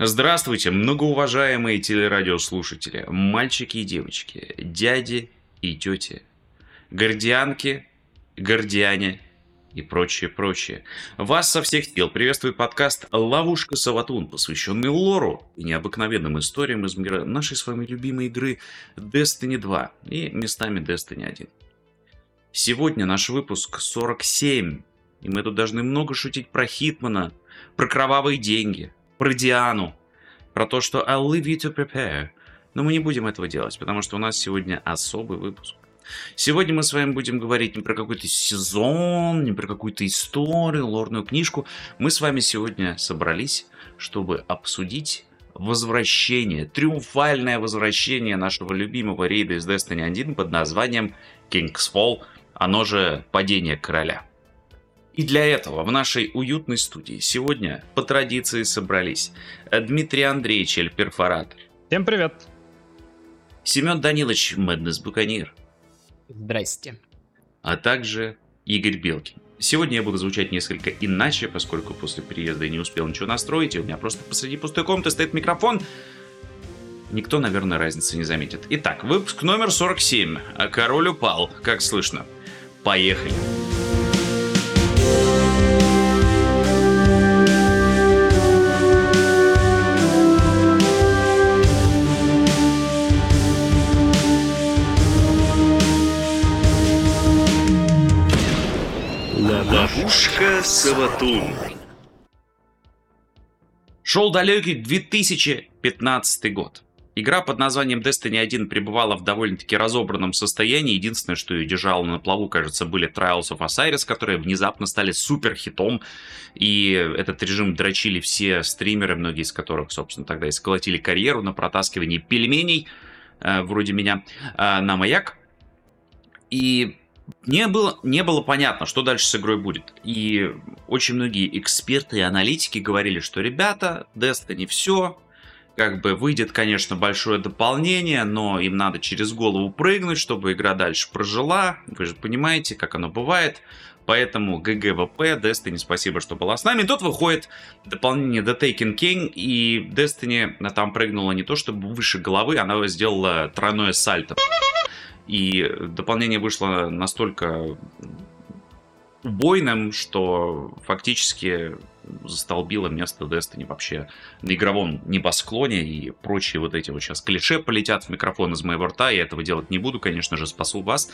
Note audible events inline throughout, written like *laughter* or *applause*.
Здравствуйте, многоуважаемые телерадиослушатели, мальчики и девочки, дяди и тети, гордианки, гордиане и прочее, прочее. Вас со всех сил приветствует подкаст «Ловушка Саватун», посвященный лору и необыкновенным историям из мира нашей с вами любимой игры Destiny 2 и местами Destiny 1. Сегодня наш выпуск 47, и мы тут должны много шутить про Хитмана, про кровавые деньги, про Диану, про то, что I'll leave you to prepare. Но мы не будем этого делать, потому что у нас сегодня особый выпуск. Сегодня мы с вами будем говорить не про какой-то сезон, не про какую-то историю, лорную книжку. Мы с вами сегодня собрались, чтобы обсудить возвращение, триумфальное возвращение нашего любимого рейда из Destiny 1 под названием King's Fall, оно же Падение Короля. И для этого в нашей уютной студии сегодня по традиции собрались Дмитрий Андреевич Эльперфоратор. Всем привет. Семен Данилович Мэднес Буканир. Здрасте. А также Игорь Белкин. Сегодня я буду звучать несколько иначе, поскольку после переезда я не успел ничего настроить, и у меня просто посреди пустой комнаты стоит микрофон. Никто, наверное, разницы не заметит. Итак, выпуск номер 47. Король упал, как слышно. Поехали. Ловушка Саватун. Шел далекий 2015 год. Игра под названием Destiny 1 пребывала в довольно-таки разобранном состоянии. Единственное, что ее держало на плаву, кажется, были Trials of Osiris, которые внезапно стали супер хитом. И этот режим дрочили все стримеры, многие из которых, собственно, тогда и сколотили карьеру на протаскивании пельменей, э, вроде меня, э, на маяк. И не было, не было понятно, что дальше с игрой будет. И очень многие эксперты и аналитики говорили, что ребята, Destiny все, как бы выйдет, конечно, большое дополнение, но им надо через голову прыгнуть, чтобы игра дальше прожила. Вы же понимаете, как оно бывает. Поэтому GG WP, Destiny, спасибо, что была с нами. Тут выходит дополнение The Taken King, и Destiny там прыгнула не то чтобы выше головы, она сделала тройное сальто. И дополнение вышло настолько убойным, что фактически застолбило место Destiny вообще на игровом небосклоне и прочие вот эти вот сейчас клише полетят в микрофон из моего рта, я этого делать не буду, конечно же, спасу вас.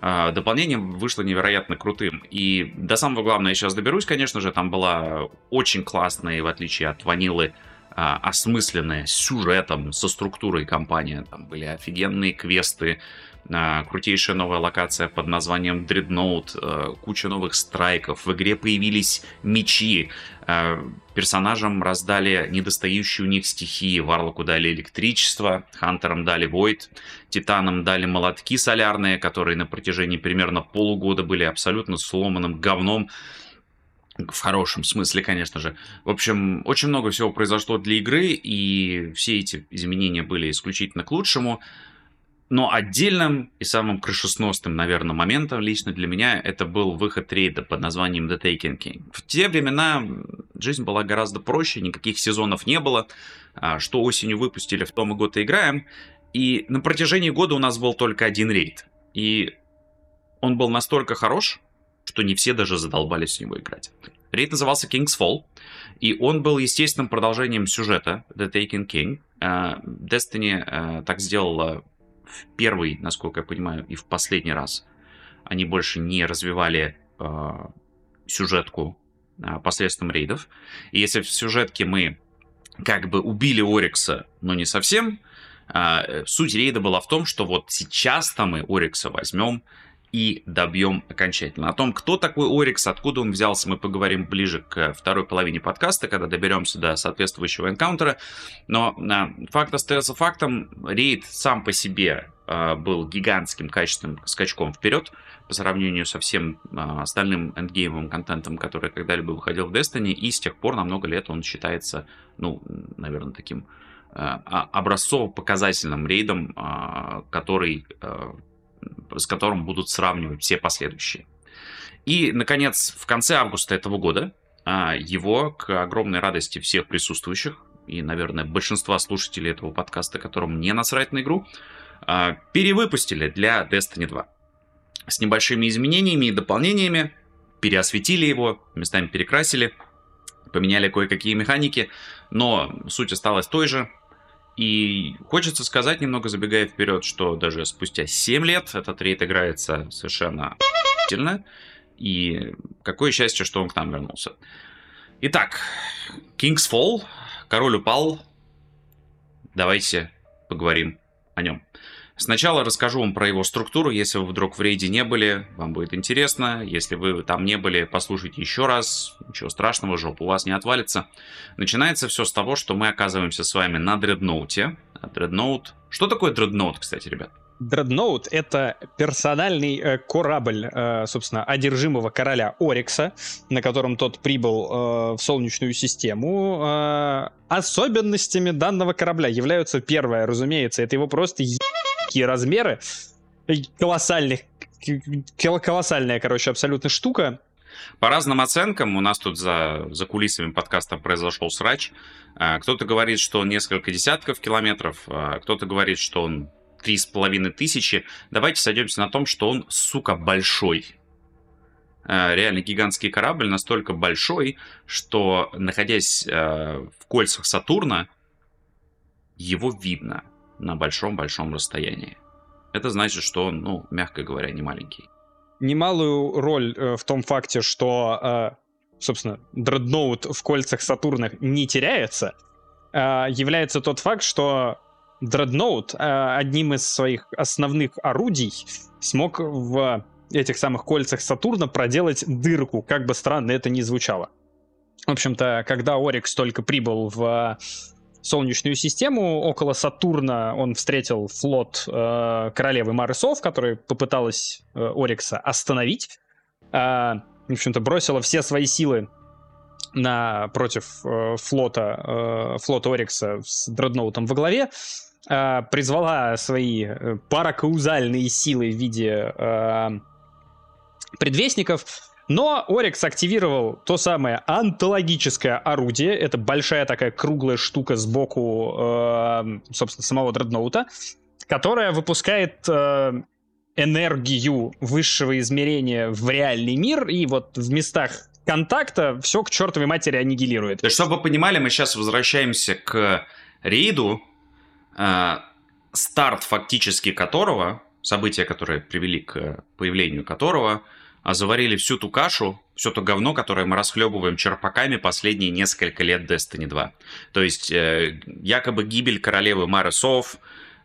А, дополнение вышло невероятно крутым. И до самого главного я сейчас доберусь, конечно же, там была очень классная, в отличие от ванилы, а, осмысленная сюжетом, со структурой компания. Там были офигенные квесты, крутейшая новая локация под названием Dreadnought, а, куча новых страйков, в игре появились мечи, а, персонажам раздали недостающие у них стихии, Варлоку дали электричество, Хантерам дали Void, Титанам дали молотки солярные, которые на протяжении примерно полугода были абсолютно сломанным говном, в хорошем смысле, конечно же. В общем, очень много всего произошло для игры, и все эти изменения были исключительно к лучшему. Но отдельным и самым крышесносным, наверное, моментом лично для меня это был выход рейда под названием The Taken King. В те времена жизнь была гораздо проще, никаких сезонов не было. А, что осенью выпустили, в том и год и играем. И на протяжении года у нас был только один рейд. И он был настолько хорош, что не все даже задолбались в него играть. Рейд назывался King's Fall, и он был естественным продолжением сюжета The Taken King. А, Destiny а, так сделала в первый, насколько я понимаю, и в последний раз они больше не развивали э, сюжетку э, посредством рейдов. И если в сюжетке мы как бы убили Орикса, но не совсем, э, суть рейда была в том, что вот сейчас-то мы Орикса возьмем, и добьем окончательно. О том, кто такой Орикс, откуда он взялся, мы поговорим ближе к второй половине подкаста, когда доберемся до соответствующего энкаунтера. Но а, факт остается фактом, рейд сам по себе а, был гигантским качественным скачком вперед по сравнению со всем а, остальным эндгеймовым контентом, который когда-либо выходил в Destiny, и с тех пор на много лет он считается, ну, наверное, таким образцово-показательным рейдом, который с которым будут сравнивать все последующие. И, наконец, в конце августа этого года а, его, к огромной радости всех присутствующих, и, наверное, большинства слушателей этого подкаста, которым не насрать на игру, а, перевыпустили для Destiny 2. С небольшими изменениями и дополнениями, переосветили его, местами перекрасили, поменяли кое-какие механики, но суть осталась той же. И хочется сказать, немного забегая вперед, что даже спустя 7 лет этот рейд играется совершенно. И какое счастье, что он к нам вернулся. Итак, King's Fall, король упал. Давайте поговорим о нем. Сначала расскажу вам про его структуру, если вы вдруг в рейде не были, вам будет интересно. Если вы там не были, послушайте еще раз, ничего страшного, жопа у вас не отвалится. Начинается все с того, что мы оказываемся с вами на дредноуте. Дредноут... Что такое дредноут, кстати, ребят? Дредноут — это персональный э, корабль, э, собственно, одержимого короля Орикса, на котором тот прибыл э, в Солнечную систему. Э, особенностями данного корабля являются, первое, разумеется, это его просто такие размеры. Колоссальных, колоссальная, короче, абсолютно штука. По разным оценкам, у нас тут за, за кулисами подкаста произошел срач. А, кто-то говорит, что он несколько десятков километров, а кто-то говорит, что он три с половиной тысячи. Давайте сойдемся на том, что он, сука, большой. А, реально гигантский корабль, настолько большой, что, находясь в кольцах Сатурна, его видно на большом-большом расстоянии. Это значит, что он, ну, мягко говоря, не маленький. Немалую роль э, в том факте, что, э, собственно, дредноут в кольцах Сатурна не теряется, э, является тот факт, что дредноут э, одним из своих основных орудий смог в этих самых кольцах Сатурна проделать дырку, как бы странно это ни звучало. В общем-то, когда Орикс только прибыл в Солнечную систему. Около Сатурна он встретил флот э, королевы Марысов, которая попыталась э, Орикса остановить. Э, в общем-то, бросила все свои силы на, против э, флота, э, флота Орикса с дредноутом во главе. Э, призвала свои э, паракаузальные силы в виде э, предвестников но Орикс активировал то самое антологическое орудие. Это большая такая круглая штука сбоку, э, собственно, самого дредноута, которая выпускает э, энергию высшего измерения в реальный мир. И вот в местах контакта все к чертовой матери аннигилирует. То чтобы вы понимали, мы сейчас возвращаемся к рейду, э, старт фактически которого, события, которые привели к появлению которого — заварили всю ту кашу, все то говно, которое мы расхлебываем черпаками последние несколько лет Destiny 2. То есть э, якобы гибель королевы Маресов,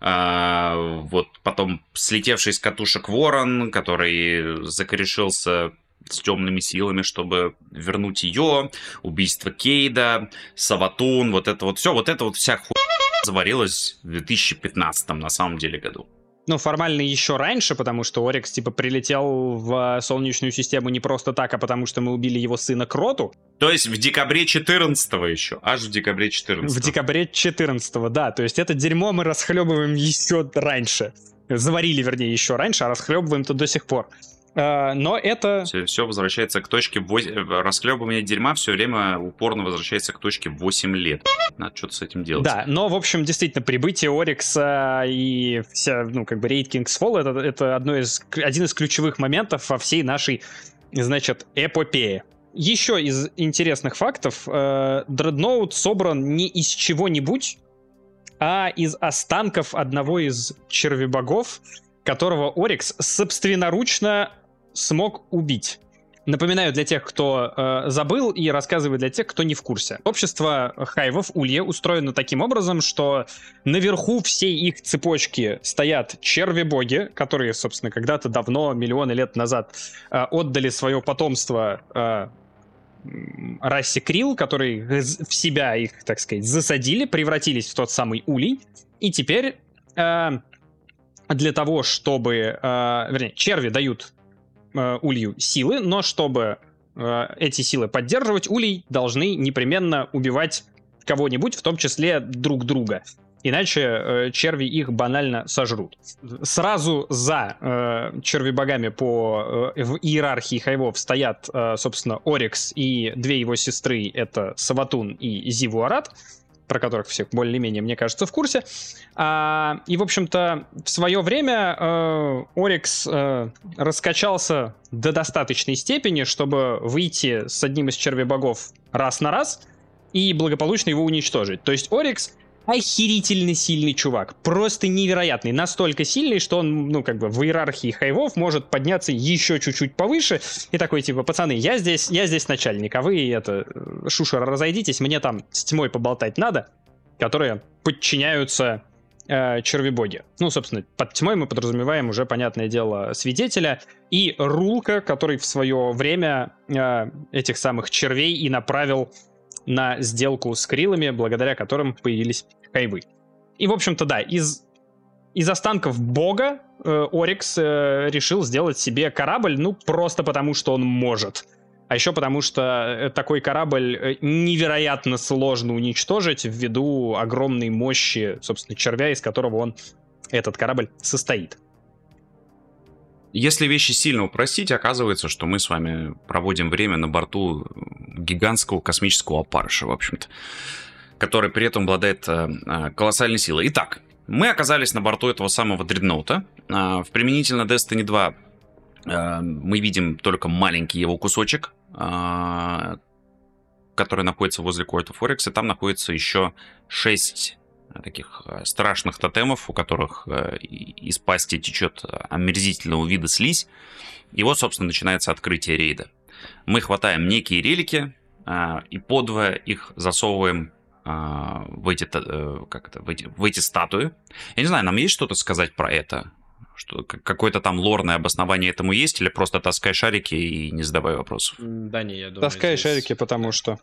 э, вот потом слетевший с катушек Ворон, который закорешился с темными силами, чтобы вернуть ее, убийство Кейда, Саватун, вот это вот все, вот это вот вся хуйня заварилась в 2015 на самом деле году. Ну, формально еще раньше, потому что Орикс, типа, прилетел в Солнечную систему не просто так, а потому что мы убили его сына Кроту. То есть в декабре 14 еще, аж в декабре 14 В декабре 14 да, то есть это дерьмо мы расхлебываем еще раньше. Заварили, вернее, еще раньше, а расхлебываем-то до сих пор. А, но это... Все, все возвращается к точке... 8... Расхлебывание дерьма все время упорно возвращается к точке 8 лет. Надо что-то с этим делать. Да, но, в общем, действительно, прибытие Орикса и вся, ну, как бы, рейд King's Fall это, это одно из, один из ключевых моментов во всей нашей, значит, эпопее. Еще из интересных фактов, э, Дредноут собран не из чего-нибудь, а из останков одного из червебогов, которого Орикс собственноручно смог убить. Напоминаю для тех, кто э, забыл, и рассказываю для тех, кто не в курсе. Общество хайвов Улье устроено таким образом, что наверху всей их цепочки стоят черви-боги, которые, собственно, когда-то давно, миллионы лет назад, э, отдали свое потомство э, расе Крил, которые в себя их, так сказать, засадили, превратились в тот самый улей, и теперь э, для того, чтобы... Э, вернее, черви дают э, улью силы, но чтобы э, эти силы поддерживать, улей должны непременно убивать кого-нибудь, в том числе друг друга. Иначе э, черви их банально сожрут. Сразу за э, черви-богами по э, в иерархии хайвов стоят, э, собственно, Орикс и две его сестры, это Саватун и Зивуарат про которых все более-менее, мне кажется, в курсе. А, и, в общем-то, в свое время э, Орикс э, раскачался до достаточной степени, чтобы выйти с одним из черви богов раз на раз и благополучно его уничтожить. То есть Орикс охерительно сильный чувак. Просто невероятный. Настолько сильный, что он, ну, как бы в иерархии хайвов может подняться еще чуть-чуть повыше. И такой, типа, пацаны, я здесь, я здесь начальник, а вы, это, шушера, разойдитесь, мне там с тьмой поболтать надо, которые подчиняются э, червебоги. Ну, собственно, под тьмой мы подразумеваем уже, понятное дело, свидетеля и Рулка, который в свое время э, этих самых червей и направил на сделку с крилами, благодаря которым появились хайвы. И, в общем-то, да, из, из останков бога э, Орикс э, решил сделать себе корабль, ну, просто потому, что он может. А еще потому, что э, такой корабль э, невероятно сложно уничтожить ввиду огромной мощи, собственно, червя, из которого он, этот корабль, состоит. Если вещи сильно упростить, оказывается, что мы с вами проводим время на борту гигантского космического опарыша, в общем-то, который при этом обладает э, э, колоссальной силой. Итак, мы оказались на борту этого самого дредноута. Э, в применительно Destiny 2 мы видим только маленький его кусочек, который находится возле Court of там находится еще 6 таких э, страшных тотемов, у которых э, из пасти течет омерзительного вида слизь. И вот, собственно, начинается открытие рейда. Мы хватаем некие релики э, и подвое их засовываем в эти, как это, в эти, в эти статуи. Я не знаю, нам есть что-то сказать про это? Что какое-то там лорное обоснование этому есть, или просто таскай шарики и не задавай вопросов? Да не, я думаю, Таскай здесь... шарики, потому что...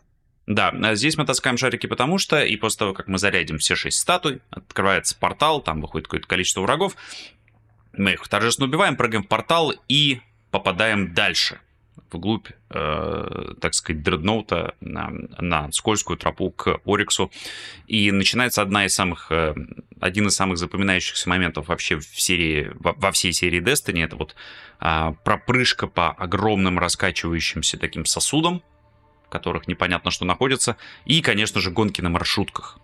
Да, а здесь мы таскаем шарики потому что, и после того, как мы зарядим все шесть статуй, открывается портал, там выходит какое-то количество врагов, мы их торжественно убиваем, прыгаем в портал и попадаем дальше, вглубь, э, так сказать, дредноута на, на скользкую тропу к Ориксу. И начинается одна из самых, э, один из самых запоминающихся моментов вообще в серии, во, во всей серии Destiny. Это вот э, пропрыжка по огромным раскачивающимся таким сосудам, которых непонятно что находится, и, конечно же, гонки на маршрутках.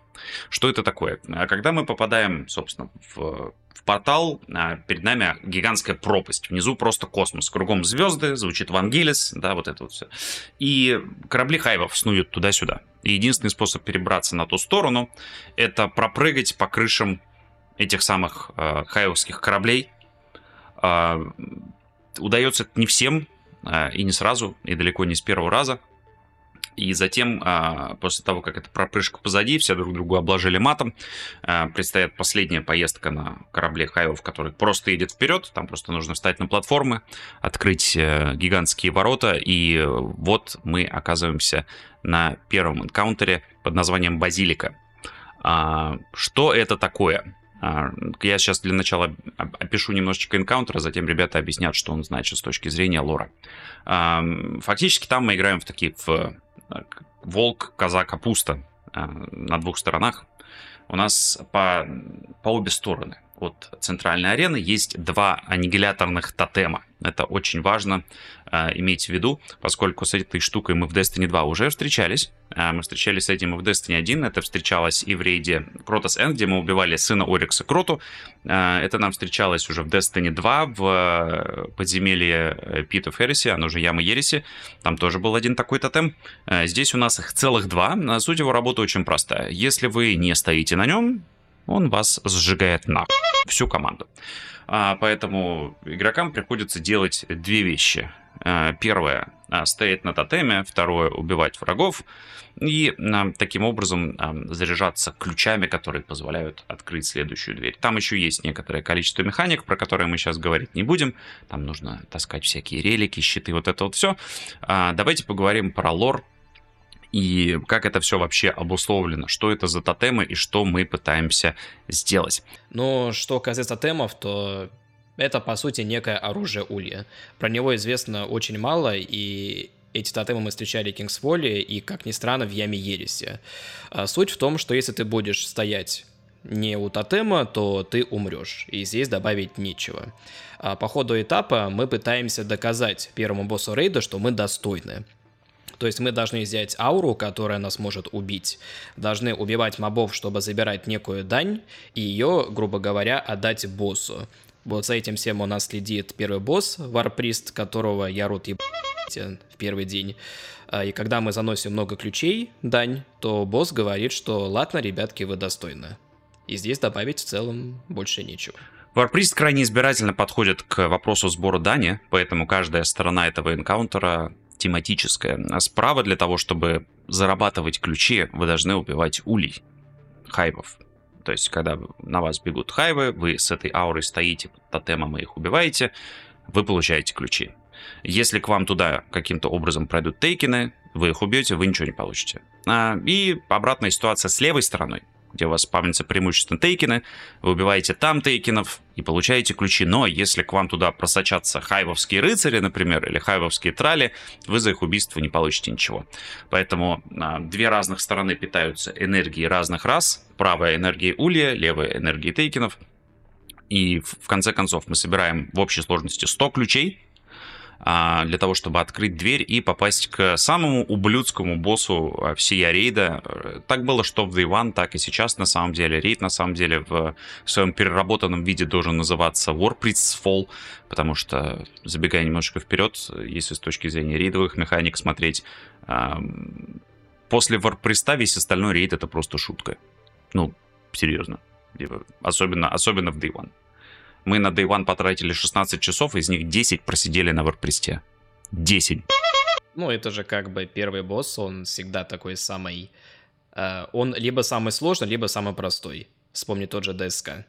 Что это такое? А когда мы попадаем, собственно, в, в портал, а, перед нами гигантская пропасть. Внизу просто космос. Кругом звезды, звучит Вангелис, да, вот это вот все. И корабли хайвов снуют туда-сюда. И единственный способ перебраться на ту сторону, это пропрыгать по крышам этих самых э, хайвовских кораблей. Э, удается это не всем, э, и не сразу, и далеко не с первого раза. И затем, а, после того, как эта пропрыжка позади, все друг другу обложили матом, а, предстоит последняя поездка на корабле Хайов, который просто едет вперед, там просто нужно встать на платформы, открыть э, гигантские ворота, и вот мы оказываемся на первом энкаунтере под названием Базилика. А, что это такое? Я сейчас для начала опишу немножечко энкаунтер, а затем ребята объяснят, что он значит с точки зрения лора. Фактически там мы играем в такие в волк, коза, капуста а, на двух сторонах. У нас по, по обе стороны от центральной арены есть два аннигиляторных тотема. Это очень важно э, иметь в виду, поскольку с этой штукой мы в Destiny 2 уже встречались. Э, мы встречались с этим и в Destiny 1. Это встречалось и в рейде Кротос N, где мы убивали сына Орикса Кроту. Э, это нам встречалось уже в Destiny 2 в э, подземелье Pit of Heresy, оно же Яма Ереси. Там тоже был один такой тотем. Э, здесь у нас их целых два. Суть его работы очень простая. Если вы не стоите на нем, он вас сжигает на всю команду. А, поэтому игрокам приходится делать две вещи. А, первое а, стоять на тотеме, второе убивать врагов и а, таким образом а, заряжаться ключами, которые позволяют открыть следующую дверь. Там еще есть некоторое количество механик, про которые мы сейчас говорить не будем. Там нужно таскать всякие релики, щиты, вот это вот все. А, давайте поговорим про лор и как это все вообще обусловлено, что это за тотемы и что мы пытаемся сделать. Ну, что касается тотемов, то это, по сути, некое оружие Улья. Про него известно очень мало, и эти тотемы мы встречали в Кингсфоле и, как ни странно, в Яме Ереси. А суть в том, что если ты будешь стоять не у тотема, то ты умрешь, и здесь добавить нечего. А по ходу этапа мы пытаемся доказать первому боссу рейда, что мы достойны. То есть мы должны взять ауру, которая нас может убить, должны убивать мобов, чтобы забирать некую дань, и ее, грубо говоря, отдать боссу. Вот за этим всем у нас следит первый босс, Варприст, которого я рот еб... в первый день. А, и когда мы заносим много ключей, дань, то босс говорит, что ладно, ребятки, вы достойны. И здесь добавить в целом больше нечего. Варприст крайне избирательно подходит к вопросу сбора дани, поэтому каждая сторона этого энкаунтера тематическая. А справа для того, чтобы зарабатывать ключи, вы должны убивать улей, хайвов. То есть, когда на вас бегут хайвы, вы с этой аурой стоите под тотемом и их убиваете, вы получаете ключи. Если к вам туда каким-то образом пройдут тейкины, вы их убьете, вы ничего не получите. А, и обратная ситуация с левой стороной где у вас спавнятся преимущественно тейкины, вы убиваете там тейкинов и получаете ключи. Но если к вам туда просочатся хайвовские рыцари, например, или хайвовские трали, вы за их убийство не получите ничего. Поэтому а, две разных стороны питаются энергией разных рас. Правая энергия улья, левая энергия тейкинов. И в конце концов мы собираем в общей сложности 100 ключей, для того, чтобы открыть дверь и попасть к самому ублюдскому боссу а, всей рейда. Так было что в Day One, так и сейчас на самом деле. Рейд на самом деле в своем переработанном виде должен называться Warpriest's Fall, потому что, забегая немножко вперед, если с точки зрения рейдовых механик смотреть, после Warpriest'a весь остальной рейд это просто шутка. Ну, серьезно. Типа, особенно, особенно в Day One. Мы на Day One потратили 16 часов, из них 10 просидели на варпресте. 10. Ну, это же как бы первый босс, он всегда такой самый... Э, он либо самый сложный, либо самый простой. Вспомни тот же ДСК.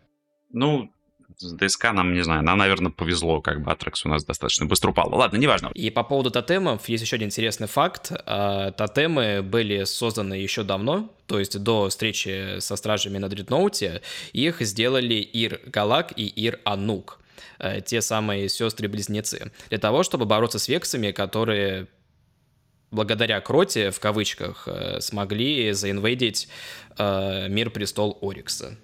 Ну, с ДСК нам, не знаю, нам, наверное, повезло, как бы Атрекс у нас достаточно быстро упал. Ладно, неважно. И по поводу тотемов есть еще один интересный факт. А, тотемы были созданы еще давно, то есть до встречи со стражами на Дредноуте. Их сделали Ир Галак и Ир Анук э, те самые сестры-близнецы, для того, чтобы бороться с вексами, которые благодаря Кроте, в кавычках, э, смогли заинвейдить э, мир престол Орикса.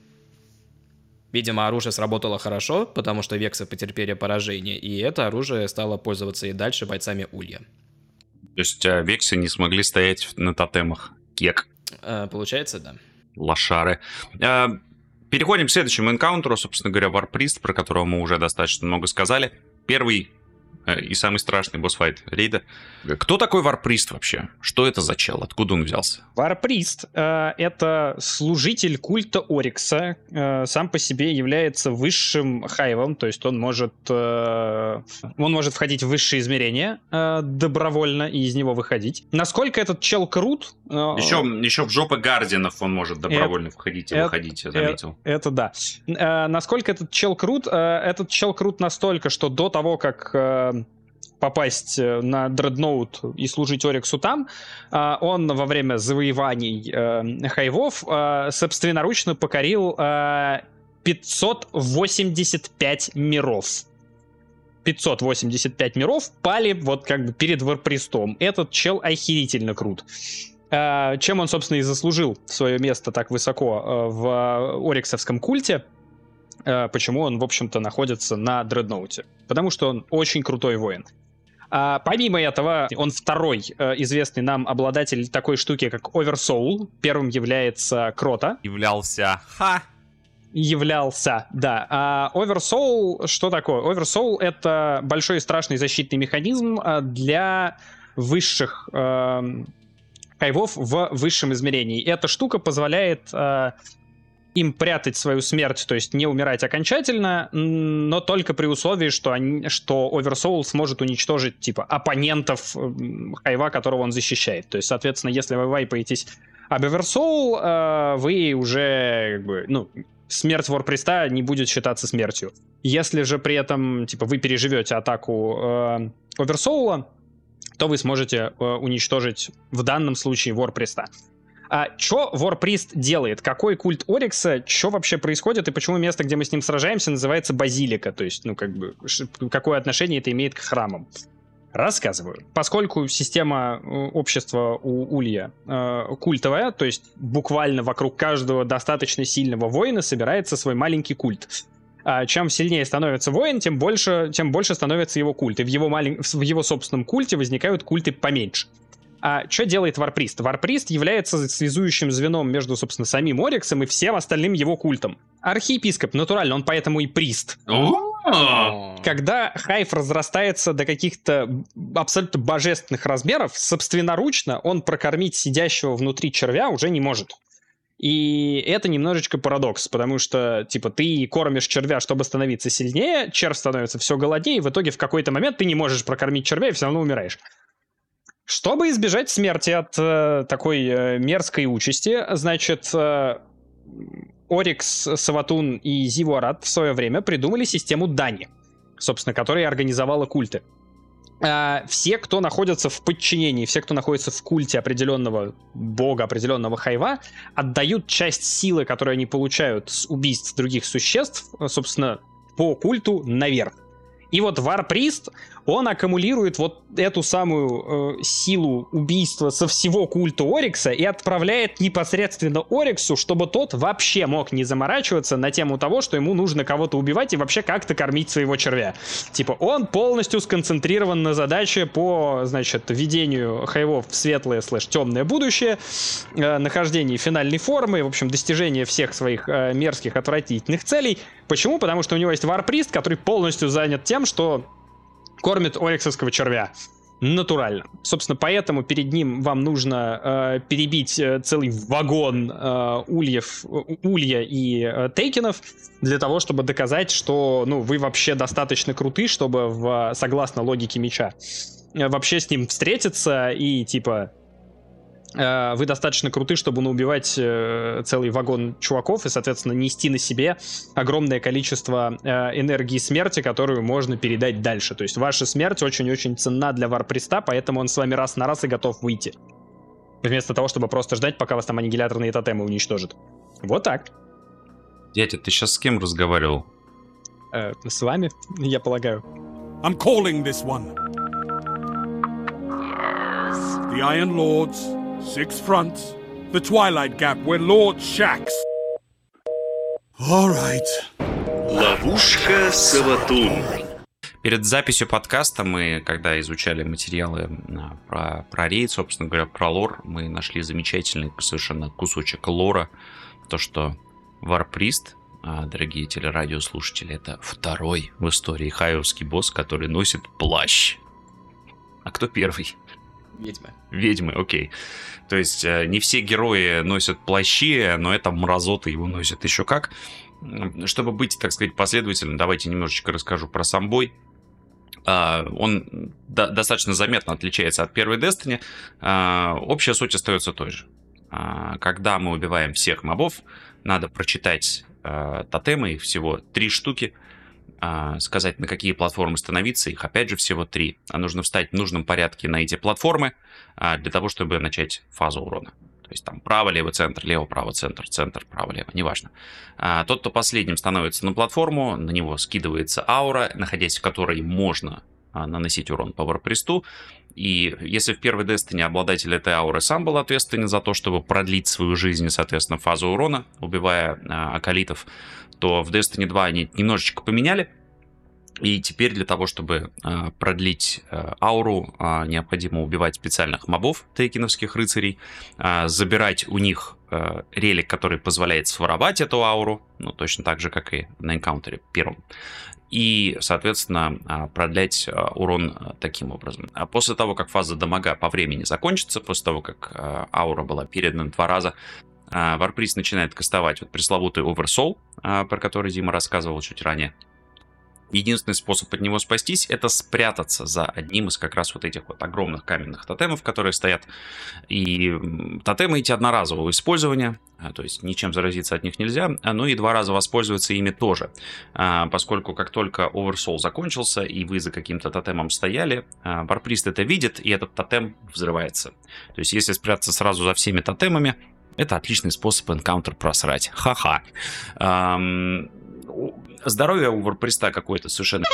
Видимо, оружие сработало хорошо, потому что вексы потерпели поражение, и это оружие стало пользоваться и дальше бойцами Улья. То есть а, вексы не смогли стоять на тотемах. Кек. А, получается, да. Лошары. А, переходим к следующему энкаунтеру, собственно говоря, Варприст, про которого мы уже достаточно много сказали. Первый и самый страшный босс-файт рейда. Кто такой Варприст вообще? Что это за чел? Откуда он взялся? Варприст э, — это служитель культа Орикса. Э, сам по себе является высшим хайвом, то есть он может, э, он может входить в высшие измерения э, добровольно и из него выходить. Насколько этот чел крут? Э, еще, еще в жопы Гардианов он может добровольно это, входить и это, выходить, я заметил. Это, это да. Э, насколько этот чел крут? Э, этот чел крут настолько, что до того, как э, попасть э, на дредноут и служить Ориксу там, а, он во время завоеваний э, хайвов э, собственноручно покорил 585 миров. 585 миров пали вот как бы перед Варпрестом. Этот чел охерительно крут. Чем он, собственно, и заслужил свое место так высоко в Ориксовском культе. Почему он, в общем-то, находится на дредноуте. Потому что он очень крутой воин. А, помимо этого, он второй э, известный нам обладатель такой штуки, как Oversoul. Первым является Крота. Являлся. Ха! являлся, да. А Oversoul, что такое? Oversoul — это большой страшный защитный механизм э, для высших э, хайвов в высшем измерении. Эта штука позволяет э, им прятать свою смерть, то есть не умирать окончательно, но только при условии, что, они, что Oversoul сможет уничтожить, типа, оппонентов хайва, которого он защищает. То есть, соответственно, если вы вайпаетесь об Oversoul, э, вы уже, как бы, ну, смерть Ворприста не будет считаться смертью. Если же при этом, типа, вы переживете атаку э, Oversoul, то вы сможете э, уничтожить в данном случае Ворприста. А что Warpriest делает? Какой культ Орикса? Что вообще происходит? И почему место, где мы с ним сражаемся, называется Базилика? То есть, ну, как бы, какое отношение это имеет к храмам? Рассказываю. Поскольку система э, общества у Улья э, культовая, то есть буквально вокруг каждого достаточно сильного воина собирается свой маленький культ. А чем сильнее становится воин, тем больше, тем больше становится его культ. И в его, малень... в его собственном культе возникают культы поменьше. А что делает Варприст? Варприст является связующим звеном между, собственно, самим Ориксом и всем остальным его культом. Архиепископ, натурально, он поэтому и прист. Когда хайф разрастается до каких-то абсолютно божественных размеров, собственноручно он прокормить сидящего внутри червя уже не может. И это немножечко парадокс, потому что, типа, ты кормишь червя, чтобы становиться сильнее, червь становится все голоднее, и в итоге в какой-то момент ты не можешь прокормить червя и все равно умираешь. Чтобы избежать смерти от э, такой э, мерзкой участи, значит, э, Орикс, Саватун и Зивуарат в свое время придумали систему Дани, собственно, которая организовала культы. А, Все, кто находится в подчинении, все, кто находится в культе определенного бога, определенного хайва, отдают часть силы, которую они получают с убийств других существ, собственно, по культу наверх. И вот Варприст, он аккумулирует вот эту самую э, силу убийства со всего культа Орикса и отправляет непосредственно Ориксу, чтобы тот вообще мог не заморачиваться на тему того, что ему нужно кого-то убивать и вообще как-то кормить своего червя. Типа он полностью сконцентрирован на задаче по, значит, введению хайвов в светлое слэш темное будущее, э, нахождении финальной формы, в общем, достижение всех своих э, мерзких, отвратительных целей. Почему? Потому что у него есть варприст, который полностью занят тем, что кормит ориксовского червя. Натурально. Собственно, поэтому перед ним вам нужно э, перебить э, целый вагон э, ульев, улья и э, тейкенов для того, чтобы доказать, что ну, вы вообще достаточно круты, чтобы в, согласно логике меча э, вообще с ним встретиться и типа вы достаточно круты, чтобы наубивать э, целый вагон чуваков и, соответственно, нести на себе огромное количество э, энергии смерти, которую можно передать дальше. То есть ваша смерть очень-очень ценна для варприста, поэтому он с вами раз на раз и готов выйти. Вместо того, чтобы просто ждать, пока вас там аннигиляторные тотемы уничтожат. Вот так. Дядя, ты сейчас с кем разговаривал? Э, с вами, я полагаю. I'm calling this one. The Iron Lords, Six Fronts, the Twilight Gap where Lord Shax. All right. Ловушка Саватун. Перед записью подкаста мы, когда изучали материалы а, про, про рейд, собственно говоря, про лор, мы нашли замечательный совершенно кусочек лора. То, что Варприст, а, дорогие телерадиослушатели, это второй в истории хайовский босс, который носит плащ. А кто первый? Ведьма. Ведьмы, окей. То есть э, не все герои носят плащи, но это мразоты его носят еще как. Чтобы быть, так сказать, последовательным, давайте немножечко расскажу про сам бой. А, Он до- достаточно заметно отличается от первой Destiny. А, Общая суть остается той же. А, Когда мы убиваем всех мобов, надо прочитать а, тотемы, их всего три штуки, сказать, на какие платформы становиться, их опять же всего три. А нужно встать в нужном порядке на эти платформы а, для того, чтобы начать фазу урона. То есть там право, лево, центр, лево, право, центр, центр, право, лево, неважно. А, тот, кто последним становится на платформу, на него скидывается аура, находясь в которой можно а, наносить урон по варпресту. И если в первой Destiny обладатель этой ауры сам был ответственен за то, чтобы продлить свою жизнь соответственно, фазу урона, убивая а, акалитов, то в Destiny 2 они немножечко поменяли. И теперь для того, чтобы а, продлить а, ауру, а, необходимо убивать специальных мобов, тейкиновских рыцарей, а, забирать у них а, релик, который позволяет своровать эту ауру, ну, точно так же, как и на энкаунтере первом. И, соответственно, а, продлять а, урон а, таким образом. А после того, как фаза дамага по времени закончится, после того, как а, аура была передана два раза, а, Варприст начинает кастовать вот пресловутый Oversoul, а, про который Дима рассказывал чуть ранее. Единственный способ от него спастись это спрятаться за одним из как раз вот этих вот огромных каменных тотемов, которые стоят. И тотемы эти одноразового использования, а, то есть ничем заразиться от них нельзя, ну и два раза воспользоваться ими тоже. Поскольку как только Oversoul закончился и вы за каким-то тотемом стояли, Варприст это видит и этот тотем взрывается. То есть если спрятаться сразу за всеми тотемами, это отличный способ энкаунтер просрать. Ха-ха. Ам, у- Здоровье у варприста какое-то совершенно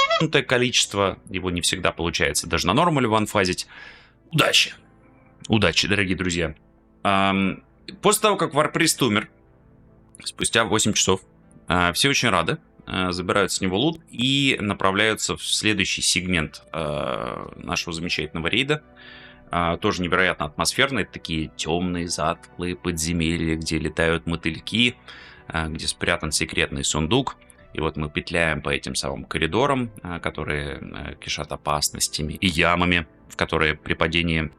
количество. Его не всегда получается даже на нормале ванфазить. Удачи. Удачи, дорогие друзья. Ам, После того, как варприст умер, спустя 8 часов, а, все очень рады. а, Забирают с него лут и направляются в следующий сегмент а, нашего замечательного рейда. А, тоже невероятно атмосферные, такие темные, затклые подземелья, где летают мотыльки, а, где спрятан секретный сундук. И вот мы петляем по этим самым коридорам, а, которые кишат опасностями и ямами, в которые при падении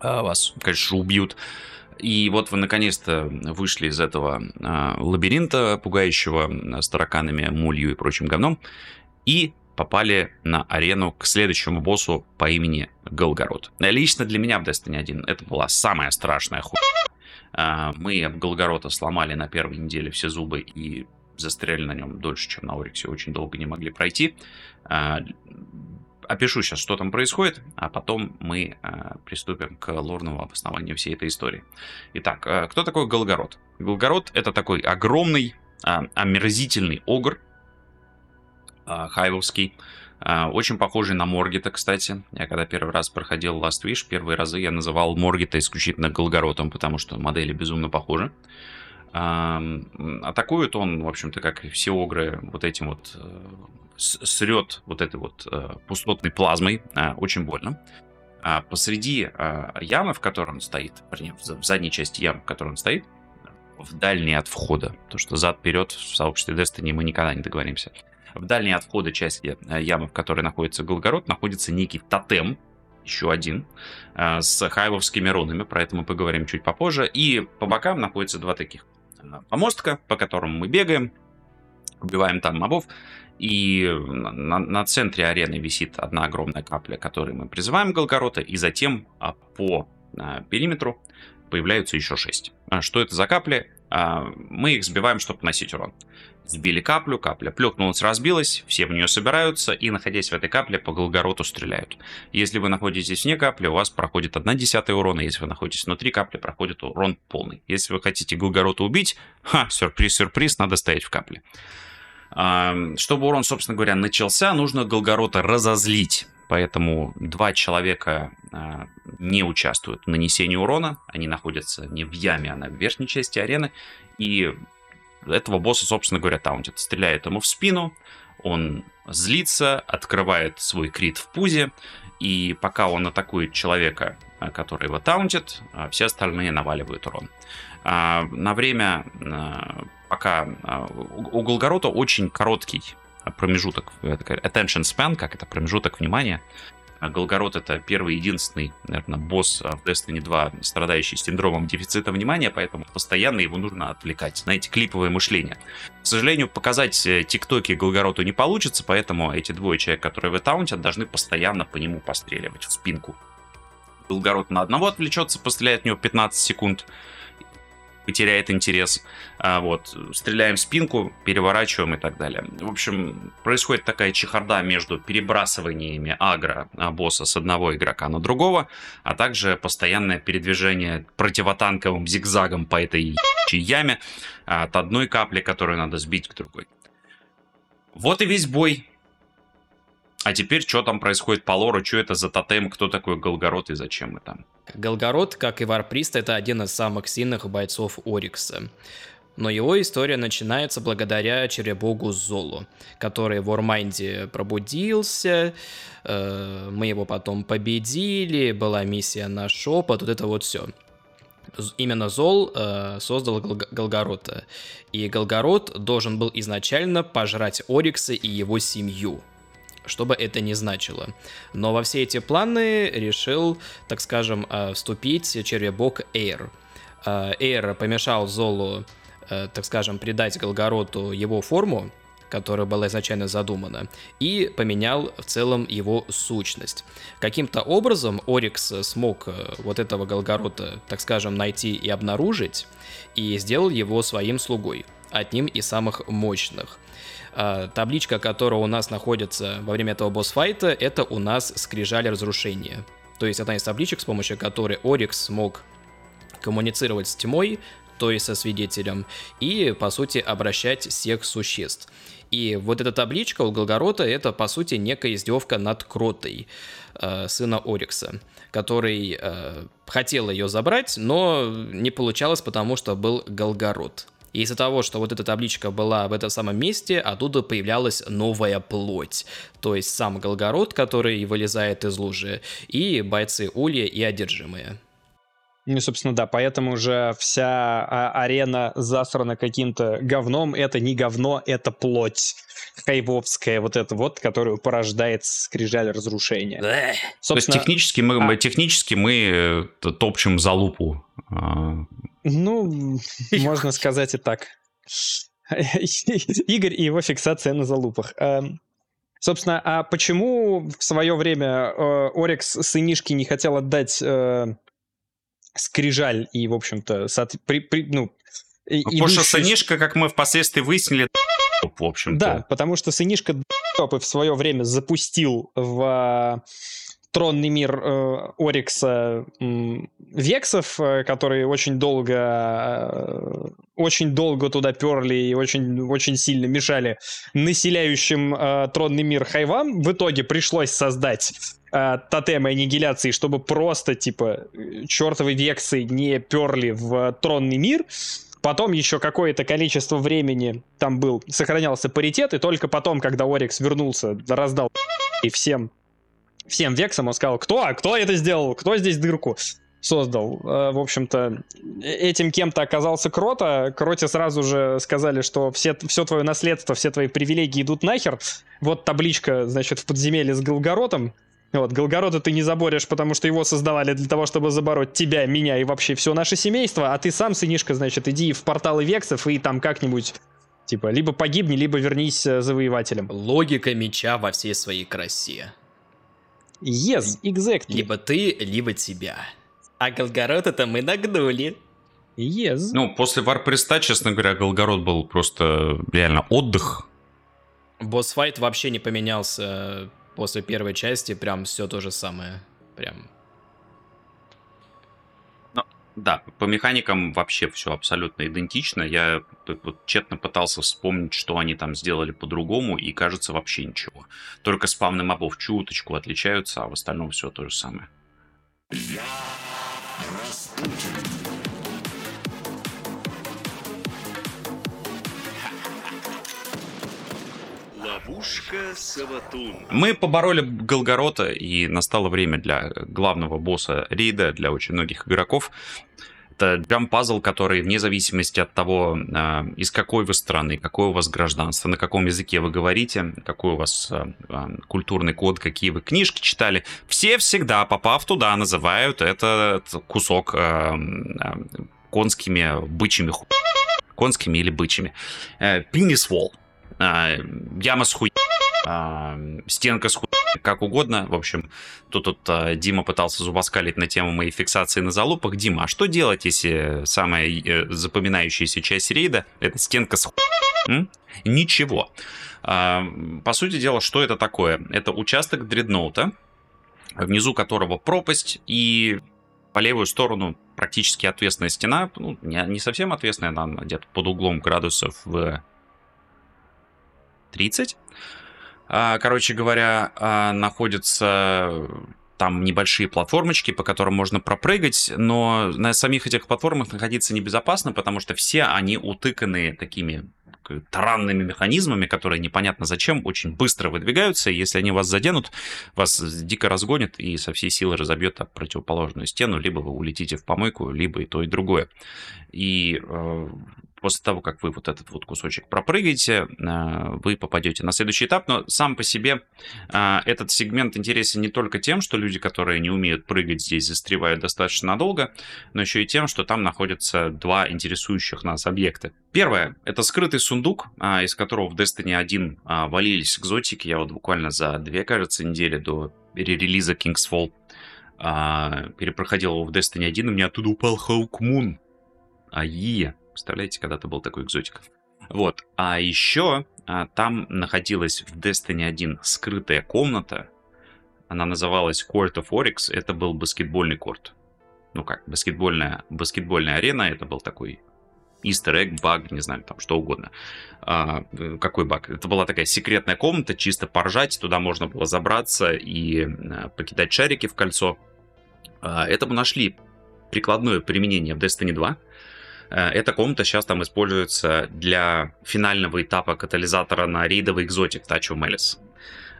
вас, конечно, убьют. И вот вы наконец-то вышли из этого лабиринта, пугающего с тараканами, мулью и прочим говном, и попали на арену к следующему боссу по имени Голгород. Лично для меня в Destiny 1 это была самая страшная хуйня. А, Мы об Голгорода сломали на первой неделе все зубы и застряли на нем дольше, чем на Ориксе, очень долго не могли пройти. А, Опишу сейчас, что там происходит, а потом мы а, приступим к лорному обоснованию всей этой истории. Итак, кто такой Голгород? Голгород это такой огромный, омерзительный огр, хайвовский, а, очень похожий на Моргита, кстати. Я когда первый раз проходил Last Wish, первые разы я называл Моргита исключительно Голгородом, потому что модели безумно похожи. А, м, атакует он, в общем-то, как и все огры, вот этим вот э, срет вот этой вот э, пустотной плазмой, очень больно. А посреди ямы, в которой он стоит, в задней части ямы, в которой он стоит, в дальней от входа, то что зад-вперед в сообществе Destiny мы никогда не договоримся. В дальней от входа части э, ямы, в которой находится Голгород, находится некий тотем, еще один, э, с хайвовскими рунами, про это мы поговорим чуть попозже. И по бокам находится два таких э, помостка, по которым мы бегаем, убиваем там мобов. И на, на- центре арены висит одна огромная капля, которой мы призываем Голгорота, и затем а, по периметру появляются еще шесть. Что это за капли? Мы их сбиваем, чтобы носить урон. Сбили каплю, капля плюхнулась, разбилась, все в нее собираются и, находясь в этой капле, по Голгороту стреляют. Если вы находитесь вне капли, у вас проходит 1 десятая урона, если вы находитесь внутри капли, проходит урон полный. Если вы хотите Голгорота убить, ха, сюрприз-сюрприз, надо стоять в капле. Чтобы урон, собственно говоря, начался, нужно Голгорота разозлить. Поэтому два человека а, не участвуют в нанесении урона. Они находятся не в яме, а на верхней части арены. И этого босса, собственно говоря, таунтит. Стреляет ему в спину, он злится, открывает свой крит в пузе, и пока он атакует человека, а, который его таунтит, а, все остальные наваливают урон. А, На время, а, пока у Голгорота очень короткий промежуток, э, attention span, как это, промежуток внимания. А Голгород это первый единственный, наверное, босс а, в Destiny 2, страдающий синдромом дефицита внимания, поэтому постоянно его нужно отвлекать. Знаете, клиповое мышление. К сожалению, показать э, тиктоки Голгороту не получится, поэтому эти двое человек, которые в таунтят, должны постоянно по нему постреливать в спинку. Голгород на одного отвлечется, постреляет в него 15 секунд, потеряет интерес. А, вот, стреляем в спинку, переворачиваем и так далее. В общем, происходит такая чехарда между перебрасываниями агро а, босса с одного игрока на другого, а также постоянное передвижение противотанковым зигзагом по этой яме а, от одной капли, которую надо сбить к другой. Вот и весь бой. А теперь что там происходит по лору, что это за тотем, кто такой Голгорот и зачем мы там? Голгорот, как и Warpriest, это один из самых сильных бойцов Орикса. Но его история начинается благодаря червебогу Золу, который в Warmind'е пробудился, э, мы его потом победили, была миссия на шепот, вот это вот все. Именно Зол э, создал Гол- Голгорота. И Голгород должен был изначально пожрать Орикса и его семью что бы это ни значило. Но во все эти планы решил, так скажем, э, вступить червебок Эйр. Э, Эйр помешал Золу, э, так скажем, придать Голгороту его форму, которая была изначально задумана, и поменял в целом его сущность. Каким-то образом Орикс смог вот этого Голгорота, так скажем, найти и обнаружить, и сделал его своим слугой, одним из самых мощных. А, табличка, которая у нас находится во время этого босс-файта, это у нас скрижали разрушения. То есть одна из табличек, с помощью которой Орикс смог коммуницировать с тьмой, то есть со свидетелем, и, по сути, обращать всех существ. И вот эта табличка у Голгорота это, по сути, некая издевка над Кротой, э, сына Орикса, который э, хотел ее забрать, но не получалось, потому что был Голгород. И из-за того, что вот эта табличка была в этом самом месте, оттуда появлялась новая плоть. То есть сам Голгород, который вылезает из лужи, и бойцы Улья и одержимые. Ну, собственно, да, поэтому же вся а, арена засрана каким-то говном. Это не говно, это плоть хайвовская, вот эта вот, которую порождает скрижаль разрушения. Блэх. То есть Собственно, технически мы, а- технически мы э, топчем за лупу. А, ну, *laughs* можно сказать и так. *laughs* Игорь и его фиксация на залупах. Эм, Собственно, а почему в свое время э, Орикс сынишки не хотел отдать э, скрижаль и, в общем-то, соот- при- при- ну, и- Потому что сынишка, как мы впоследствии выяснили, *laughs* в общем-то. Да, потому что сынишка в свое время запустил в тронный мир э, Орикса м, Вексов, э, которые очень долго э, очень долго туда перли и очень, очень сильно мешали населяющим э, тронный мир Хайвам. В итоге пришлось создать э, тотемы аннигиляции, чтобы просто, типа, э, чертовы Вексы не перли в тронный мир. Потом еще какое-то количество времени там был, сохранялся паритет, и только потом, когда Орикс вернулся, раздал и всем, всем вексам, он сказал, кто, кто это сделал, кто здесь дырку создал. Э, В общем-то, э- этим кем-то оказался Крота. Кроте сразу же сказали, что все, все твое наследство, все твои привилегии идут нахер. Вот табличка, значит, в подземелье с Голгоротом. Вот, Голгорода ты не заборешь, потому что его создавали для того, чтобы забороть тебя, меня и вообще все наше семейство, а ты сам, сынишка, значит, иди в порталы Вексов и там как-нибудь, типа, либо погибни, либо вернись э, завоевателем. Логика меча во всей своей красе. Yes, exactly. Либо ты, либо тебя. А Голгород-то мы нагнули. Yes. Ну, после Варпреста, честно говоря, Голгород был просто реально отдых. Босс-файт вообще не поменялся после первой части, прям все то же самое. Прям. Да, по механикам вообще все абсолютно идентично. Я вот тщетно пытался вспомнить, что они там сделали по-другому, и кажется вообще ничего. Только спавны мобов чуточку отличаются, а в остальном все то же самое. Ловушка Саватун. Мы побороли Голгорота, и настало время для главного босса рейда, для очень многих игроков. Это прям пазл, который вне зависимости от того, а, из какой вы страны, какое у вас гражданство, на каком языке вы говорите, какой у вас а, а, культурный код, какие вы книжки читали, все всегда, попав туда, называют этот кусок конскими бычьими конскими или бычьими. Э, Пенис-вол. А, Яма с хуй а, стенка с хуй, как угодно. В общем, тут, тут а, Дима пытался зубоскалить на тему моей фиксации на залупах. Дима, а что делать, если самая э, запоминающаяся часть рейда — это стенка с хуй? М? Ничего. А, по сути дела, что это такое? Это участок дредноута, внизу которого пропасть, и по левую сторону практически отвесная стена, ну, не, не совсем отвесная, она где-то под углом градусов в 30. А, Короче говоря, а, находятся там небольшие платформочки, по которым можно пропрыгать, но на самих этих платформах находиться небезопасно, потому что все они утыканы такими таранными механизмами, которые непонятно зачем очень быстро выдвигаются, и если они вас заденут, вас дико разгонят и со всей силы разобьет об противоположную стену, либо вы улетите в помойку, либо и то, и другое. И э, после того, как вы вот этот вот кусочек пропрыгаете, э, вы попадете на следующий этап, но сам по себе э, этот сегмент интересен не только тем, что люди, которые не умеют прыгать здесь, застревают достаточно надолго, но еще и тем, что там находятся два интересующих нас объекта. Первое — это скрытый сундук, а, из которого в Destiny 1 а, валились экзотики. Я вот буквально за две, кажется, недели до релиза King's Fall перепроходил его в Destiny 1, и мне оттуда упал Хаук Мун. АИ. Представляете, когда-то был такой экзотик. Вот. А еще а, там находилась в Destiny 1 скрытая комната. Она называлась Court of Oryx. Это был баскетбольный корт. Ну как, баскетбольная, баскетбольная арена. Это был такой Easter egg, баг, не знаю, там что угодно. А, э, какой баг? Это была такая секретная комната, чисто поржать. Туда можно было забраться и а, покидать шарики в кольцо. А, этому нашли прикладное применение в Destiny 2. Э, Эта комната сейчас там используется для финального этапа катализатора на рейдовый экзотик Touch of Malice.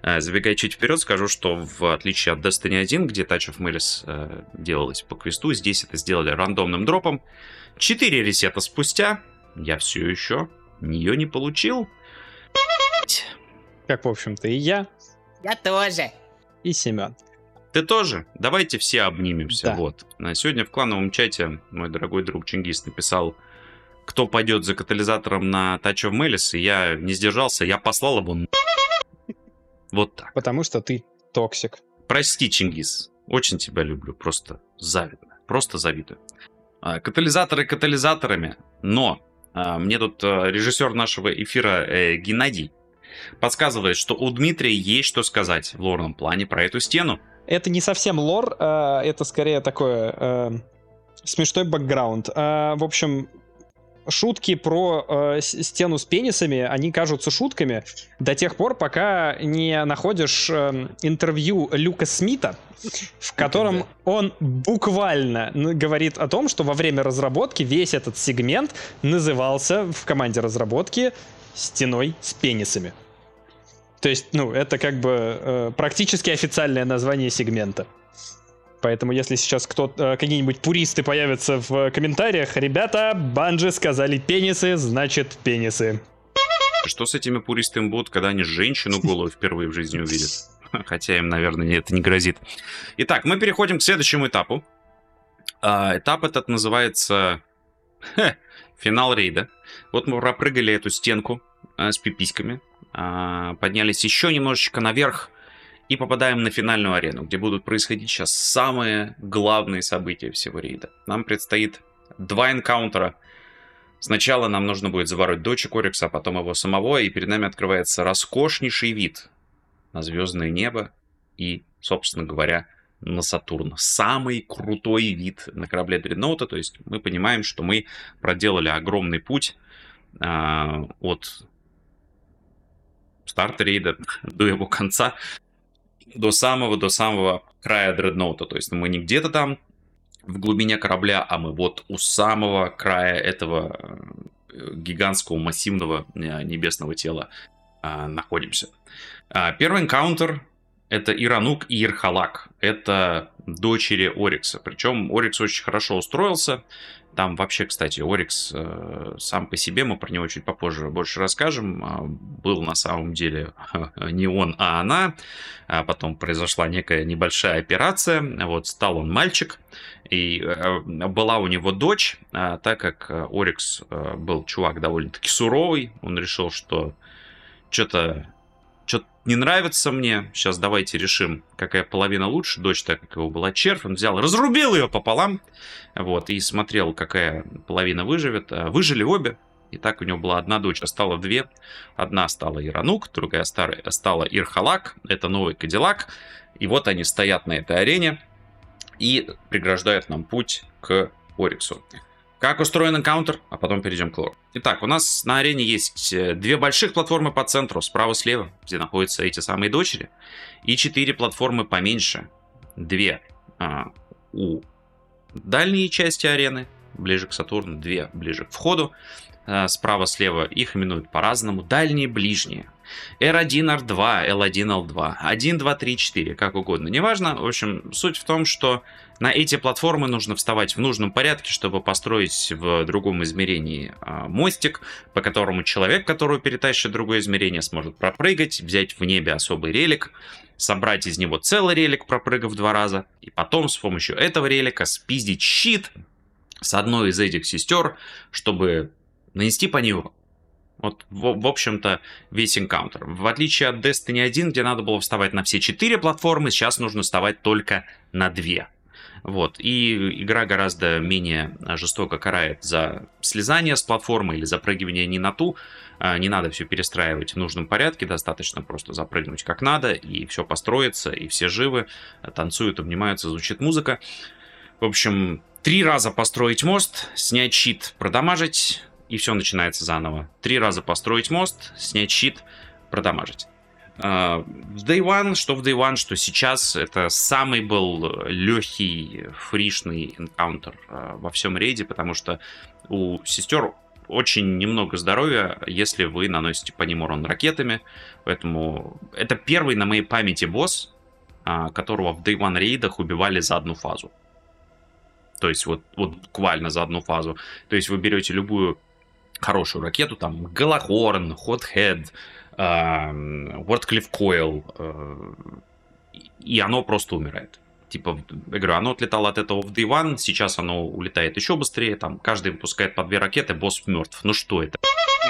Э, Забегая чуть вперед, скажу, что в отличие от Destiny 1, где Touch of Malice э, делалось по квесту, здесь это сделали рандомным дропом. Четыре ресета спустя я все еще нее не получил. Как, в общем-то, и я, Я тоже. и Семен. Ты тоже? Давайте все обнимемся. Да. Вот. Сегодня в клановом чате мой дорогой друг Чингис написал, кто пойдет за катализатором на Touch of Malice, и я не сдержался, я послал его Вот так. Потому что ты токсик. Прости, Чингис. Очень тебя люблю. Просто завидно. Просто завидую. А, Катализаторы катализаторами. Но а, мне тут а, режиссер нашего эфира э, Геннадий подсказывает, что у Дмитрия есть что сказать в лорном плане про эту стену. Это не совсем лор, а, это скорее такое э, смешной бэкграунд. А, в общем, шутки про э, стену с пенисами, они кажутся шутками до тех пор, пока не находишь эм, интервью Люка Смита, в котором он буквально говорит о том, что во время разработки весь этот сегмент назывался в команде разработки стеной с пенисами. То есть, ну, это как бы э, практически официальное название сегмента. Поэтому, если сейчас кто-то, э, какие-нибудь пуристы появятся в комментариях, ребята, банджи сказали пенисы, значит пенисы. Что с этими пуристами будут, когда они женщину голую впервые в жизни увидят? *laughs* Хотя им, наверное, это не грозит. Итак, мы переходим к следующему этапу. А, Этап этот называется *laughs* хе, финал рейда. Вот мы пропрыгали эту стенку а, с пиписьками, а, поднялись еще немножечко наверх и попадаем на финальную арену, где будут происходить сейчас самые главные события всего рейда. Нам предстоит два энкаунтера. Сначала нам нужно будет завороть дочек Орикса, а потом его самого, и перед нами открывается роскошнейший вид на звездное небо и, собственно говоря, на Сатурн. Самый крутой вид на корабле Дредноута, то есть мы понимаем, что мы проделали огромный путь а, от старта рейда до его конца, до самого-до самого края Дредноута. То есть мы не где-то там в глубине корабля, а мы вот у самого края этого э, гигантского массивного э, небесного тела а, находимся. А, Первый энкаунтер это Иранук и Ирхалак. Это дочери Орикса. Причем Орикс очень хорошо устроился. Там вообще, кстати, Орикс э, сам по себе, мы про него чуть попозже больше расскажем, а, был на самом деле *laughs* не он, а она. А потом произошла некая небольшая операция. Вот стал он мальчик. И э, была у него дочь, а, так как э, Орикс э, был чувак довольно-таки суровый, он решил, что что-то что не нравится мне, сейчас давайте решим, какая половина лучше. Дочь, так как его была червь, он взял, разрубил ее пополам, вот, и смотрел, какая половина выживет. А, Выжили обе, и так у него была одна дочь, а стало две. Одна стала Иранук, другая стала Ирхалак, это новый Кадиллак. И вот они стоят на этой арене и преграждают нам путь к Ориксу. Как устроен энкаунтер, а потом перейдем к лору. Итак, у нас на арене есть э, две больших платформы по центру, справа-слева, где находятся эти самые дочери, и четыре платформы поменьше. Две а, у дальней части арены, ближе к Сатурну, две ближе к входу. А, Справа-слева их именуют по-разному. Дальние, ближние. R1, R2, L1, L2, 1, 2, 3, 4, как угодно. Неважно, в общем, суть в том, что на эти платформы нужно вставать в нужном порядке, чтобы построить в другом измерении а, мостик, по которому человек, которого перетащит в другое измерение, сможет пропрыгать, взять в небе особый релик, собрать из него целый релик, пропрыгав два раза, и потом с помощью этого релика спиздить щит с одной из этих сестер, чтобы нанести по ней. Вот, в, в общем-то, весь энкаунтер. В отличие от Destiny 1, где надо было вставать на все четыре платформы, сейчас нужно вставать только на две. Вот. И игра гораздо менее жестоко карает за слезание с платформы или запрыгивание не на ту. А, Не надо все перестраивать в нужном порядке, достаточно просто запрыгнуть как надо, и все построится, и все живы, танцуют, обнимаются, звучит музыка. В общем, три раза построить мост, снять щит, продамажить, и все начинается заново. Три раза построить мост, снять щит, продамажить. А, В Day One, что в Day One, что сейчас, это самый был легкий, фришный энкаунтер а, во всем рейде, потому что у сестер очень немного здоровья, если вы наносите по ним урон ракетами. Поэтому это первый на моей памяти босс, а, которого в Day One рейдах убивали за одну фазу. То есть вот, вот буквально за одну фазу. То есть вы берете любую хорошую ракету, там Галахорн, Hothead, Wordcliff Coil, э, и оно просто умирает. Типа, я говорю, оно отлетало от этого в Day One, сейчас оно улетает еще быстрее, там каждый выпускает по две ракеты, босс мертв. Ну что это?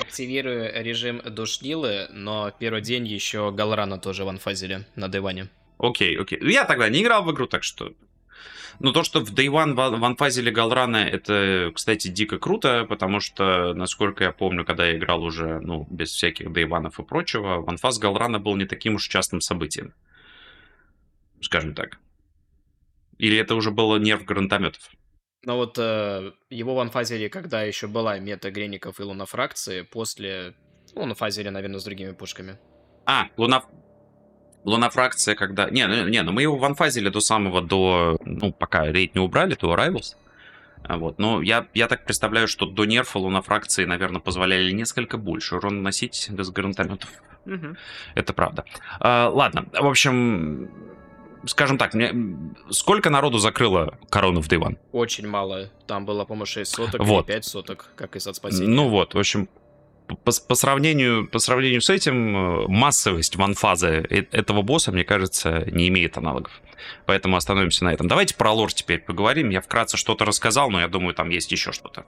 Активирую режим душнилы, но первый день еще Галрана тоже в анфазили на диване. Окей, окей. Я тогда не играл в игру, так что ну, то, что в Day One в анфазе Галрана, это, кстати, дико круто, потому что, насколько я помню, когда я играл уже, ну, без всяких Day One и прочего, анфаз Галрана был не таким уж частым событием. Скажем так. Или это уже было нерв гранатометов? Но вот э, его в анфазере, когда еще была мета Греников и Лунафракции, после... Ну, Лунафазере, наверное, с другими пушками. А, Луна... Лунафракция, когда... Не, ну, не, ну мы его в анфазили до самого, до... Ну, пока рейд не убрали, до Arrivals. А Вот. Но я, я так представляю, что до нерфа лунафракции, наверное, позволяли несколько больше урон носить без гранатометов. Угу. Это правда. А, ладно, в общем, скажем так, мне... сколько народу закрыло корону в One? Очень мало. Там было, по-моему, 6 соток Вот. или 5 соток, как из от спасения. Ну вот, в общем, по, по сравнению, по сравнению с этим, э, массовость ванфазы э- этого босса, мне кажется, не имеет аналогов. Поэтому остановимся на этом. Давайте про лор теперь поговорим. Я вкратце что-то рассказал, но я думаю, там есть еще что-то.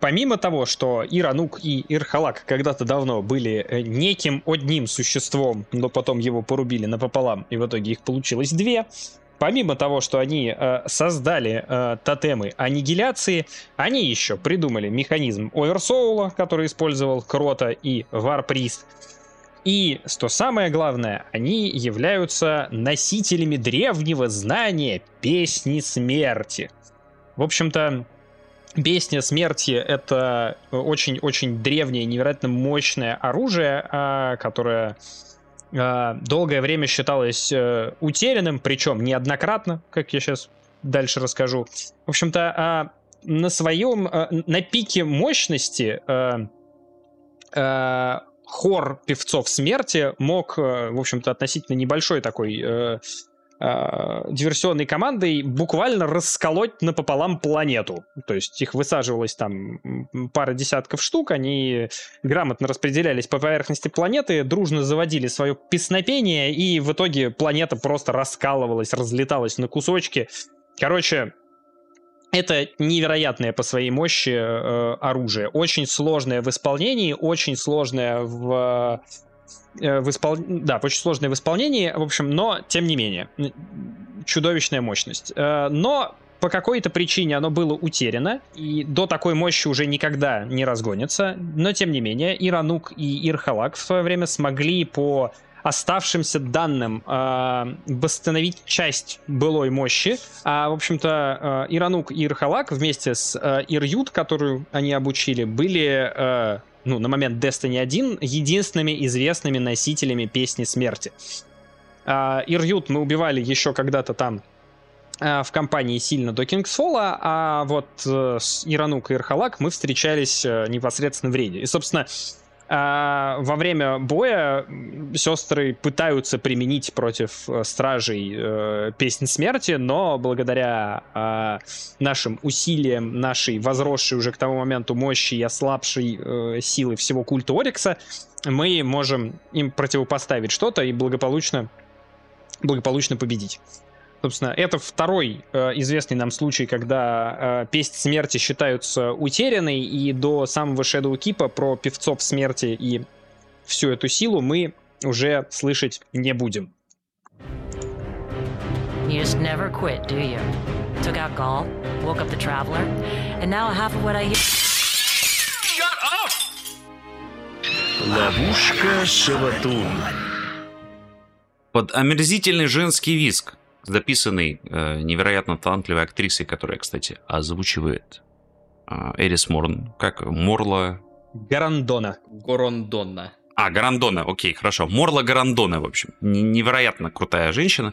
Помимо того, что Иранук и Ирхалак когда-то давно были э, неким одним существом, но потом его порубили напополам, и в итоге их получилось две, помимо того, что они э, создали э, тотемы аннигиляции, они еще придумали механизм Оверсоула, который использовал Крота и Варприст. И, что самое главное, они являются носителями древнего знания Песни Смерти. В общем-то, Песня смерти — это очень-очень древнее, невероятно мощное оружие, а, которое долгое время считалось э, утерянным, причем неоднократно, как я сейчас дальше расскажу. В общем-то, а, на своем, а, на пике мощности а, а, хор певцов смерти мог, э, в общем-то, относительно небольшой такой э, диверсионной командой буквально расколоть напополам планету. То есть их высаживалось там пара десятков штук, они грамотно распределялись по поверхности планеты, дружно заводили свое песнопение, и в итоге планета просто раскалывалась, разлеталась на кусочки. Короче, это невероятное по своей мощи э, оружие. Очень сложное в исполнении, очень сложное в э, в испол... Да, очень сложное в исполнении, в общем, но тем не менее, чудовищная мощность. Э, Но по какой-то причине оно было утеряно, и до такой мощи уже никогда не разгонится. Но тем не менее, Иранук и Ирхалак в свое время смогли по оставшимся данным э, восстановить часть былой мощи. А, в общем-то, э, Иранук и Ирхалак вместе с э, Ирют, которую они обучили, были э, ну, на момент Destiny 1 единственными известными носителями песни смерти. А, Ирют мы убивали еще когда-то там а, в компании сильно до Кингсфола, а вот э, с Иранук и Ирхалак мы встречались э, непосредственно в рейде. И, собственно, а, во время боя сестры пытаются применить против э, стражей э, песнь смерти, но благодаря а, нашим усилиям, нашей возросшей уже к тому моменту мощи и ослабшей э, силы всего культа Орикса, мы можем им противопоставить что-то и благополучно, благополучно победить. Собственно, это второй э, известный нам случай, когда э, песнь смерти считаются утерянной, и до самого Shadow Keep про певцов смерти и всю эту силу мы уже слышать не будем. You just never quit, do you? Took out Gaul, woke up the Traveler, and now half of what I hear. Ловушка Шаватун. Под омерзительный женский виск, записанный э, невероятно талантливой актрисой, которая, кстати, озвучивает э, Эрис Морн, как Морла, Гарандона. Горондонна. А, Гарандона, окей, хорошо. Морла Гарандона, в общем. Н- Невероятно крутая женщина.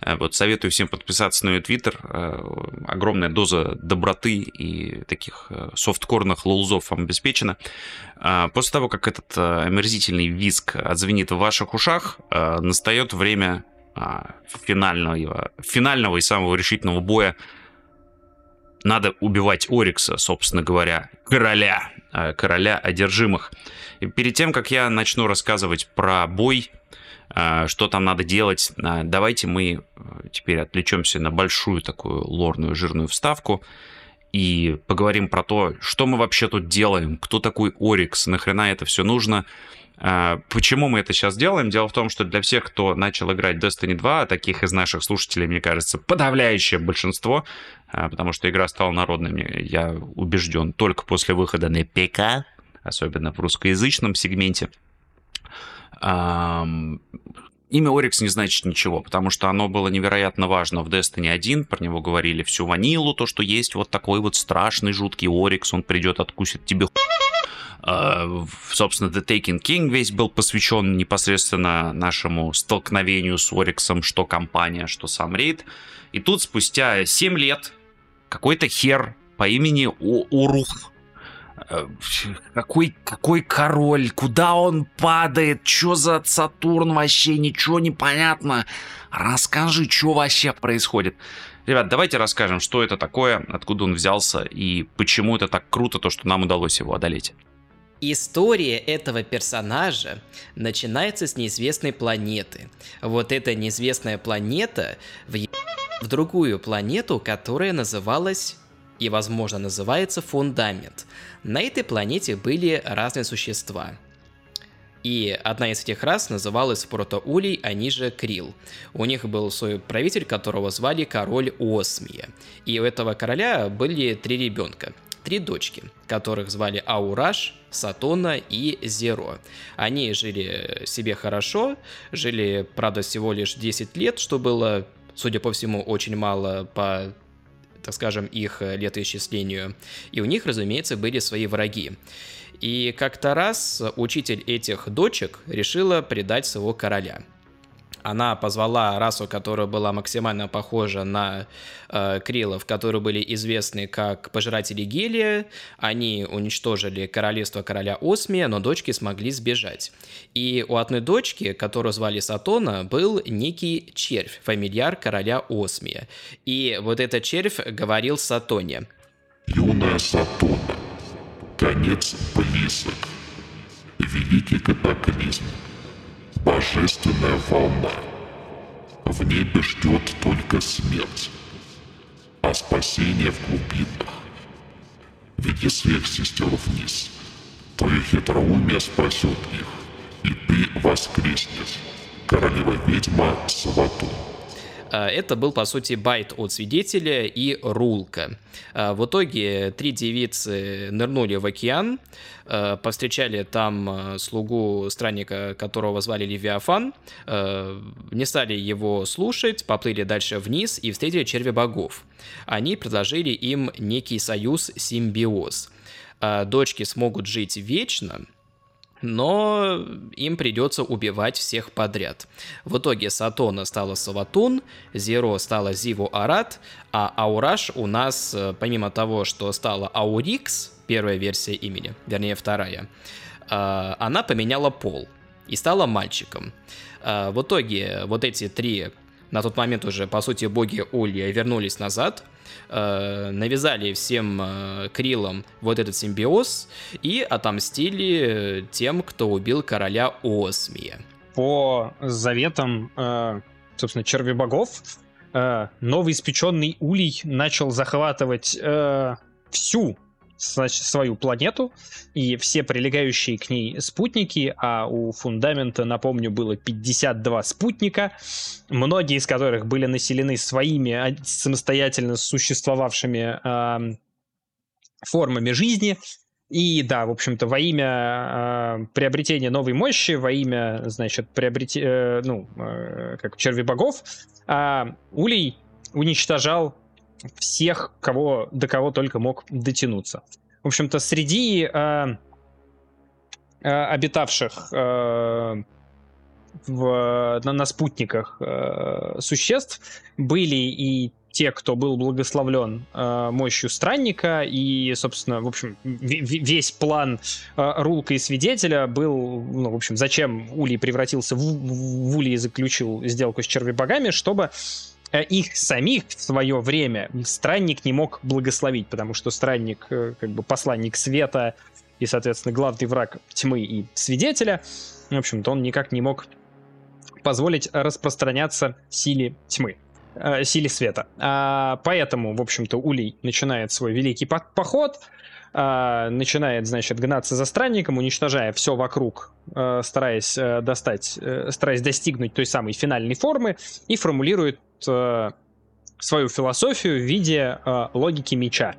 Э, Вот советую всем подписаться на ее твиттер. Э, Огромная доза доброты и таких э, софткорных лоузов вам обеспечена. А, После того, как этот э, омерзительный виск отзвенит в ваших ушах, э, настает время финального, финального и самого решительного боя. Надо убивать Орикса, собственно говоря, короля, э, короля одержимых. И перед тем, как я начну рассказывать про бой, э, что там надо делать, давайте мы теперь отвлечемся на большую такую лорную жирную вставку и поговорим про то, что мы вообще тут делаем, кто такой Орикс, нахрена это все нужно, Почему мы это сейчас делаем? Дело в том, что для всех, кто начал играть Destiny 2, а таких из наших слушателей, мне кажется, подавляющее большинство, э, потому что игра стала народной, я убежден, только после выхода на ПК, особенно в русскоязычном сегменте. Имя Орикс не значит ничего, потому что оно было невероятно важно в Destiny 1, про него говорили всю ванилу, то, что есть вот такой вот страшный, жуткий Орикс, он придет, откусит тебе ху- А, в- Собственно, The Taken King весь был посвящен непосредственно нашему столкновению с Ориксом, что компания, что сам рейд. И тут спустя 7 лет какой-то хер по имени О- Урух Э, Какой, какой король? Куда он падает? Чё за Сатурн вообще? Ничего не понятно. Расскажи, что вообще происходит. Ребят, давайте расскажем, что это такое, откуда он взялся и почему это так круто, то, что нам удалось его одолеть. История этого персонажа начинается с неизвестной планеты. Вот эта неизвестная планета в, в другую планету, которая называлась и, возможно, называется Фундамент. На этой планете были разные существа. И одна из этих рас называлась Протоулей, они же Крил. У них был свой правитель, которого звали король Осмия. И у этого короля были три ребенка, три дочки, которых звали Аураш, Сатона и Зеро. Они жили себе хорошо, жили, правда, всего лишь 10 лет, что было, судя по всему, очень мало по так скажем, их летоисчислению. И у них, разумеется, были свои враги. И как-то раз учитель этих дочек решила предать своего короля. Она позвала расу, которая была максимально похожа на э, крилов, которые были известны как пожиратели гелия. Они уничтожили королевство короля Осмия, но дочки смогли сбежать. И у одной дочки, которую звали Сатона, был некий червь, фамильяр короля Осмия. И вот этот червь говорил Сатоне. Юная Сатона. Конец близок. Великий катаклизм. Божественная волна. В небе ждет только смерть. А спасение в глубинах. Веди своих сестер вниз. Твое хитроумие спасет их. И ты воскреснешь. Королева-ведьма Саватун. А, Это был, по сути, байт от свидетеля и рулка. А, В итоге три девицы нырнули в океан, а, повстречали там слугу странника, которого звали Левиафан, не стали его слушать, поплыли дальше вниз и встретили червя богов. Они предложили им некий союз-симбиоз. Дочки смогут жить вечно, но им придется убивать всех подряд. В итоге Сатона стала Саватун, Зеро стала Зиву Арат, а Аураш у нас, э, помимо того, что стала Аурикс, первая версия имени, вернее вторая, э, она поменяла пол и стала мальчиком. Э, В итоге вот эти три, на тот момент уже, по сути, боги Улья вернулись назад, э, навязали всем э, Крилам вот этот симбиоз и отомстили э, тем, кто убил короля Осмия. По заветам, собственно, черви богов, новый испеченный улей начал захватывать всю значит, свою планету и все прилегающие к ней спутники, а у фундамента, напомню, было 52 спутника, многие из которых были населены своими а, самостоятельно существовавшими эм, формами жизни. И да, в общем-то, во имя э, приобретения новой мощи, во имя, значит, приобретения, ну, э, как черви богов, э, Улей уничтожал всех, кого, до кого только мог дотянуться. В общем-то, среди э, э, обитавших э, в, на, на спутниках э, существ были и те, кто был благословлен э, мощью странника, и, собственно, в общем, весь план э, Рулка и Свидетеля был, ну, в общем, зачем Улей превратился в, в Улей и заключил сделку с червебогами, чтобы их самих в свое время странник не мог благословить, потому что странник, э, как бы посланник света и, соответственно, главный враг тьмы и свидетеля, в общем-то, он никак не мог позволить распространяться силе тьмы э, силе света. А, поэтому, в общем-то, Улей начинает свой великий поход, а, начинает, значит, гнаться за странником, уничтожая все вокруг, а, стараясь а, достать, а, стараясь достигнуть той самой финальной формы, и формулирует а, свою философию в виде а, логики меча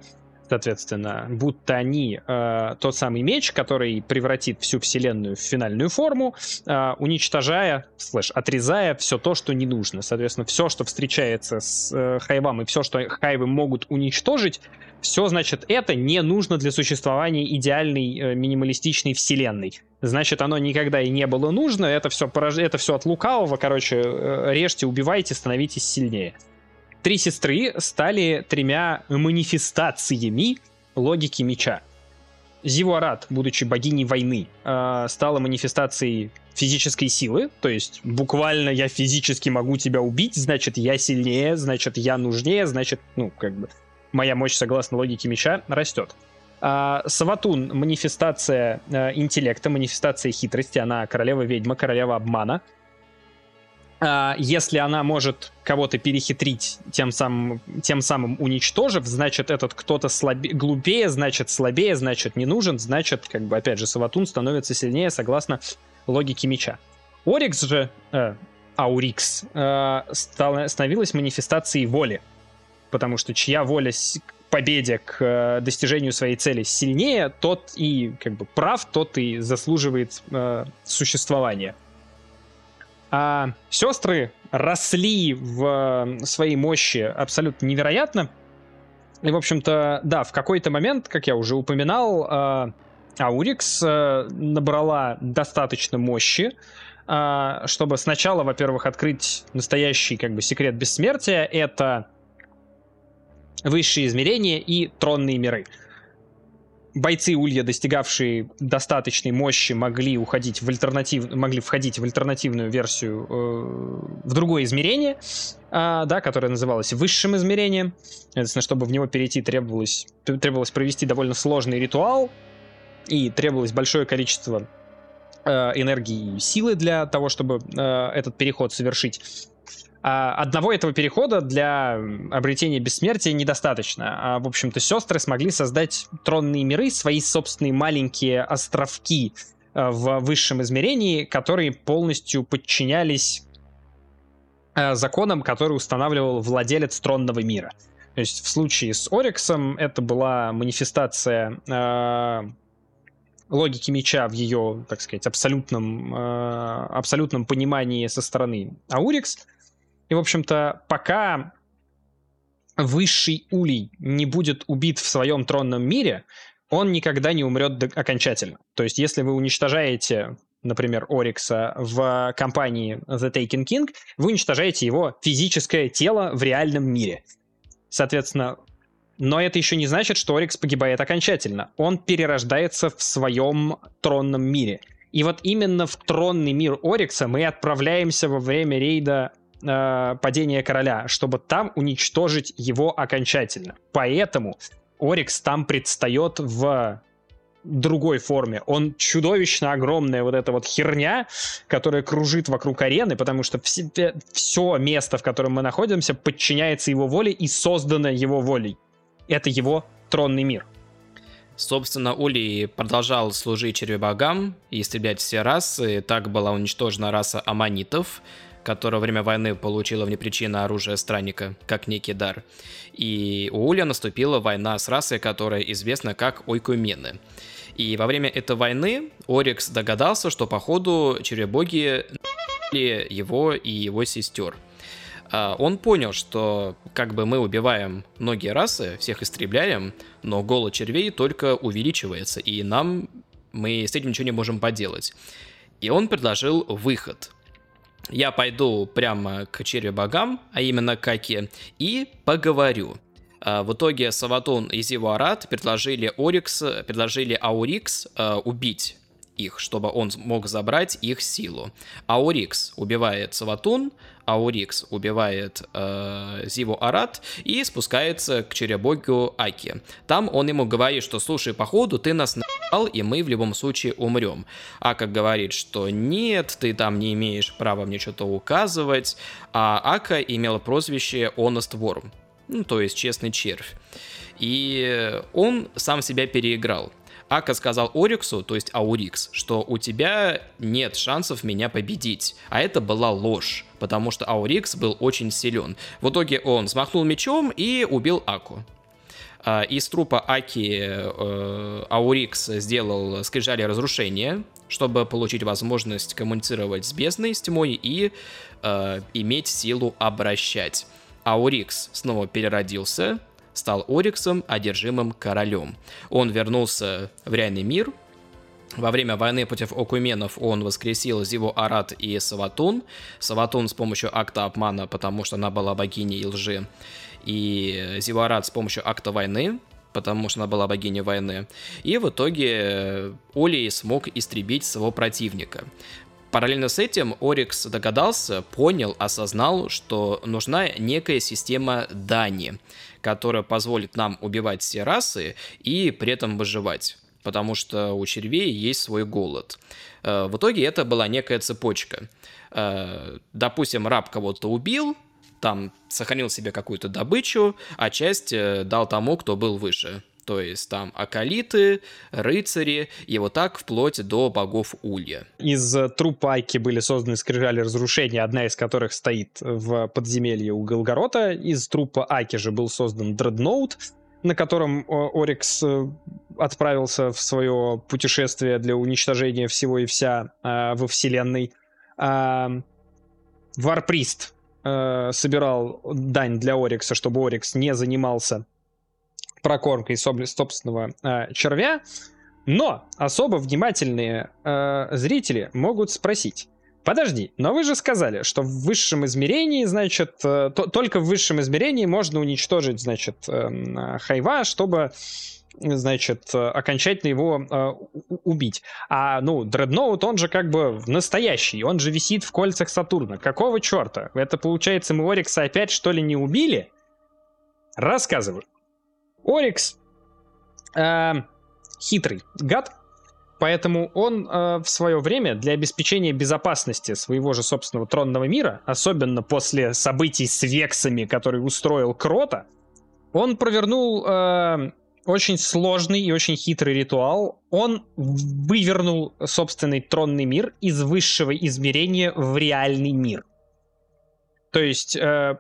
соответственно, будто они э, тот самый меч, который превратит всю вселенную в финальную форму, э, уничтожая, слэш, отрезая все то, что не нужно. Соответственно, все, что встречается с э, хайвам и все, что хайвы могут уничтожить, все, значит, это не нужно для существования идеальной э, минималистичной вселенной. Значит, оно никогда и не было нужно, это все, порож... это все от лукавого, короче, э, режьте, убивайте, становитесь сильнее. Три сестры стали тремя манифестациями логики меча. Зивуарат, будучи богиней войны, э, стала манифестацией физической силы, то есть буквально я физически могу тебя убить, значит я сильнее, значит я нужнее, значит, ну, как бы, моя мощь, согласно логике меча, растет. А, Саватун — манифестация э, интеллекта, манифестация хитрости, она королева-ведьма, королева обмана — если она может кого-то перехитрить, тем самым, тем самым уничтожив, значит, этот кто-то слабе, глупее, значит, слабее, значит, не нужен, значит, как бы, опять же, Саватун становится сильнее, согласно логике меча. Орикс же, э, Аурикс, э, стала, становилась манифестацией воли, потому что чья воля к победе, к э, достижению своей цели сильнее, тот и как бы прав, тот и заслуживает э, существования. А сестры росли в своей мощи абсолютно невероятно. И, в общем-то, да, в какой-то момент, как я уже упоминал, а, Аурикс э, набрала достаточно мощи, чтобы сначала, во-первых, открыть настоящий как бы секрет бессмертия. Это высшие измерения и тронные миры бойцы Улья, достигавшие достаточной мощи, могли уходить в альтернатив, могли входить в альтернативную версию, э, в другое измерение, э, да, которое называлось высшим измерением. Соответственно, чтобы в него перейти, требовалось, требовалось провести довольно сложный ритуал, и требовалось большое количество э, энергии и силы для того, чтобы э, этот переход совершить. А, одного этого перехода для обретения бессмертия недостаточно. А, в общем-то, сестры смогли создать тронные миры, свои собственные маленькие островки а, в высшем измерении, которые полностью подчинялись законам, которые устанавливал владелец тронного мира. То есть в случае с Ориксом это была манифестация э, логики меча в ее, так сказать, абсолютном, э, абсолютном понимании со стороны Аурикс. И, в общем-то, пока высший улей не будет убит в своем тронном мире, он никогда не умрет окончательно. То есть, если вы уничтожаете, например, Орикса в компании The Taken King, вы уничтожаете его физическое тело в реальном мире. Соответственно, но это еще не значит, что Орикс погибает окончательно. Он перерождается в своем тронном мире. И вот именно в тронный мир Орикса мы отправляемся во время рейда э, падения короля, чтобы там уничтожить его окончательно. Поэтому Орикс там предстает в другой форме. Он чудовищно огромная вот эта вот херня, которая кружит вокруг арены, потому что все, все место, в котором мы находимся, подчиняется его воле и создано его волей. Это его тронный мир. Собственно, Ули продолжал служить червебогам и истреблять все расы. Так была уничтожена раса аманитов, которая во время войны получила вне причины оружие странника, как некий дар. И у Уля наступила война с расой, которая известна как Ойкумены. И во время этой войны Орикс догадался, что походу червебоги его и его сестер. А, он понял, что как бы мы убиваем многие расы, всех истребляем, но голод червей только увеличивается, и нам мы с этим ничего не можем поделать. И он предложил выход. Я пойду прямо к черви богам, а именно к Аке, и поговорю. А, В итоге Саватон и Зивуарат предложили Орикс, предложили Аурикс э, убить их, чтобы он мог забрать их силу. Аурикс убивает Саватун, Аурикс убивает э, Зиву Арат и спускается к черебогу Аки. Там он ему говорит, что слушай, походу ты нас на***ал, и мы в любом случае умрем. Ака говорит, что нет, ты там не имеешь права мне что-то указывать, а Ака имел прозвище Honest Worm, ну, то есть честный червь. И он сам себя переиграл. Ака сказал Ориксу, то есть Аурикс, что у тебя нет шансов меня победить. А это была ложь, потому что Аурикс был очень силен. В итоге он взмахнул мечом и убил Аку. А, Из трупа Аки э, Аурикс сделал скрижали разрушения, чтобы получить возможность коммуницировать с бездной, с тьмой и э, иметь силу обращать. Аурикс снова переродился, стал Ориксом, одержимым королем. Он вернулся в реальный мир. Во время войны против Окуменов он воскресил Зиву Арат и Саватун. Саватун с помощью акта обмана, потому что она была богиней лжи. И Зиву Арат с помощью акта войны, потому что она была богиней войны. И в итоге Олей смог истребить своего противника. Параллельно с этим Орикс догадался, понял, осознал, что нужна некая система дани, которая позволит нам убивать все расы и при этом выживать. Потому что у червей есть свой голод. Э, В итоге это была некая цепочка. Э, Допустим, раб кого-то убил, там сохранил себе какую-то добычу, а часть э, дал тому, кто был выше. То есть там акалиты, рыцари, и вот так вплоть до богов Улья. Из э, трупа Айки были созданы скрижали разрушения, одна из которых стоит в подземелье у Голгорота. Из трупа Айки же был создан Дредноут, на котором о, Орикс э, отправился в свое путешествие для уничтожения всего и вся э, во вселенной. А, Варприст э, собирал дань для Орикса, чтобы Орикс не занимался прокормкой собственного э, червя. Но особо внимательные э, зрители могут спросить. Подожди, но вы же сказали, что в высшем измерении, значит, э, то- только в высшем измерении можно уничтожить, значит, эм, э, Хайва, чтобы, значит, э, окончательно его э, убить. А, ну, Дредноут, он же как бы настоящий, он же висит в кольцах Сатурна. Какого черта? Это, получается, мы Орикса опять, что ли, не убили? Рассказываю. Орикс э, хитрый гад, поэтому он э, в свое время для обеспечения безопасности своего же собственного тронного мира, особенно после событий с вексами, который устроил Крота, он провернул э, очень сложный и очень хитрый ритуал. Он вывернул собственный тронный мир из высшего измерения в реальный мир. То есть э,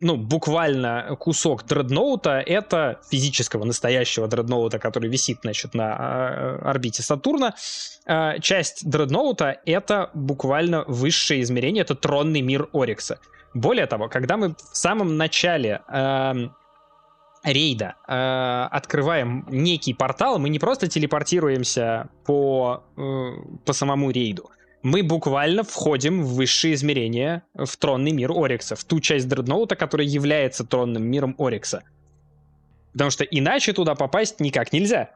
ну, буквально кусок дредноута — это физического настоящего дредноута, который висит, значит, на э, орбите Сатурна. Э, часть дредноута — это буквально высшее измерение, это тронный мир Орикса. Более того, когда мы в самом начале эм, рейда э, открываем некий портал, мы не просто телепортируемся по, э, по самому рейду, мы буквально входим в высшие измерения, в тронный мир Орикса, в ту часть дредноута, которая является тронным миром Орикса. Потому что иначе туда попасть никак нельзя.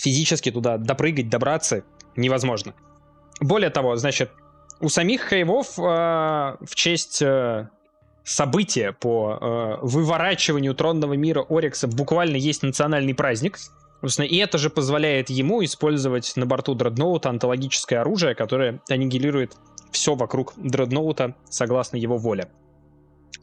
Физически туда допрыгать, добраться невозможно. Более того, значит, у самих Хейвов э, в честь э, события по э, выворачиванию тронного мира Орикса буквально есть национальный праздник. Собственно, и это же позволяет ему использовать на борту дредноута антологическое оружие, которое аннигилирует все вокруг дредноута согласно его воле.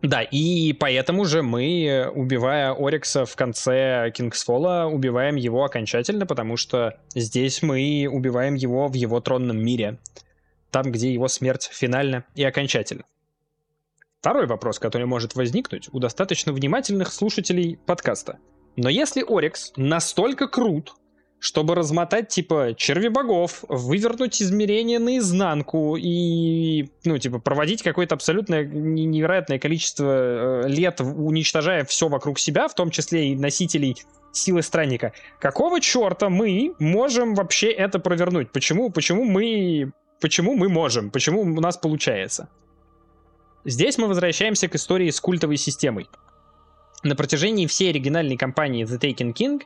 Да, и поэтому же мы, убивая Орикса в конце Кингсфола, убиваем его окончательно, потому что здесь мы убиваем его в его тронном мире. Там, где его смерть финальна и окончательна. Второй вопрос, который может возникнуть у достаточно внимательных слушателей подкаста. Но если Орикс настолько крут, чтобы размотать, типа, черви богов, вывернуть измерения наизнанку и, ну, типа, проводить какое-то абсолютно невероятное количество э, лет, уничтожая все вокруг себя, в том числе и носителей силы странника. Какого черта мы можем вообще это провернуть? Почему, почему мы, почему мы можем? Почему у нас получается? Здесь мы возвращаемся к истории с культовой системой. На протяжении всей оригинальной кампании The Taken King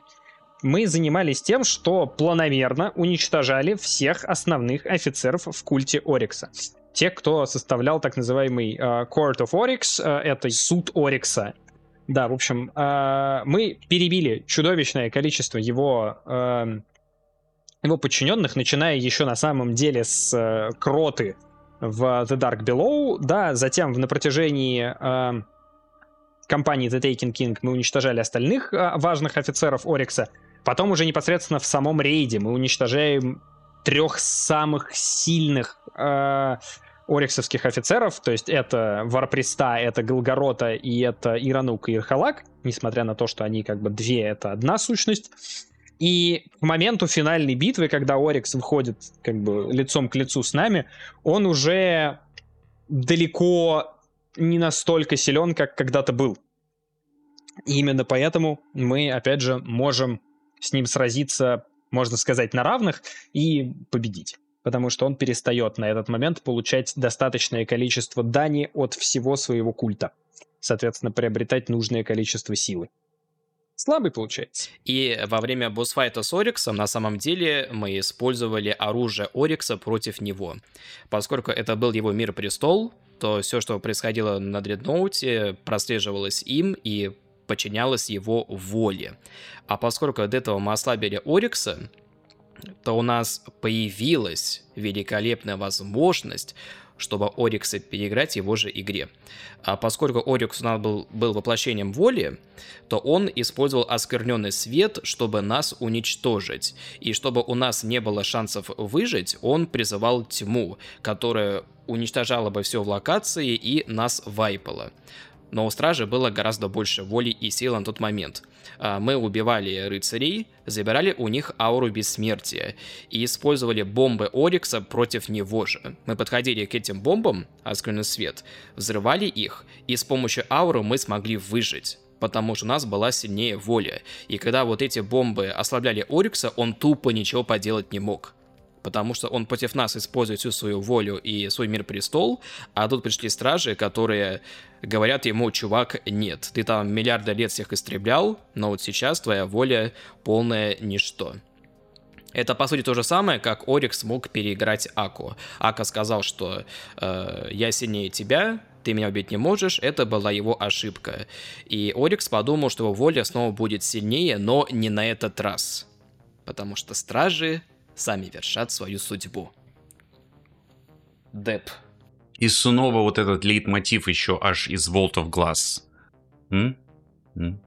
мы занимались тем, что планомерно уничтожали всех основных офицеров в культе Орикса. Те, кто составлял так называемый uh, Court of Oryx, uh, это суд Орикса. Да, в общем, uh, мы перебили чудовищное количество его, uh, его подчиненных, начиная еще на самом деле с uh, Кроты в The Dark Below, да, затем на протяжении uh, компании The Taken King мы уничтожали остальных uh, важных офицеров Орикса, Потом уже непосредственно в самом рейде мы уничтожаем трех самых сильных э, ориксовских офицеров, то есть это Варприста, это Галгорота и это Иранук и Ирхалак, несмотря на то, что они как бы две, это одна сущность. И к моменту финальной битвы, когда Орикс выходит как бы лицом к лицу с нами, он уже далеко не настолько силен, как когда-то был. И именно поэтому мы, опять же, можем с ним сразиться, можно сказать, на равных и победить. Потому что он перестает на этот момент получать достаточное количество дани от всего своего культа. Соответственно, приобретать нужное количество силы. Слабый получается. И во время босс-файта с Ориксом на самом деле мы использовали оружие Орикса против него. Поскольку это был его мир-престол, то все, что происходило на Дредноуте, прослеживалось им и подчинялась его воле. А поскольку до этого мы ослабили Орикса, то у нас появилась великолепная возможность чтобы Орикса переиграть в его же игре. А поскольку Орикс у нас был, был воплощением воли, то он использовал оскверненный свет, чтобы нас уничтожить. И чтобы у нас не было шансов выжить, он призывал тьму, которая уничтожала бы все в локации и нас вайпала но у стражи было гораздо больше воли и сил на тот момент. А, мы убивали рыцарей, забирали у них ауру бессмертия и использовали бомбы Орикса против него же. Мы подходили к этим бомбам, оскверный свет, взрывали их, и с помощью ауры мы смогли выжить потому что у нас была сильнее воля. И когда вот эти бомбы ослабляли Орикса, он тупо ничего поделать не мог потому что он против нас использует всю свою волю и свой мир престол, а тут пришли стражи, которые говорят ему, чувак, нет, ты там миллиарды лет всех истреблял, но вот сейчас твоя воля полное ничто. Это, по сути, то же самое, как Орикс мог переиграть Аку. Ака сказал, что э, «я сильнее тебя, ты меня убить не можешь», это была его ошибка. И Орикс подумал, что его воля снова будет сильнее, но не на этот раз. Потому что стражи сами вершат свою судьбу. Деп. И снова вот этот лейтмотив еще аж из Vault of Glass. М? М?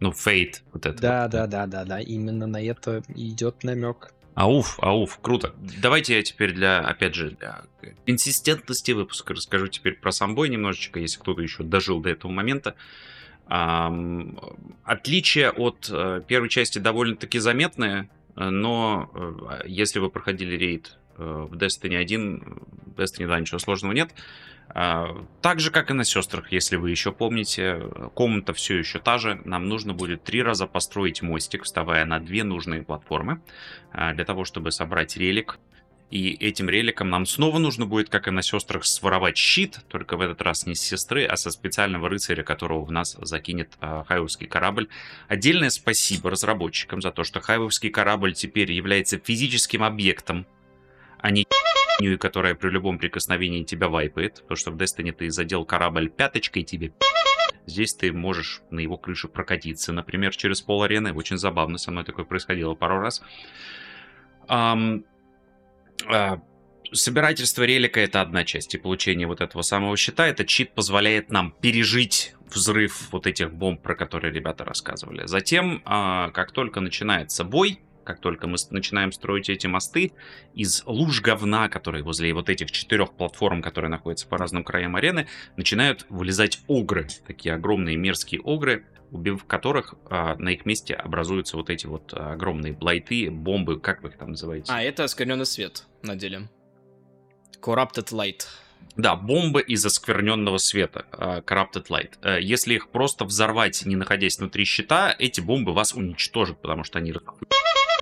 Ну, Фейт, вот это. Да, вот. да, да, да, да, именно на это идет намек. Ауф, ауф, круто. Давайте я теперь для, опять же, для консистентности выпуска расскажу теперь про сам бой немножечко, если кто-то еще дожил до этого момента. Отличие от э, первой части довольно-таки заметное. Э, но э, если вы проходили рейд э, в Destiny 1, в Destiny 2 ничего сложного нет. Так же, как и на сестрах, если вы еще помните, комната все еще та же. Нам нужно будет три раза построить мостик, вставая на две нужные платформы, для того, чтобы собрать релик и этим реликом нам снова нужно будет, как и на сестрах, своровать щит, только в этот раз не с сестры, а со специального рыцаря, которого в нас закинет э, хайвовский корабль. Отдельное спасибо разработчикам за то, что хайвовский корабль теперь является физическим объектом, а не которая при любом прикосновении тебя вайпает. Потому что в Destiny ты задел корабль пяточкой, тебе Здесь ты можешь на его крыше прокатиться, например, через пол арены. Очень забавно, со мной такое происходило пару раз. Um, собирательство релика это одна часть, и получение вот этого самого щита, этот щит позволяет нам пережить взрыв вот этих бомб, про которые ребята рассказывали. Затем, а, как только начинается бой, как только мы начинаем строить эти мосты, из луж говна, которые возле вот этих четырех платформ, которые находятся по разным краям арены, начинают вылезать огры. Такие огромные мерзкие огры, убив которых а, на их месте образуются вот эти вот а, огромные блайты, бомбы, как вы их там называете? А, это оскверненный свет на деле. Corrupted Light. Да, бомбы из оскверненного света, а, Corrupted Light. Э, Если их просто взорвать, не находясь внутри щита, эти бомбы вас уничтожат, потому что они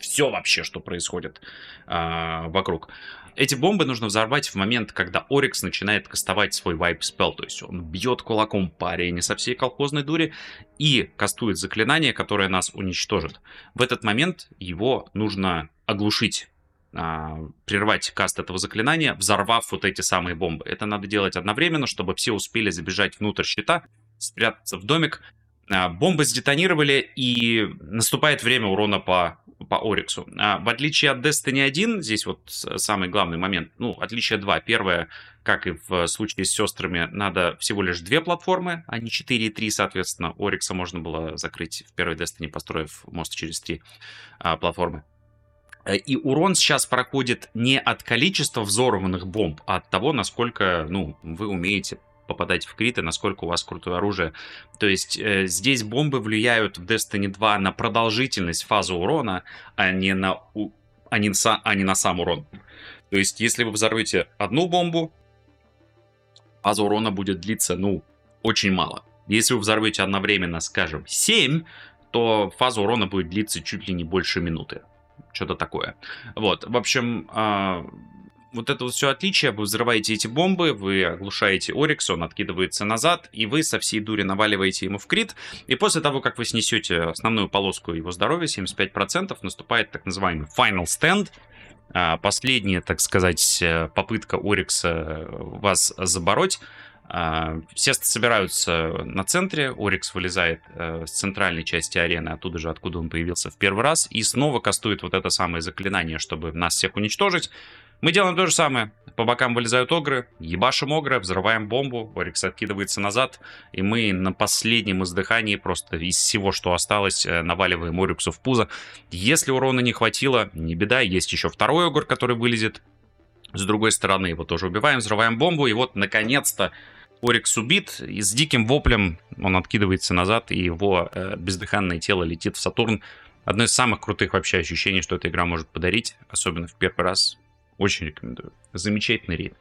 все вообще, что происходит а, вокруг. Эти бомбы нужно взорвать в момент, когда Орикс начинает кастовать свой вайп спел, то есть он бьет кулаком по арене со всей колхозной дури и кастует заклинание, которое нас уничтожит. В этот момент его нужно оглушить а, прервать каст этого заклинания, взорвав вот эти самые бомбы. Это надо делать одновременно, чтобы все успели забежать внутрь щита, спрятаться в домик. А, Бомбы сдетонировали, и наступает время урона по, по Ориксу. А, В отличие от Destiny 1, здесь вот самый главный момент, ну, отличие два. Первое, как и в случае с сестрами, надо всего лишь две платформы, а не 4 и 3, соответственно. Орикса можно было закрыть в первой Destiny, построив мост через три а, платформы. Э, И урон сейчас проходит не от количества взорванных бомб, а от того, насколько, ну, вы умеете попадать в криты, насколько у вас крутое оружие. То есть э, здесь бомбы влияют в Destiny 2 на продолжительность фазы урона, а не на, у- а не, са- а не на сам урон. То есть если вы взорвете одну бомбу, фаза урона будет длиться, ну, очень мало. Если вы взорвете одновременно, скажем, 7, то фаза урона будет длиться чуть ли не больше минуты. Что-то такое. Вот, в общем, а, вот это вот все отличие. Вы взрываете эти бомбы, вы оглушаете Орикс, он откидывается назад, и вы со всей дури наваливаете ему в крит. И после того, как вы снесете основную полоску его здоровья, 75%, наступает так называемый Final Stand. А, Последняя, так сказать, э, попытка Орикса вас забороть. А, Все собираются на центре, Орикс вылезает э, с центральной части арены, оттуда же, откуда он появился в первый раз, и снова кастует вот это самое заклинание, чтобы нас всех уничтожить. Мы делаем то же самое. По бокам вылезают огры, ебашим огры, взрываем бомбу, Орикс откидывается назад, и мы на последнем издыхании просто из всего, что осталось, э, наваливаем Ориксу в пузо. Если урона не хватило, не беда, есть еще второй огр, который вылезет с другой стороны. Его тоже убиваем, взрываем бомбу, и вот, наконец-то, Орикс убит, и с диким воплем он откидывается назад, и его э, бездыханное тело летит в Сатурн. Одно из самых крутых вообще ощущений, что эта игра может подарить, особенно в первый раз. Очень рекомендую. Замечательный рейд.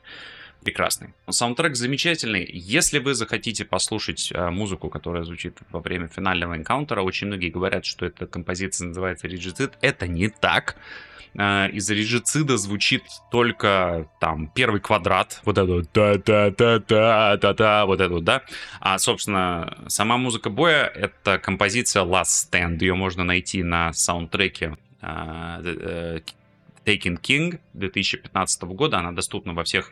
Прекрасный. Саундтрек замечательный. Если вы захотите послушать э, музыку, которая звучит во время финального энкаунтера, очень многие говорят, что эта композиция называется Регицид. Это не так. Э, из Регицида звучит только там первый квадрат, вот это та-та-та-та-та-та, вот это вот, да. А, собственно, сама музыка боя — это композиция Last Stand. Ее можно найти на саундтреке э, э, Taken King 2015 года. Она доступна во всех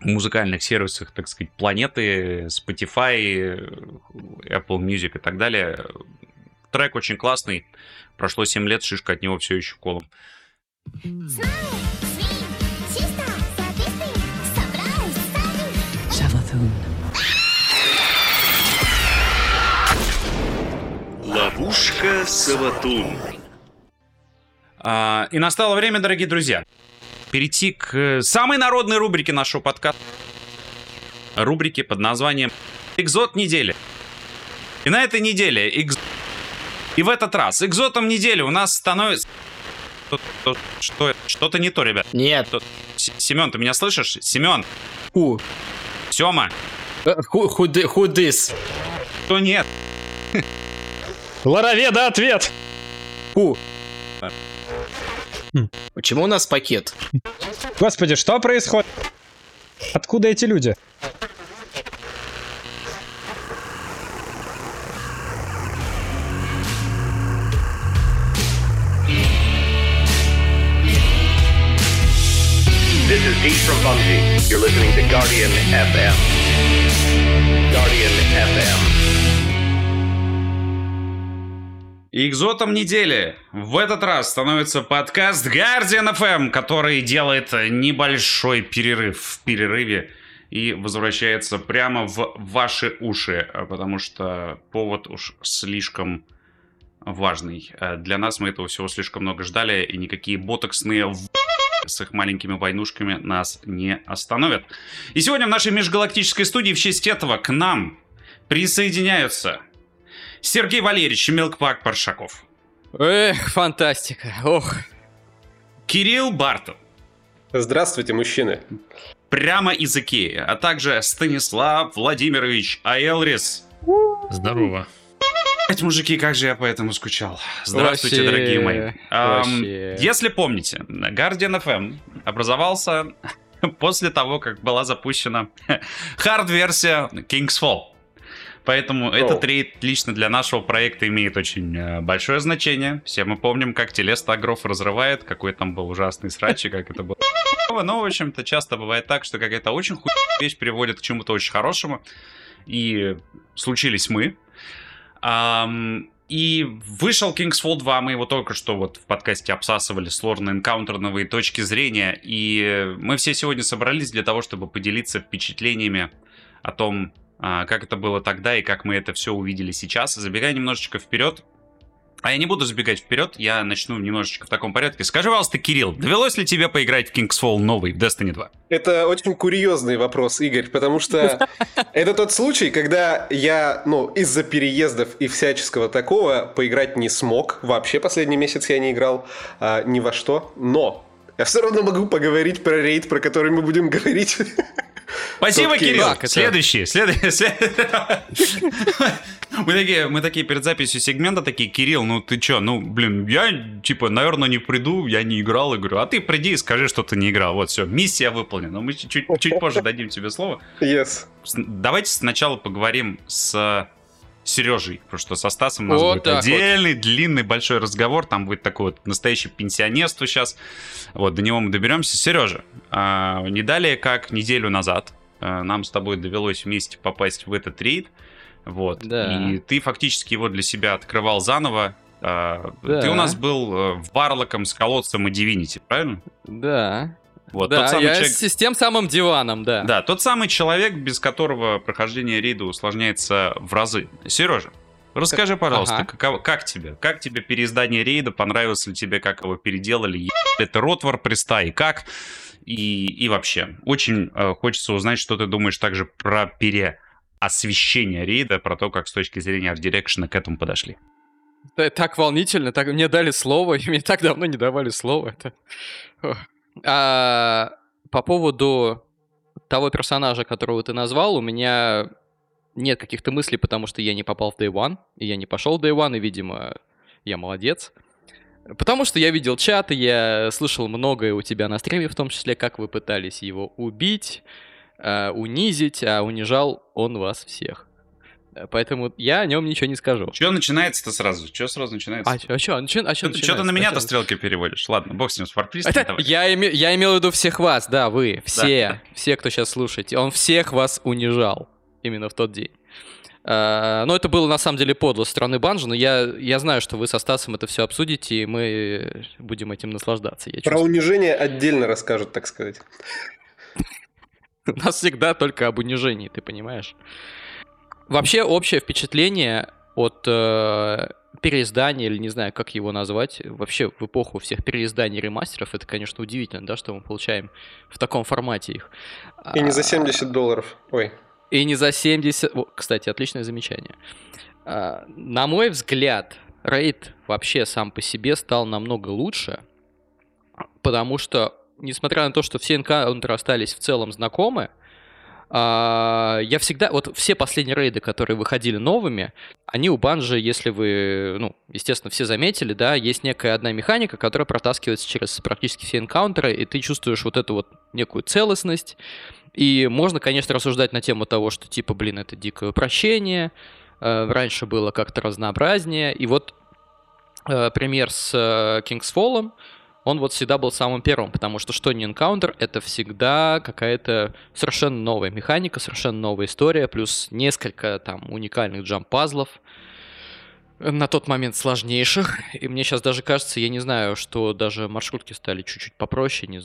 музыкальных сервисах, так сказать, планеты, Spotify, Apple Music и так далее. Трек очень классный. Прошло 7 лет, шишка от него все еще колом. Ловушка Саватун. А, И настало время, дорогие друзья, перейти к э, самой народной рубрике нашего подкаста. Рубрике под названием «Экзот недели». И на этой неделе экз... И в этот раз экзотом недели у нас становится... Что-? Что-то не то, ребят. Нет. Семен, ты меня слышишь? Семен, Who? Сема, Э, who this? что нет? Лароведа, ответ! Who? Почему у нас пакет? Господи, что происходит? Откуда эти люди? Экзотом недели в этот раз становится подкаст Guardian FM, который делает небольшой перерыв в перерыве и возвращается прямо в ваши уши, э, потому что повод уж слишком важный. Э, Для нас мы этого всего слишком много ждали, и никакие ботоксные в- с их маленькими войнушками нас не остановят. И сегодня в нашей межгалактической студии в честь этого к нам присоединяются Сергей Валерьевич Мелкпак Паршаков. Эх, фантастика. Ох. Кирилл Бартов. Здравствуйте, мужчины. Прямо из Икеи. А также Станислав Владимирович Аэлрис. Здорово. Блять, мужики, как же я по этому скучал. Здравствуйте, Вообще, дорогие мои. Вообще. если помните, Guardian FM образовался *laughs* после того, как была запущена *laughs* хард-версия King's Fall. Поэтому этот рейд лично для нашего проекта имеет очень э, большое значение. Все мы помним, как Телеста Агров разрывает, какой там был ужасный срач, и как это было. Но, в общем-то, часто бывает так, что какая-то очень хуйная вещь приводит к чему-то очень хорошему. И случились мы. Ам, и вышел King's Fall 2, мы его только что вот в подкасте обсасывали с лорно-энкаунтерновые точки зрения, и мы все сегодня собрались для того, чтобы поделиться впечатлениями о том, как это было тогда и как мы это все увидели сейчас. Забегая немножечко вперед, а я не буду забегать вперед, я начну немножечко в таком порядке. Скажи, пожалуйста, Кирилл, довелось ли тебе поиграть в King's Fall новый в Destiny 2? Это очень курьезный вопрос, Игорь, потому что *laughs* это тот случай, когда я, ну, из-за переездов и всяческого такого поиграть не смог. Вообще последний месяц я не играл а, ни во что, но я все равно могу поговорить про рейд, про который мы будем говорить. *laughs* Спасибо. Кирилл. Следующий, следующий. *laughs* Мы такие, мы такие перед записью сегмента такие, Кирилл, ну ты чё, ну, блин, я, типа, наверное, не приду, я не играл, и говорю, а ты приди и скажи, что ты не играл. Вот, все, миссия выполнена. Мы чуть, чуть позже дадим тебе слово. Yes. Давайте сначала поговорим с Сережей, потому что со Стасом у нас Вот будет так вот. отдельный, длинный, большой разговор. Там будет такое вот настоящее пенсионерство сейчас. Вот, до него мы доберемся. Сережа, а, не далее, как неделю назад а, нам с тобой довелось вместе попасть в этот рейд. Вот. Да. И ты фактически его для себя открывал заново. А, Да. Ты у нас был э, варлоком с колодцем и Дивинити, правильно? Да. Вот, да, тот самый я человек- с, тем самым диваном, да. да, тот самый человек, без которого прохождение рейда усложняется в разы. Сережа, расскажи, пожалуйста, Ага. каково- как тебе? Как тебе переиздание рейда? Понравилось ли тебе, как его переделали? Это ротвар приста и как? И, и вообще, очень э, хочется узнать, что ты думаешь также про переосвещение рейда, про то, как с точки зрения арт-дирекшена к этому подошли. Это так волнительно, так мне дали слово, *laughs* и мне так давно не давали слово. Это... А, по поводу того персонажа, которого ты назвал, у меня нет каких-то мыслей, потому что я не попал в Day One, и я не пошел в Day One, и, видимо, я молодец. Потому что я видел чат, и я слышал многое у тебя на стриме, в том числе, как вы пытались его убить, э, унизить, а унижал он вас всех. Э, Поэтому я о нем ничего не скажу. Что начинается-то сразу? Что сразу начинается? А, а чё, а чё- а Что ты начинается? на А меня-то стрелки переводишь? Ладно, бог с ним, с фарпристом, Это давай. я, име- я имел в виду всех вас, да, вы, все, все, кто сейчас слушаете. Он всех вас унижал именно в тот день. А, но это было на самом деле подло со стороны Банжи, но я, я знаю, что вы со Стасом это все обсудите, и мы будем этим наслаждаться. Я Про чувствую. унижение отдельно расскажут, так сказать. *laughs* У нас всегда только об унижении, ты понимаешь? Вообще, общее впечатление от э, переиздания, или не знаю, как его назвать, вообще в эпоху всех переизданий ремастеров, это, конечно, удивительно, да, что мы получаем в таком формате их. И не за А, 70 долларов. Ой. И не за 70... О, кстати, отличное замечание. А, На мой взгляд, рейд вообще сам по себе стал намного лучше, потому что, несмотря на то, что все энкаунтеры остались в целом знакомы, а, я всегда... Вот все последние рейды, которые выходили новыми, они у Банжи, если вы, ну, естественно, все заметили, да, есть некая одна механика, которая протаскивается через практически все энкаунтеры, и ты чувствуешь вот эту вот некую целостность, и можно, конечно, рассуждать на тему того, что типа, блин, это дикое упрощение, э, раньше было как-то разнообразнее, и вот э, пример с э, King's Fall, он вот всегда был самым первым, потому что что не энкаунтер, это всегда какая-то совершенно новая механика, совершенно новая история, плюс несколько там уникальных джамп-пазлов, на тот момент сложнейших. И мне сейчас даже кажется, я не знаю, что даже маршрутки стали чуть-чуть попроще. Не,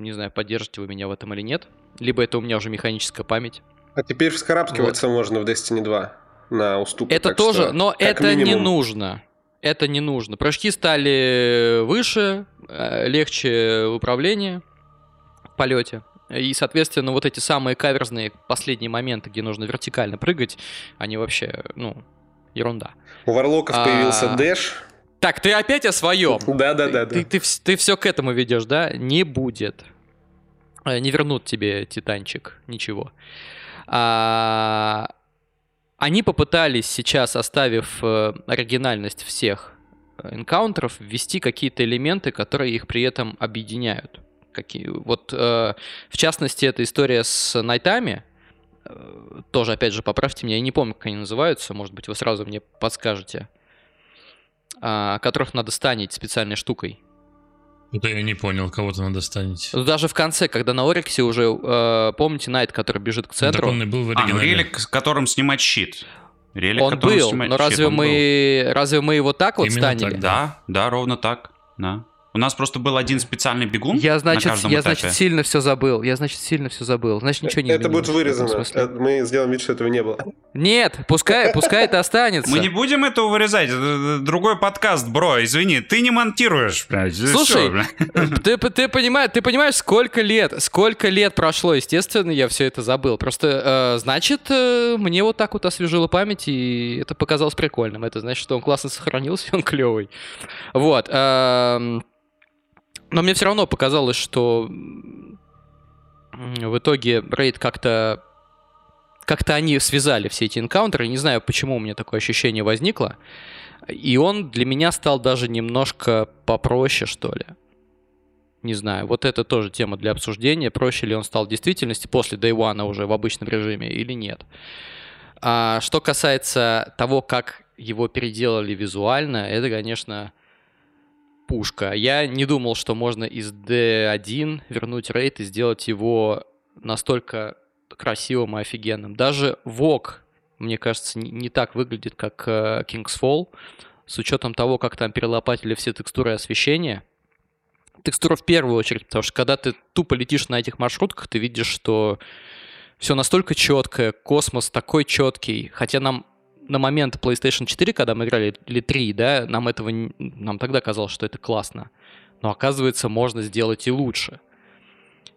не знаю, поддержите вы меня в этом или нет. Либо это у меня уже механическая память. А теперь вскарабкиваться можно в Destiny 2 на уступы. Это тоже, что, но это не минимум. нужно. Это не нужно. Прыжки стали выше, э, легче в управлении в полете. И, соответственно, вот эти самые каверзные последние моменты, где нужно вертикально прыгать, они вообще, ну, ерунда. У Варлоков появился А, Дэш. Так, ты опять о своем. Да-да-да. Ты, ты, вс- ты все к этому ведешь, да? Не будет. Э, Не вернут тебе Титанчик, ничего. А, они попытались сейчас, оставив э, оригинальность всех э, энкаунтеров, ввести какие-то элементы, которые их при этом объединяют. Какие, вот, э, в частности, эта история с найтами, тоже, опять же, поправьте меня, я не помню, как они называются, может быть, вы сразу мне подскажете, а, которых надо станить специальной штукой. Это я не понял, кого-то надо станить. Ну, Даже в конце, когда на Ориксе уже, э, помните, Найт, который бежит к Так центру, он и был в А, ну оригинале. релик, с которым снимать щит. Релик, он был, снимать но щит, разве он был. мы, разве мы его так вот Именно станили? так, Да, да, ровно так. Да. У нас просто был один специальный бегун Я, на значит, каждом я, этапе. значит, сильно все забыл. Я, значит, сильно все забыл. Значит, ничего не Это будет вырезано. Э, Мы сделаем вид, что этого не было. Нет, пускай, пускай это останется. Мы не будем этого вырезать. Это другой подкаст, бро. Извини, ты не монтируешь, блядь. Слушай, ты, ты, понимаешь, ты понимаешь, сколько лет, сколько лет прошло, естественно, я все это забыл. Просто, э, значит, э, мне вот так вот освежило память, и это показалось прикольным. Это значит, что он классно сохранился, и он клевый. Вот. эм, но мне все равно показалось, что в итоге рейд как-то как-то они связали все эти энкаунтеры. Не знаю, почему у меня такое ощущение возникло. И он для меня стал даже немножко попроще, что ли. Не знаю, вот это тоже тема для обсуждения. Проще ли он стал в действительности после Day One уже в обычном режиме или нет. А что касается того, как его переделали визуально, это, конечно, пушка. Я не думал, что можно из D1 вернуть рейд и сделать его настолько красивым и офигенным. Даже Вок, мне кажется, не, так выглядит, как э, King's Fall, с учетом того, как там перелопатили все текстуры освещения. Текстура в первую очередь, потому что когда ты тупо летишь на этих маршрутках, ты видишь, что все настолько четкое, космос такой четкий, хотя нам на момент PlayStation 4, когда мы играли, или 3, да, нам этого, нам тогда казалось, что это классно. Но оказывается, можно сделать и лучше.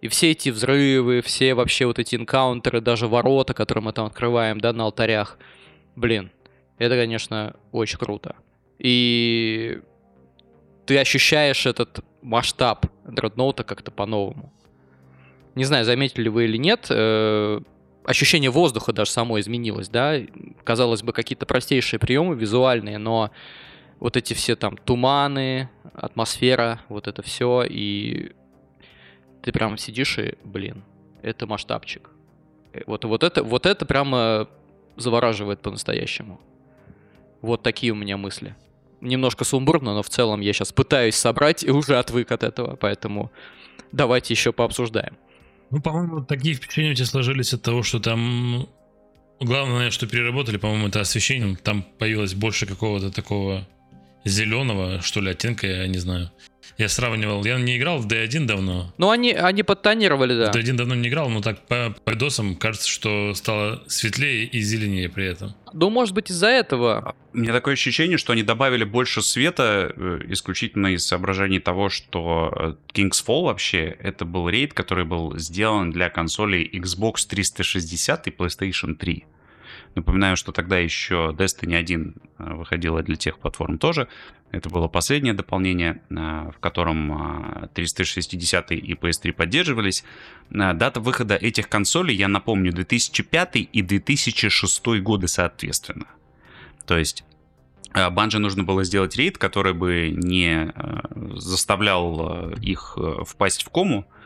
И все эти взрывы, все вообще вот эти энкаунтеры, даже ворота, которые мы там открываем, да, на алтарях, блин, это, конечно, очень круто. И ты ощущаешь этот масштаб дредноута как-то по-новому. Не знаю, заметили вы или нет, э, ощущение воздуха даже само изменилось, да. Казалось бы, какие-то простейшие приемы визуальные, но вот эти все там туманы, атмосфера, вот это все, и ты прям сидишь и, блин, это масштабчик. Э, Вот, вот, это, вот это прямо завораживает по-настоящему. Вот такие у меня мысли. Немножко сумбурно, но в целом я сейчас пытаюсь собрать и уже отвык от этого, поэтому давайте еще пообсуждаем. Ну, по-моему, такие впечатления у тебя сложились от того, что там ну, главное, что переработали, по-моему, это освещение. Там появилось больше какого-то такого зеленого, что ли, оттенка, я не знаю. Я сравнивал, я не играл в D1 давно. Ну, они, они подтонировали, да. В D1 давно не играл, но так по, по видосам кажется, что стало светлее и зеленее при этом. Ну, может быть, из-за этого. У меня такое ощущение, что они добавили больше света э, исключительно из соображений того, что э, King's Fall вообще это был рейд, который был сделан для консолей Xbox 360 и PlayStation 3. Напоминаю, что тогда еще Destiny 1 э, выходила для тех платформ тоже. Это было последнее дополнение, э, в котором э, 360 и PS3 поддерживались. Э, Дата выхода этих консолей, я напомню, 2005 и 2006 годы соответственно. То есть Банже нужно было сделать рейд, который бы не э, заставлял э, их э, впасть в кому, э,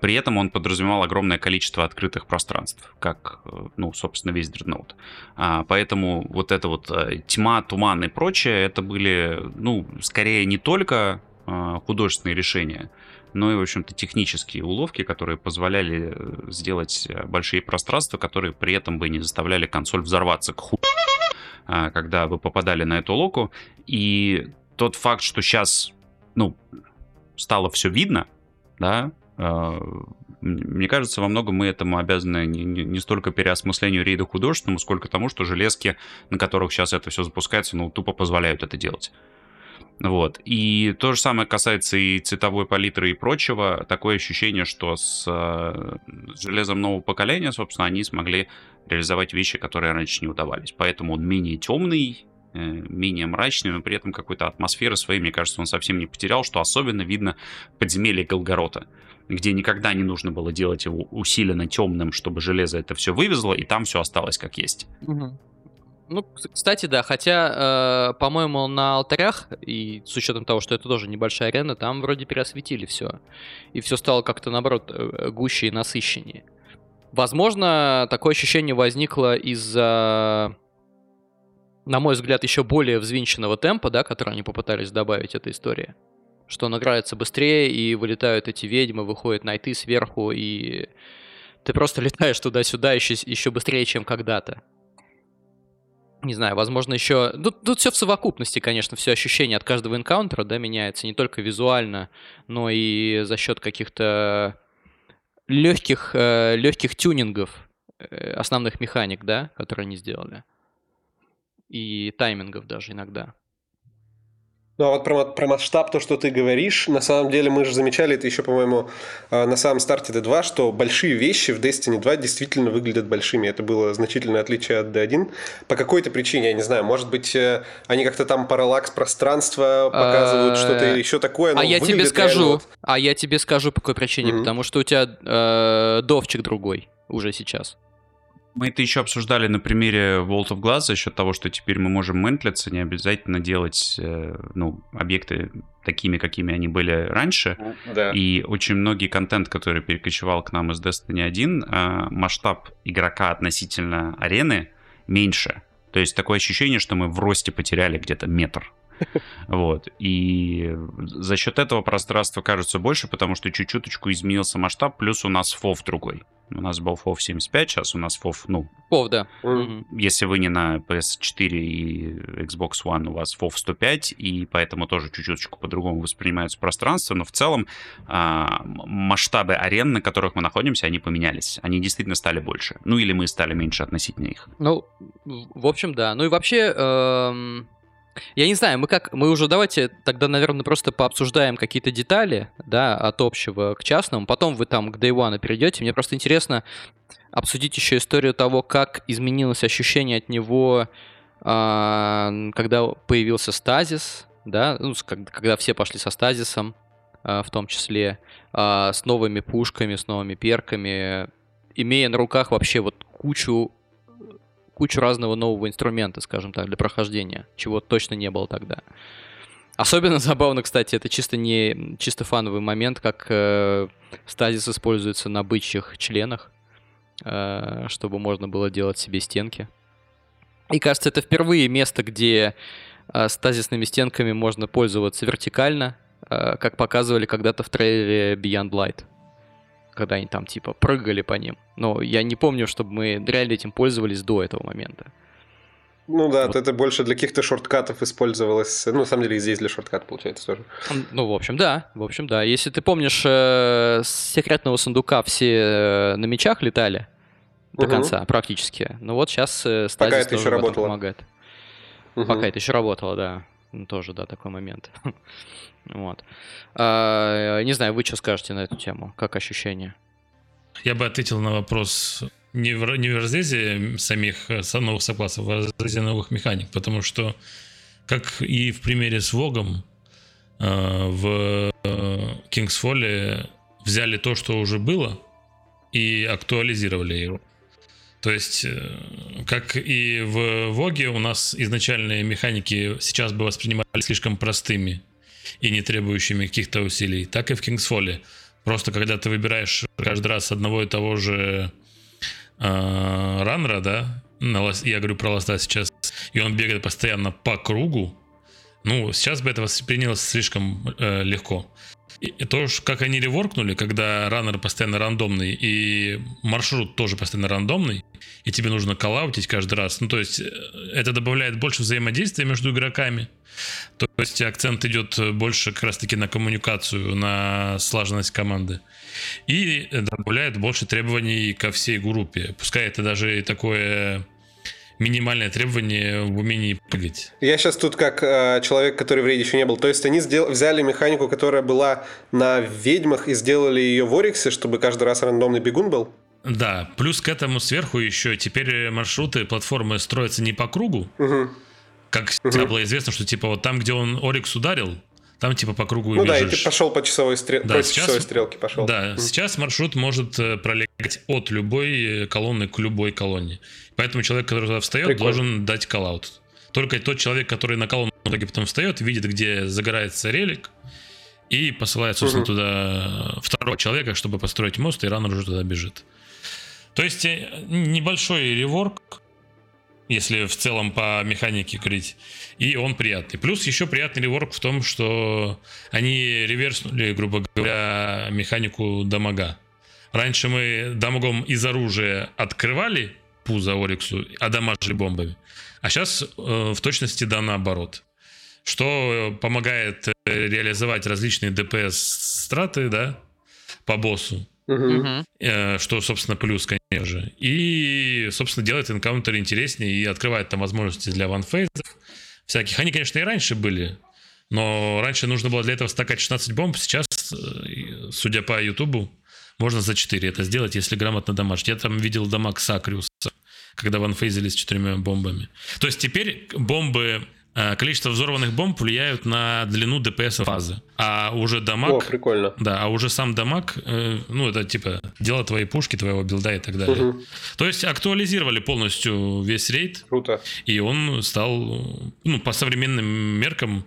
при этом он подразумевал огромное количество открытых пространств, как, э, ну, собственно, весь Dreadnought. А, Поэтому вот эта вот э, тьма, туман и прочее, это были, ну, скорее не только э, художественные решения, но и, в общем-то, технические уловки, которые позволяли э, сделать большие пространства, которые при этом бы не заставляли консоль взорваться к ху а, когда вы попадали на эту локу. И тот факт, что сейчас, ну, стало все видно, да, а, мне кажется, во многом мы этому обязаны не, столько переосмыслению рейда художественному, сколько тому, что железки, на которых сейчас это все запускается, ну, тупо позволяют это делать. Вот. И то же самое касается и цветовой палитры и прочего. Такое ощущение, что с э, железом нового поколения, собственно, они смогли реализовать вещи, которые раньше не удавались. Поэтому он менее темный, э, менее мрачный, но при этом какой-то атмосферы своей, мне кажется, он совсем не потерял, что особенно видно в подземелье Голгорота, где никогда не нужно было делать его усиленно темным, чтобы железо это все вывезло, и там все осталось как есть. Ну, кстати, да, хотя, э, по-моему, на алтарях, и с учетом того, что это тоже небольшая арена, там вроде переосветили все. И все стало как-то, наоборот, э, гуще и насыщеннее. Возможно, такое ощущение возникло из-за, на мой взгляд, еще более взвинченного темпа, да, который они попытались добавить этой истории. Что он играется быстрее, и вылетают эти ведьмы, выходят найты сверху, и ты просто *laughs* летаешь туда-сюда еще, еще быстрее, чем когда-то не знаю, возможно, еще... Тут, тут все в совокупности, конечно, все ощущение от каждого энкаунтера, да, меняется не только визуально, но и за счет каких-то легких, э, легких тюнингов э, основных механик, да, которые они сделали. И таймингов даже иногда. Ну а вот про, про масштаб, то, что ты говоришь, на самом деле мы же замечали это еще, по-моему, э, на самом старте D2, что большие вещи в Destiny 2 действительно выглядят большими. Это было значительное отличие от D1. По какой-то причине, я не знаю, может быть, э, они как-то там параллакс пространства показывают, что-то еще такое, А я тебе скажу, а я тебе скажу по какой причине, потому что у тебя э, довчик другой уже сейчас. Мы это еще обсуждали на примере World of Glass за счет того, что теперь мы можем ментлиться, не обязательно делать э, ну, объекты такими, какими они были раньше. Да. И очень многие контент, который перекочевал к нам из Destiny 1, э, масштаб игрока относительно арены меньше. То есть такое ощущение, что мы в росте потеряли где-то метр. *laughs* Вот. И за счет этого пространство кажется больше, потому что чуть-чуточку изменился масштаб, плюс у нас FOV другой. У нас был FOV 75, сейчас у нас FOV, ну, Пов, да. Если вы не на PS4 и Xbox One, у вас FOV 105, и поэтому тоже чуть-чуточку по-другому воспринимается пространство, но в целом а, масштабы арен, на которых мы находимся, они поменялись. Они действительно стали больше. Ну или мы стали меньше относительно их. Ну, в в общем, да. Ну и вообще, эм, я не знаю, мы как, мы уже давайте тогда, наверное, просто пообсуждаем какие-то детали, да, от общего к частному. Потом вы там к Day One перейдете. Мне просто интересно обсудить еще историю того, как изменилось ощущение от него, а, когда появился стазис, да, ну, когда все пошли со стазисом, а, в том числе, а, с новыми пушками, с новыми перками, имея на руках вообще вот кучу кучу разного нового инструмента, скажем так, для прохождения, чего точно не было тогда. Особенно *laughs* забавно, кстати, это чисто не чисто фановый момент, как э, стазис используется на бычьих членах, э, чтобы можно было делать себе стенки. И кажется, это впервые место, где э, стазисными стенками можно пользоваться вертикально, э, как показывали когда-то в трейлере Beyond Light когда они там типа прыгали по ним. Но я не помню, чтобы мы реально этим пользовались до этого момента. Ну да, это больше для каких-то шорткатов использовалось. Ну, на самом деле, здесь для шортката получается тоже. Ну, в общем, да. В общем, да. Если ты помнишь, э, с секретного сундука все э, на мечах летали до Мгм. конца практически. Ну вот сейчас э, Пока стазис это тоже еще работало. помогает. Мгм. Пока это еще работало, да. Ну, Тоже, да, такой момент. *laughs* Вот. А, Не знаю, вы что скажете на эту тему? Как ощущение? Я бы ответил на вопрос не в, не в разрезе самих э, новых соклассов, а в разрезе новых механик, потому что, как и в примере с Вогом, э, в э, King's Fall взяли то, что уже было, и актуализировали его. То есть, э, как и в Воге, у нас изначальные механики сейчас бы воспринимались слишком простыми и не требующими каких-то усилий, так и в Fall. Просто когда ты выбираешь каждый раз одного и того же э, раннера, да, я говорю про лоста сейчас, и он бегает постоянно по кругу, ну, сейчас бы это воспринялось слишком э, легко. И, и то, как они реворкнули, когда раннер постоянно рандомный, и маршрут тоже постоянно рандомный, и тебе нужно коллаутить каждый раз. Ну, то есть, э, это добавляет больше взаимодействия между игроками. То есть, акцент идет больше как раз-таки на коммуникацию, на слаженность команды. И добавляет больше требований ко всей группе. Пускай это даже такое минимальное требование в умении прыгать. Я сейчас тут как э, человек, который в рейде еще не был. То есть они сдел- взяли механику, которая была на ведьмах, и сделали ее в Ориксе, чтобы каждый раз рандомный бегун был? Да, плюс к этому сверху еще теперь маршруты, платформы строятся не по кругу, Угу. как всегда было известно, что типа вот там, где он Орикс ударил, там типа по кругу Ну да, и бежишь. ты пошел по часовой стрелке, Да, сейчас- часовой стрелки пошел. Да, Мгм. сейчас маршрут может э, пролегать от любой э, колонны к любой колонне. Поэтому человек, который туда встает, Прикольно. должен дать коллаут. Только тот человек, который на колонну в итоге потом встает, видит, где загорается релик, и посылает, собственно, Мгм. туда второго человека, чтобы построить мост, и раннер уже туда бежит. То есть э, небольшой реворк, если в целом по механике говорить, и он приятный. Плюс еще приятный реворк в том, что они реверснули, грубо говоря, механику дамага. Раньше мы дамагом из оружия открывали пузо Ориксу, а дамажили бомбами. А сейчас э, в точности да наоборот. Что помогает э, реализовать различные ДПС-страты, да, по боссу. Э, что, собственно, плюс, конечно же. И, собственно, делает энкаунтер интереснее и открывает там возможности для ванфейзов всяких. Они, конечно, и раньше были, но раньше нужно было для этого стакать 16 бомб. Сейчас, э, судя по Ютубу, можно за 4 это сделать, если грамотно дамажить. Я там видел дамаг Сакриуса, когда ванфейзили с четырьмя бомбами. То есть теперь бомбы... э, Количество взорванных бомб влияют на длину ДПС фазы. А уже дамаг... О, прикольно. Да, а уже сам дамаг, э, ну, это типа дело твоей пушки, твоего билда и так далее. Мгм. То есть актуализировали полностью весь рейд, Круто. и он стал, ну, по современным меркам,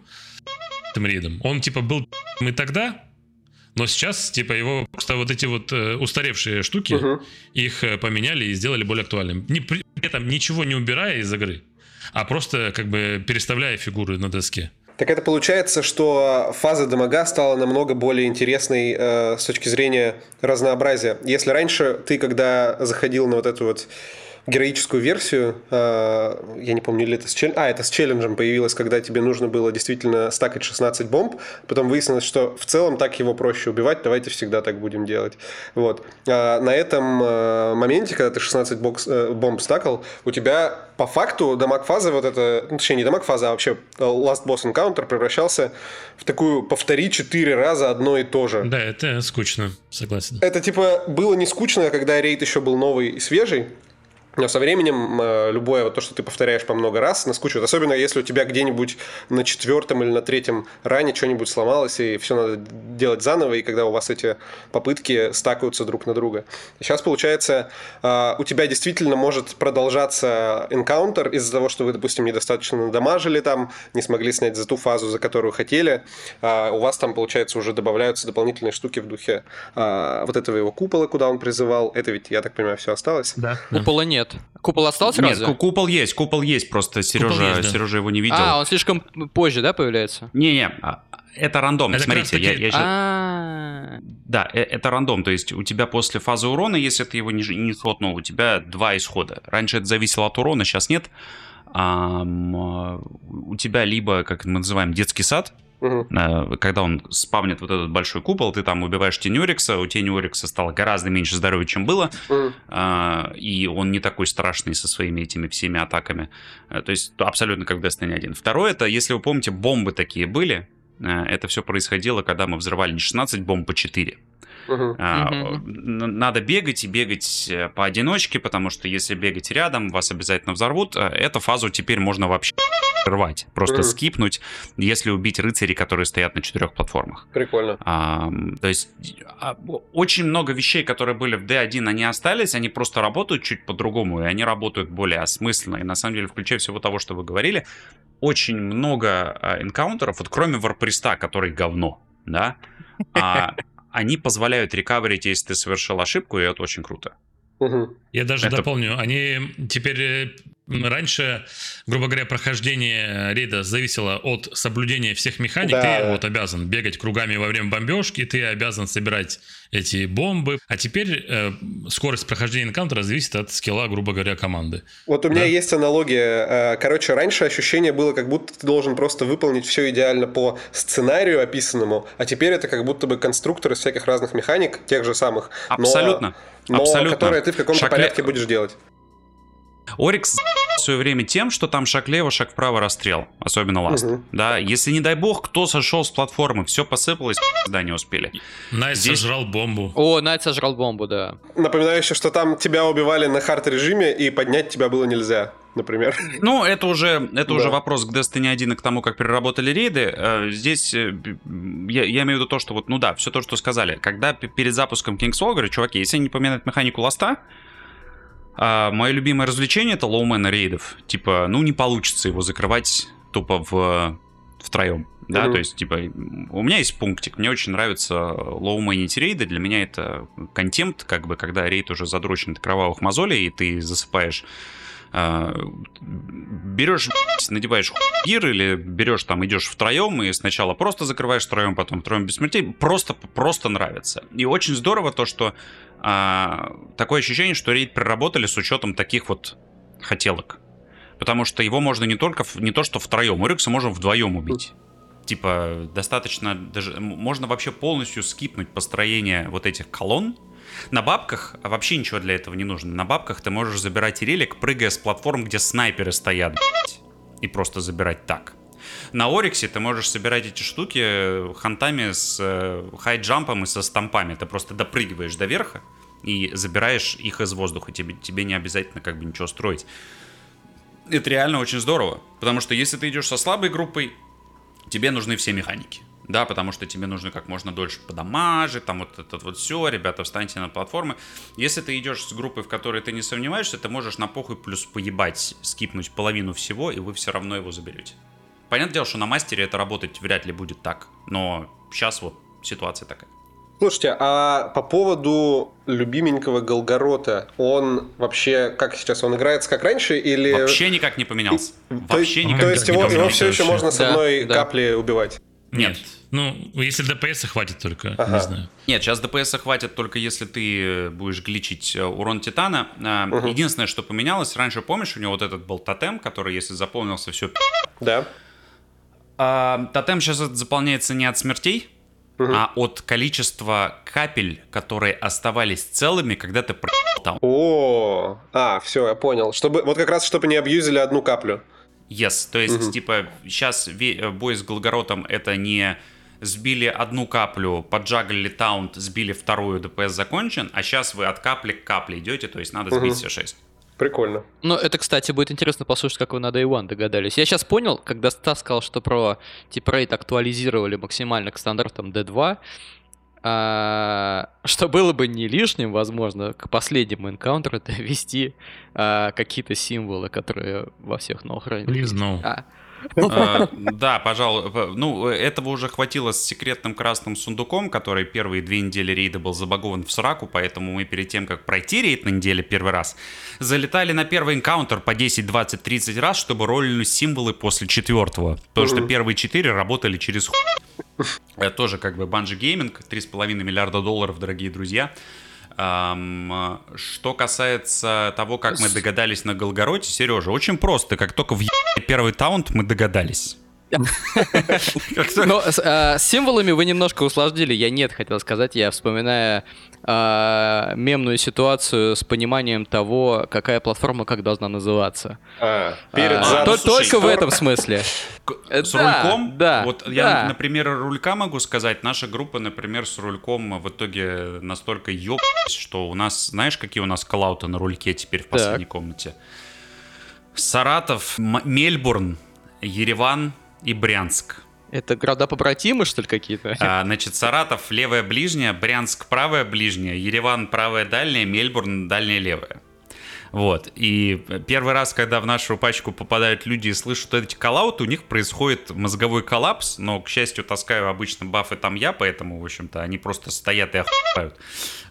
рейдом. Он, типа, был *laughs* и тогда, но сейчас, типа, его просто вот эти вот э, устаревшие штуки, Мгм. их э, поменяли и сделали более актуальным. Не, при этом ничего не убирая из игры, а просто, как бы, переставляя фигуры на доске. Так это получается, что фаза дамага стала намного более интересной э, с точки зрения разнообразия. Если раньше ты, когда заходил на вот эту вот героическую версию, э, я не помню, или это с челленджем, а, это с челленджем появилось, когда тебе нужно было действительно стакать 16 бомб, потом выяснилось, что в целом так его проще убивать, давайте всегда так будем делать. Вот. А на этом э, моменте, когда ты 16 бокс, э, бомб стакал, у тебя по факту дамаг фаза вот это, ну, точнее не дамаг фаза, а вообще э, Last Boss Encounter превращался в такую повтори 4 раза одно и то же. Да, это скучно, согласен. Это типа было не скучно, когда рейд еще был новый и свежий. Но со временем э, любое вот то, что ты повторяешь по много раз, наскучивает. Особенно если у тебя где-нибудь на четвертом или на третьем ране что-нибудь сломалось, и все надо делать заново, и когда у вас эти попытки стакаются друг на друга. Сейчас, получается, э, у тебя действительно может продолжаться энкаунтер из-за того, что вы, допустим, недостаточно надамажили там, не смогли снять за ту фазу, за которую хотели. А у вас там, получается, уже добавляются дополнительные штуки в духе а, вот этого его купола, куда он призывал. Это ведь, я так понимаю, все осталось? Да. Купола нет. Купол остался Нет, разве? ку- купол есть, купол есть, просто Сережа, есть, да. Сережа его не видел. А, он слишком позже, да, появляется? Не-не, а, это рандом. Это Смотрите, я, я А, Да, э- это рандом, то есть у тебя после фазы урона, если ты его не, не шотнул, у тебя два исхода. Раньше это зависело от урона, сейчас нет. Э, у тебя либо, как мы называем, детский сад, Э, когда он спавнит вот этот большой купол, ты там убиваешь тень Орикса, у тени Орикса стало гораздо меньше здоровья, чем было, а, и он не такой страшный со своими этими всеми атаками. Э, То есть абсолютно как Destiny 1. Второе, это, если вы помните, бомбы такие были, это все происходило, когда мы взрывали не 16 бомб, по 4. А, н- Надо бегать и бегать э, поодиночке, потому что если бегать рядом, вас обязательно взорвут. Э, Эту фазу теперь можно вообще рвать, просто Мгм. скипнуть, если убить рыцарей, которые стоят на четырех платформах. Прикольно. Ам, то есть а, очень много вещей, которые были в D1, они остались, они просто работают чуть по-другому, и они работают более осмысленно. И на самом деле, включая всего того, что вы говорили, очень много а, энкаунтеров, вот кроме варприста, который говно, да, а, они позволяют рекаверить, если ты совершил ошибку, и это очень круто. Мгм. Я даже Это- дополню. Они теперь э, раньше, грубо говоря, прохождение рейда зависело от соблюдения всех механик. Да, ты да. вот обязан бегать кругами во время бомбежки, ты обязан собирать эти бомбы. А теперь э, скорость прохождения энкаунтера зависит от скилла, грубо говоря, команды. Вот у меня Да. есть аналогия. Э, Короче, раньше ощущение было, как будто ты должен просто выполнить все идеально по сценарию описанному, а теперь это как будто бы конструктор из всяких разных механик, тех же самых. но- Абсолютно. Но, Абсолютно. которые ты в каком-то Шаг ле- порядке будешь делать. Орикс в свое время тем, что там шаг лево, шаг вправо, расстрел. Особенно ласт. Мгм. Да, если не дай бог, кто сошел с платформы, все посыпалось, да, не успели. Knight Здесь- сожрал бомбу. О, Knight сожрал бомбу, да. Напоминаю еще, что там тебя убивали на hard-режиме, и поднять тебя было нельзя, например. Ну, это уже, это Да. уже вопрос к Destiny 1 и к тому, как переработали рейды. Э, Здесь э, я, я имею в виду то, что вот, ну да, все то, что сказали. Когда перед запуском King's говорю, чуваки, если не поменять механику ласта, а, мое любимое развлечение это low-man'а рейдов. Типа, ну не получится его закрывать тупо в втроем. Да, Мгм. то есть, типа, у меня есть пунктик, мне очень нравятся лоумейнить рейды, для меня это контемpt, как бы, когда рейд уже задрочен до кровавых мозолей, и ты засыпаешь а, берешь, надеваешь гир или берешь там, идешь втроем и сначала просто закрываешь втроем, потом втроем без смертей, просто, просто нравится. И очень здорово то, что а, такое ощущение, что рейд проработали с учетом таких вот хотелок. Потому что его можно не только, не то что втроем, Урикса можно вдвоем убить. Типа, достаточно даже... Можно вообще полностью скипнуть построение вот этих колонн, на бабках вообще ничего для этого не нужно. На бабках ты можешь забирать релик, прыгая с платформ, где снайперы стоят, и просто забирать так. На Ориксе ты можешь собирать эти штуки хантами с э, хайджампом и со стампами. Ты просто допрыгиваешь до верха и забираешь их из воздуха. Тебе, тебе не обязательно как бы ничего строить. Это реально очень здорово. Потому что если ты идешь со слабой группой, тебе нужны все механики. Да, потому что тебе нужно как можно дольше подамажить, там вот это вот все, ребята, встаньте на платформы. Если ты идешь с группой, в которой ты не сомневаешься, ты можешь на похуй плюс поебать, скипнуть половину всего, и вы все равно его заберете. Понятное дело, что на мастере это работать вряд ли будет так, но сейчас вот ситуация такая. Слушайте, а по поводу любименького Голгорота, он вообще, как сейчас, он играется как раньше или... Вообще никак не поменялся. Вообще никак то есть не его, его все еще можно с Да, одной да. капли убивать? Нет. Ну, если ДПС хватит только, Ага. не знаю. Нет, сейчас ДПС хватит только если ты э, будешь гличить э, урон Титана. А, Единственное, что поменялось, раньше, помнишь, у него вот этот был тотем, который, если заполнился, все Да. А, тотем сейчас заполняется не от смертей, а от количества капель, которые оставались целыми, когда ты проебал там. О, а, все, я понял. Чтобы, вот как раз, чтобы не абьюзили одну каплю. Yes, то есть, типа, сейчас бой с Голгоротом это не сбили одну каплю, поджаглили таунт, сбили вторую, ДПС закончен, а сейчас вы от капли к капле идете, то есть надо сбить Мгм. все шесть. Прикольно. Ну, это, кстати, будет интересно послушать, как вы на Day One догадались. Я сейчас понял, когда Стас сказал, что про тип рейд актуализировали максимально к стандартам D2, а, что было бы не лишним, возможно, к последнему энкаунтеру *laughs* довести а, какие-то символы, которые во всех новых рейдах Please no. А, Да, пожалуй. Ну, этого уже хватило с секретным красным сундуком, который первые две недели рейда был забагован в сраку, поэтому мы перед тем, как пройти рейд на неделе первый раз, залетали на первый энкаунтер по 10, 20, 30 раз, чтобы роллинуть символы после четвертого. Потому что первые четыре работали через хуй. Это тоже как бы банжи гейминг, 3,5 миллиарда долларов, дорогие друзья. Ам, что касается того, как мы догадались на Голгороте, Сережа, очень просто. Как только в первый таунт мы догадались. *laughs* Но с, а, с символами вы немножко усложнили. Я нет, хотел сказать. Я вспоминаю а, мемную ситуацию с пониманием того, какая платформа как должна называться. А, перед А, только в этом смысле. Э, С рульком? да, Вот я, например, рулька могу сказать. Наша группа, например, с рульком в итоге настолько ёбалась, что у нас, знаешь, какие у нас коллауты на рульке теперь в последней комнате? Саратов, М- Мельбурн, Ереван и Брянск. Это города побратимы, что ли, какие-то? А, значит, Саратов левая ближняя, Брянск правая ближняя, Ереван правая дальняя, Мельбурн дальняя левая. Вот. И первый раз, когда в нашу пачку попадают люди и слышат эти коллауты, у них происходит мозговой коллапс, но, к счастью, таскаю обычно бафы там я, поэтому, в общем-то, они просто стоят и охуевают.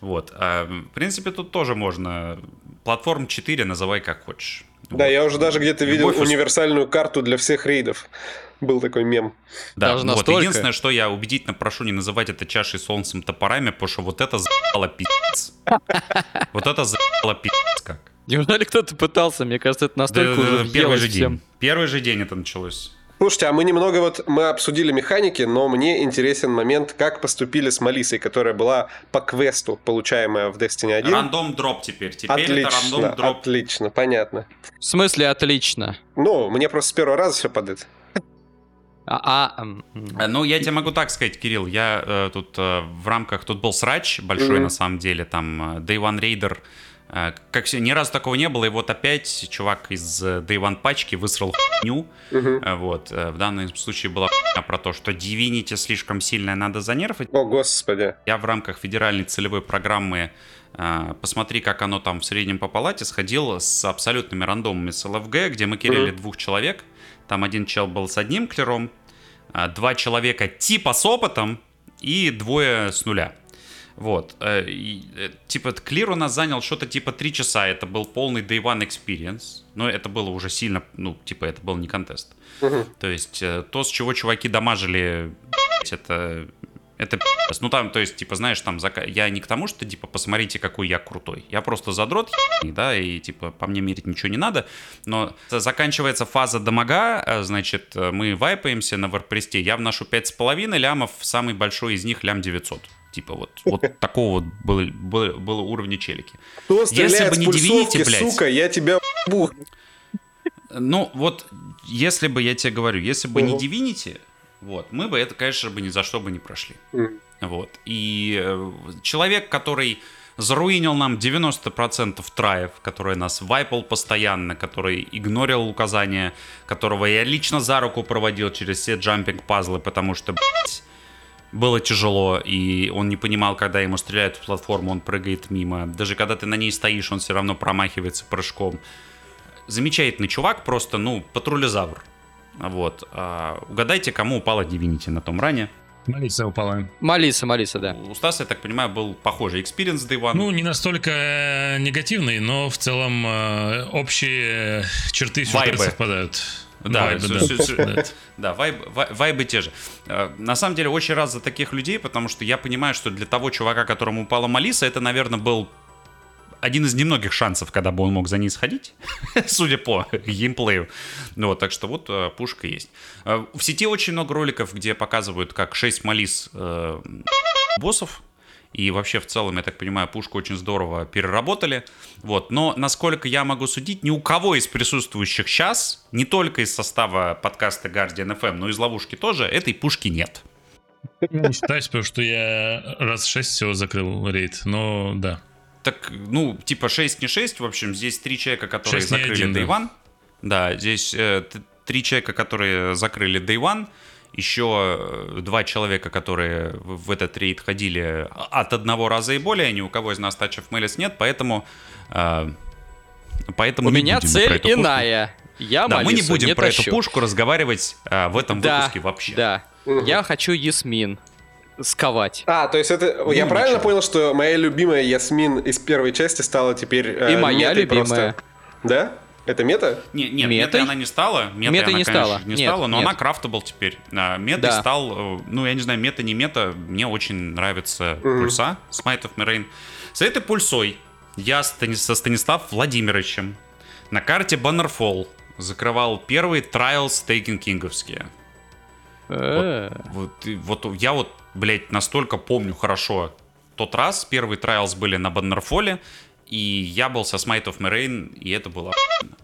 Вот. А, в принципе, тут тоже можно... Платформ 4 называй как хочешь. Да, Вот. я уже даже где-то видел Любовь универсальную карту для всех рейдов. Был такой мем. Да, Даже вот настолько? единственное, что я убедительно прошу не называть это чашей солнцем топорами, потому что вот это за***ло пиздец. *laughs* Вот это за***ло пиздец как. Неужели кто-то пытался? Мне кажется, это настолько уже первый же всем. день. Первый же день это началось. Слушайте, а мы немного вот, мы обсудили механики, но мне интересен момент, как поступили с Малисой, которая была по квесту, получаемая в Destiny 1. Рандом дроп теперь. Теперь это Отлично, рандом дроп. отлично, понятно. В смысле отлично? Ну, мне просто с первого раза все падает. А, а. Э, Ну, я тебе могу так сказать, Кирилл, я э, тут э, в рамках, тут был срач большой Мгм. на самом деле, там э, Day One Raider, как все, ни разу такого не было, и вот опять чувак из э, Day One пачки высрал хуйню. Э, вот, э, в данном случае была хуйня про то, что Divinity слишком сильно надо занерфить, О, господи. я в рамках федеральной целевой программы э, «Посмотри, как оно там в среднем по палате» сходил с абсолютными рандомами с ЛФГ, где мы кирили двух человек. Там один чел был с одним клером, а, два человека типа с опытом и двое с нуля. Вот. э, и, э, типа, клир у нас занял что-то типа 3 часа. Это был полный day one experience. Но это было уже сильно, ну, типа, это был не контест. То есть, э, то, с чего чуваки дамажили, это... Это. Ну там, то есть, типа, знаешь, там, зака- я не к тому, что, типа, посмотрите, какой я крутой. Я просто задрот, да, и, типа, по мне мерить ничего не надо. Но заканчивается фаза дамага, значит, мы вайпаемся на варпресте. Я вношу 5,5 лямов, самый большой из них лям 900. Типа, вот, вот *laughs* такого вот было, было, было уровня челики. Кто Если бы не Divinity, блядь. сука, я тебя бу. Ну, вот, если бы, я тебе говорю, если бы не Мгм. Divinity, вот, мы бы это, конечно, бы ни за что бы не прошли. Мгм. Вот. И э, человек, который заруинил нам 90% траев, который нас вайпал постоянно, который игнорил указания, которого я лично за руку проводил через все джампинг пазлы, потому что, блядь, было тяжело, и он не понимал, когда ему стреляют в платформу, он прыгает мимо. Даже когда ты на ней стоишь, он все равно промахивается прыжком. Замечательный чувак, просто, ну, патрулезавр. Вот. А, угадайте, кому упала Divinity на том run'е. Малиса упала. Малиса, Малиса, да. У Стаса, я так понимаю, был похожий experience Day One. Ну, не настолько э, негативный, но в целом э, общие черты сюжета Вайбы. совпадают. Да, Вайбы, да. Да, *laughs* вайб- вай- вайбы те же. Э, На самом деле, очень рад за таких людей, потому что я понимаю, что для того чувака, которому упала Малиса, это, наверное, был один из немногих шансов, когда бы он мог за ней сходить, *laughs* судя по геймплею. Ну Вот, так что вот э, пушка есть. Э, В сети очень много роликов, где показывают, как 6 Малис э, боссов. И вообще, в целом, я так понимаю, пушку очень здорово переработали. Вот. Но, насколько я могу судить, ни у кого из присутствующих сейчас, не только из состава подкаста Guardian FM, но и из ловушки тоже, этой пушки нет. Я не считаю, потому что я раз шесть всего закрыл рейд, но да. Так, ну, типа 6 не 6, в общем, здесь три человека, которые закрыли один, да. Day One. Да, здесь э, три человека, которые закрыли Day One, еще э, два человека, которые в этот рейд ходили от одного раза и более, ни у кого из нас Touch of Malice нет, поэтому... э, поэтому У не меня цель иная. Я Да, мы не будем про тащу. эту пушку разговаривать э, в этом Да, выпуске вообще. Да. Я хочу Ясмин сковать. А, то есть это... я Ну, правильно ничего. понял, что моя любимая Ясмин из первой части стала теперь э, И моя любимая. просто? Да? Это мета? Не, нет, Метой? метой она не стала. Метой, Метой она, не конечно, стала. не Нет, стала, но нет. она крафтабл теперь. А, Метой Да. стал, э, ну, я не знаю, мета, не мета, мне очень нравится Мгм. пульса Smite of Merain. С этой пульсой я со Станислав Владимировичем на карте Bannerfall закрывал первые Trials Taken Кинговские. Э, Вот, вот я вот, блядь, настолько помню хорошо тот раз. Первые Trials были на Баннерфоле, и я был со Smite of Merain, и это было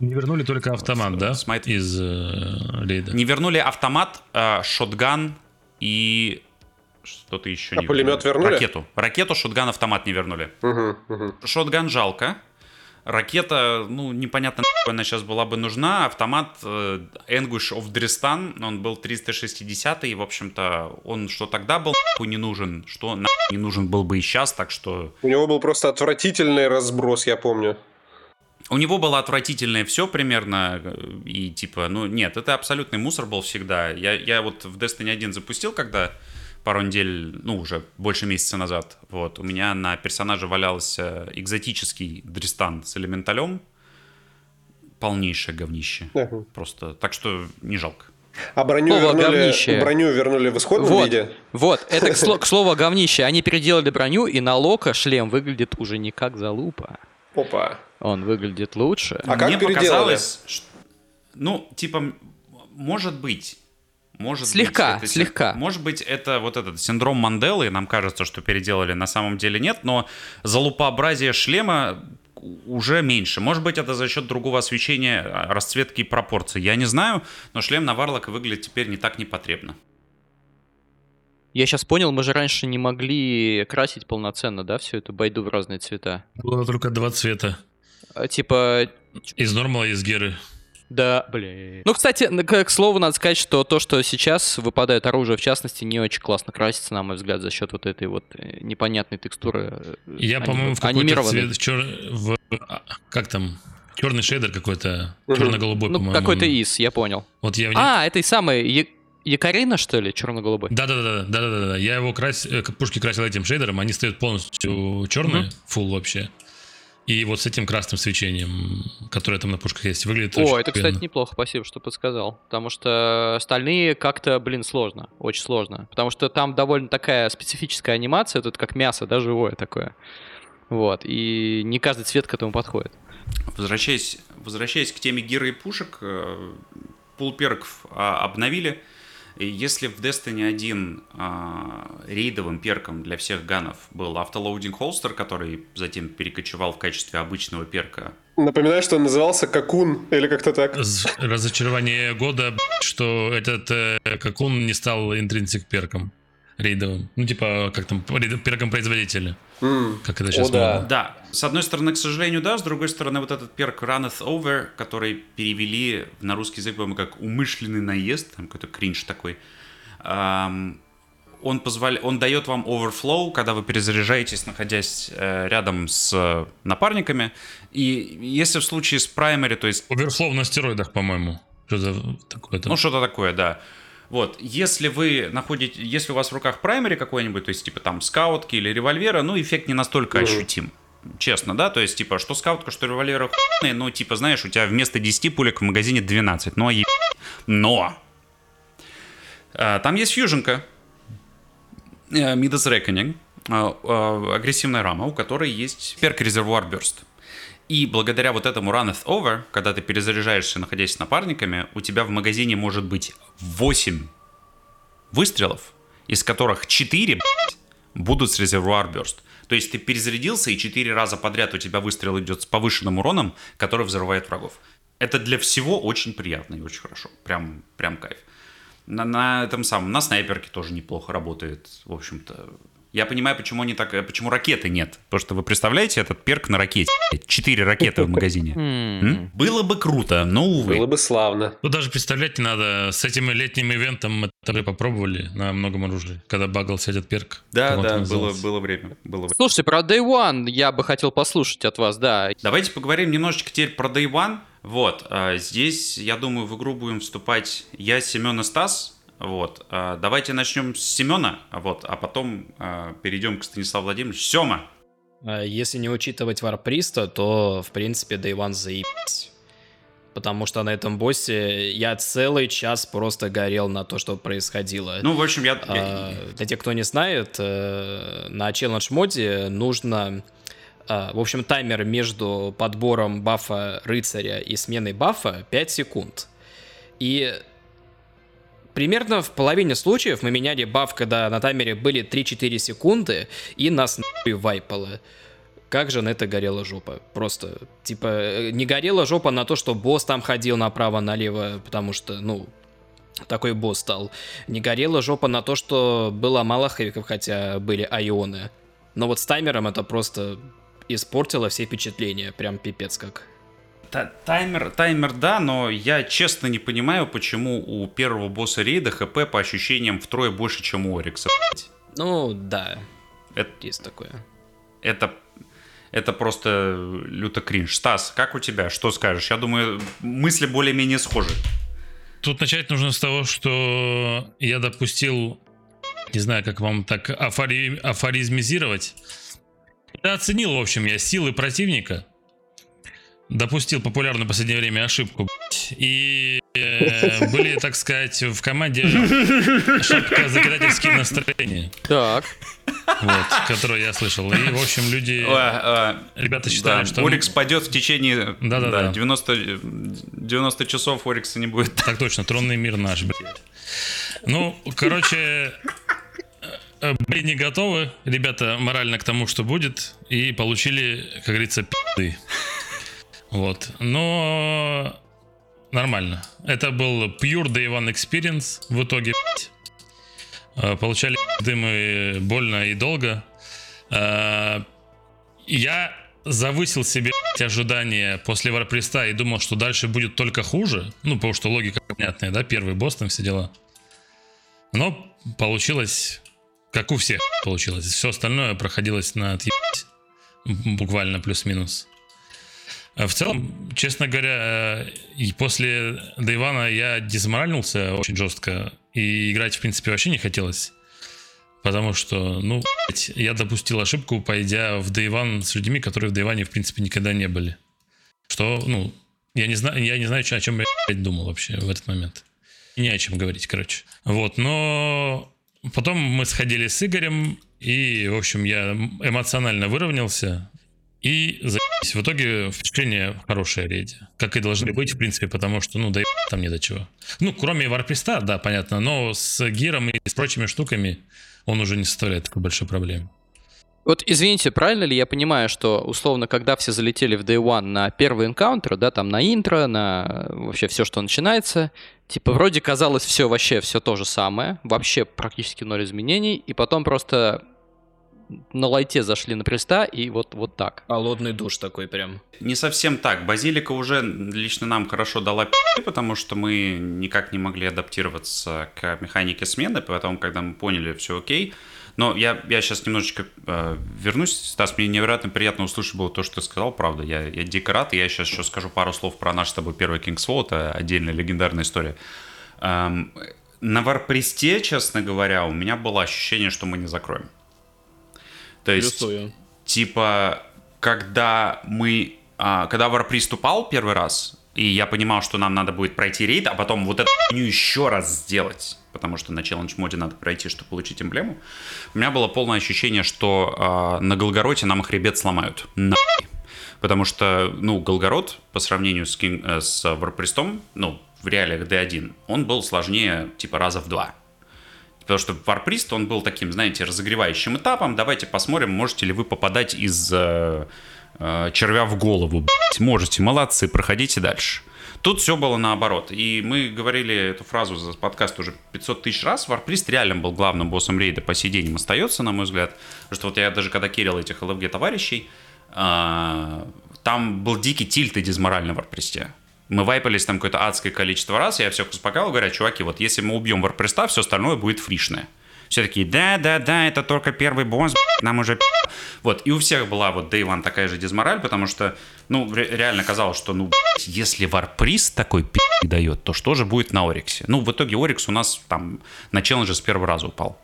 Не вернули только автомат, да? Смайт. Из э, рейда. Не вернули автомат, э, шотган и что-то еще А не пулемет вернули? Ракету. Ракету, шотган, автомат не вернули. Угу, угу. Шотган жалко. Ракета, ну, непонятно, нахуй она сейчас была бы нужна. Автомат э, Anguish of Drestan, он был 360 и, в общем-то, он что тогда был не нужен, что не нужен был бы и сейчас, так что... У него был просто отвратительный разброс, я помню. У него было отвратительное все примерно, э, и типа, ну нет, это абсолютный мусор был всегда. Я, я вот в Destiny 1 запустил, когда пару недель, ну уже больше месяца назад, вот, у меня на персонаже валялся экзотический Дристан с элементалем, полнейшее говнище. Ага. Просто, так что не жалко. А броню Слово вернули, говнище. броню вернули в исходном Вот, виде? вот, это к, сло- *laughs* к слову говнище. Они переделали броню, и на Лока шлем выглядит уже не как залупа. Опа. Он выглядит лучше. А как Мне переделали? показалось, что- ну, типа, может быть, Может Слегка, быть, это, слегка. Может быть, это вот этот синдром Манделы, нам кажется, что переделали, на самом деле нет, но залупообразие шлема уже меньше. Может быть, это за счет другого освещения, а, расцветки и пропорций. Я не знаю, но шлем на Варлока выглядит теперь не так непотребно. Я сейчас понял, мы же раньше не могли красить полноценно, да, все это байду в разные цвета. Было только два цвета. А, Типа, Из нормала и из геры. Да, блин. Ну, кстати, к, к слову, надо сказать, что то, что сейчас выпадает оружие, в частности, не очень классно красится, на мой взгляд, за счет вот этой вот э, непонятной текстуры. э, Я, по-моему, в какой-то цвет... в чер- в- а, Как там? Черный шейдер какой-то. Черно-голубой, Ну, по-моему. какой-то из, я понял. Вот я А, этой самой Я- Якорина, что ли, черно-голубой? Да-да-да, да-да-да. Я его крась... э, пушки красил этим шейдером, они стоят полностью черные, Мгм. фул вообще. И вот с этим красным свечением, которое там на пушках есть, выглядит О, очень это, кстати, неплохо, спасибо, что подсказал. Потому что остальные как-то, блин, сложно. Очень сложно. Потому что там довольно такая специфическая анимация, тут как мясо, да, живое такое. Вот. И не каждый цвет к этому подходит. Возвращаясь, возвращаясь к теме гиры и пушек, э, пул перков а, обновили. И если в Destiny 1 а, рейдовым перком для всех ганов был автолоудинг холстер, который затем перекочевал в качестве обычного перка, Напоминаю, что он назывался Какун или как-то так. Раз- Разочарование года, что этот э, как он не стал интринсик перком рейдовым. Ну, типа, как там, рейд- перком производителя. М. Как это сейчас О, да. модно. Да, с одной стороны, к сожалению, да, с другой стороны, вот этот перк Runneth Over, который перевели на русский язык, по-моему, как умышленный наезд, там какой-то кринж такой, ам, он, позволя... он дает вам overflow, когда вы перезаряжаетесь, находясь э, рядом с э, напарниками. И если в случае с Primary, то есть Оверфлоу на стероидах, по-моему. Что за такое-то? ну, что-то такое, да. Вот, если вы находите, если у вас в руках праймери какой-нибудь, то есть, типа, там, скаутки или револьвера, ну, эффект не настолько ощутим. Честно, да? То есть, типа, что скаутка, что револьвер охуенные, ну, типа, знаешь, у тебя вместо 10 пулек в магазине 12. Ну, а е... Но! А, Там есть фьюженка. э, Midas Reckoning. а, а, Агрессивная рама, у которой есть перк резервуар Burst. И благодаря вот этому Runneth Over, когда ты перезаряжаешься, находясь с напарниками, у тебя в магазине может быть 8 выстрелов, из которых 4 будут с резервуар Burst. То есть ты перезарядился, и 4 раза подряд у тебя выстрел идет с повышенным уроном, который взрывает врагов. Это для всего очень приятно и очень хорошо. Прям, прям кайф. На, на этом самом, на снайперке тоже неплохо работает, в общем-то. Я понимаю, почему они так, почему ракеты нет. Потому что вы представляете этот перк на ракете. Четыре ракеты в магазине. *laughs* Было бы круто, но увы. Было бы славно. Тут даже представлять не надо. С этим летним ивентом мы тоже попробовали на многом оружии, когда багался этот перк. Да, да, было, было время. Было время. Слушайте, про Day One я бы хотел послушать от вас, да. Давайте поговорим немножечко теперь про Day One. Вот, а, здесь, я думаю, в игру будем вступать я, Семен и Стас. Вот, а, давайте начнем с Семена, вот, а потом а, перейдем к Станиславу Владимировичу. Сема! А Если не учитывать Варприста, то, в принципе, One заебись. Потому что на этом боссе я целый час просто горел на то, что происходило. Ну, в общем, я... А, Для тех, кто не знает, э, на челлендж моде нужно, в общем, таймер между подбором бафа рыцаря и сменой бафа 5 секунд. И примерно в половине случаев мы меняли баф, когда на таймере были 3-4 секунды, и нас нахуй вайпало. Как же на это горела жопа. Просто, типа, э, не горела жопа на то, что босс там ходил направо-налево, потому что, ну, такой босс стал. Не горела жопа на то, что было мало хэвиков, хотя были айоны. Но вот с таймером это просто испортило все впечатления. Прям пипец как. Та- Таймер, таймер, да, но я честно не понимаю, почему у первого босса рейда ХП по ощущениям втрое больше, чем у Орикса. Ну, да, Это, есть такое. это, это просто люто кринж. Стас, как у тебя? Что скажешь? Я думаю, мысли более-менее схожи. Тут начать нужно с того, что я допустил, не знаю, как вам так афори- афоризмизировать. Я оценил, в общем, я силы противника. Допустил популярную в последнее время ошибку. И э, были, так сказать, в команде шапка *laughs* закидательские настроения, Так. вот, которую я слышал. И, в общем, люди, А, а, ребята считали, да, что... Орикс падет в течение Да-да-да. да, 90, 90 часов Орикса не будет. Так точно, тронный мир наш, блядь. Ну, короче, э, были не готовы ребята морально к тому, что будет, и получили, как говорится, пи***ы. Вот. Но нормально. Это был pure day one experience в итоге. Э, Получали пи***ы мы больно и долго. Э, Я завысил себе ожидания после варприста и думал, что дальше будет только хуже. Ну, потому что логика понятная, да, первый босс там все дела. Но получилось, как у всех получилось. Все остальное проходилось на отъебать. Буквально плюс-минус. А В целом, честно говоря, э, и после Дайвана я дезморальнулся очень жестко. И играть, в принципе, вообще не хотелось. Потому что, ну, я допустил ошибку, пойдя в Дайван с людьми, которые в Дайване, в принципе, никогда не были. Что, ну, я не знаю, я не знаю, о чем я думал вообще в этот момент. Не о чем говорить, короче. Вот, но потом мы сходили с Игорем, и, в общем, я эмоционально выровнялся. И. В итоге впечатление хорошее рейде. Как и должны быть, в принципе, потому что, ну, да там не до чего. Ну, кроме варприста, да, понятно, но с гиром и с прочими штуками он уже не составляет такой большой проблемы. Вот извините, правильно ли я понимаю, что условно, когда все залетели в Day One на первый энкаунтер, да, там на интро, на вообще все, что начинается, типа вроде казалось все вообще все то же самое, вообще практически ноль изменений, и потом просто на лайте зашли на приста, и вот, вот так. Холодный душ такой прям. Не совсем так. Базилика уже лично нам хорошо дала потому что мы никак не могли адаптироваться к механике смены, поэтому, когда мы поняли, все окей. Но я, я сейчас немножечко э, вернусь. Стас, мне невероятно приятно услышать было то, что ты сказал, правда. Я, я дико рад. Я сейчас еще скажу пару слов про наш с тобой первый Kingsfall. Это отдельная легендарная история. Эм, на варпресте, честно говоря, у меня было ощущение, что мы не закроем. То есть, Плюсую. типа, когда мы, а, когда Варприст упал первый раз, и я понимал, что нам надо будет пройти рейд, а потом вот эту хуйню еще раз сделать, потому что на челлендж моде надо пройти, чтобы получить эмблему, у меня было полное ощущение, что а, на Голгороте нам хребет сломают. Нахуй. Потому что, ну, Голгород по сравнению с, Кин- э, с Варпристом, ну, в реалиях D1, он был сложнее, типа, раза в два. Потому что Варприст, он был таким, знаете, разогревающим этапом. Давайте посмотрим, можете ли вы попадать из э, э, червя в голову. блядь. Можете, молодцы, проходите дальше. Тут все было наоборот. И мы говорили эту фразу за подкаст уже 500 тысяч раз. Варприст реально был главным боссом рейда по сей день остается, на мой взгляд. Потому что вот я даже когда керил этих LFG товарищей, а, там был дикий тильт и дизмораль на. Мы вайпались там какое-то адское количество раз, я всех успокаивал, говоря, чуваки, вот если мы убьем Варприста, все остальное будет фришное. Все такие, да-да-да, это только первый босс, нам уже пи***». Вот, и у всех была вот Day One такая же дизмораль, потому что, ну, ре- реально казалось, что, ну, если Варприст такой пи*** дает, то что же будет на Ориксе? Ну, в итоге Орикс у нас там на челлендже с первого раза упал.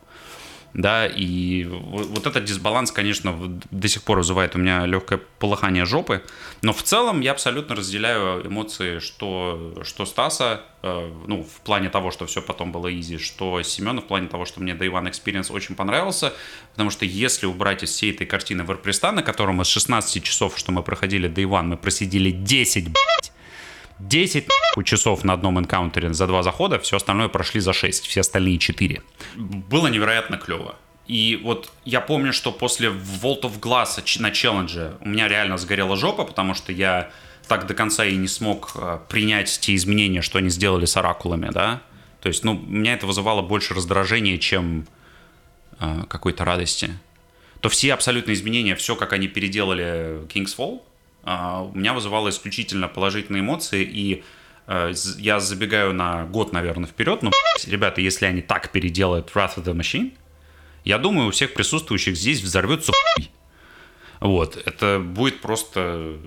Да, и вот этот дисбаланс, конечно, до сих пор вызывает у меня легкое полыхание жопы. Но в целом я абсолютно разделяю эмоции, что, что Стаса, э, ну, в плане того, что все потом было изи, что Семена в плане того, что мне Day One Experience очень понравился. Потому что если убрать из всей этой картины Варпреста, на котором из 16 часов, что мы проходили Day One, мы просидели 10, блядь, 10 нахуй, часов на одном энкаунтере за два захода, все остальное прошли за 6, все остальные 4. Было невероятно клево. И вот я помню, что после Vault of Glass на челлендже у меня реально сгорела жопа, потому что я так до конца и не смог э, принять те изменения, что они сделали с оракулами, да. То есть, ну, меня это вызывало больше раздражения, чем э, какой-то радости. То все абсолютно изменения, все, как они переделали King's Fall, у меня вызывало исключительно положительные эмоции, и э, я забегаю на год, наверное, вперед, но, блядь, ребята, если они так переделают Wrath of the Machine, я думаю, у всех присутствующих здесь взорвется хуй. Вот, это будет просто,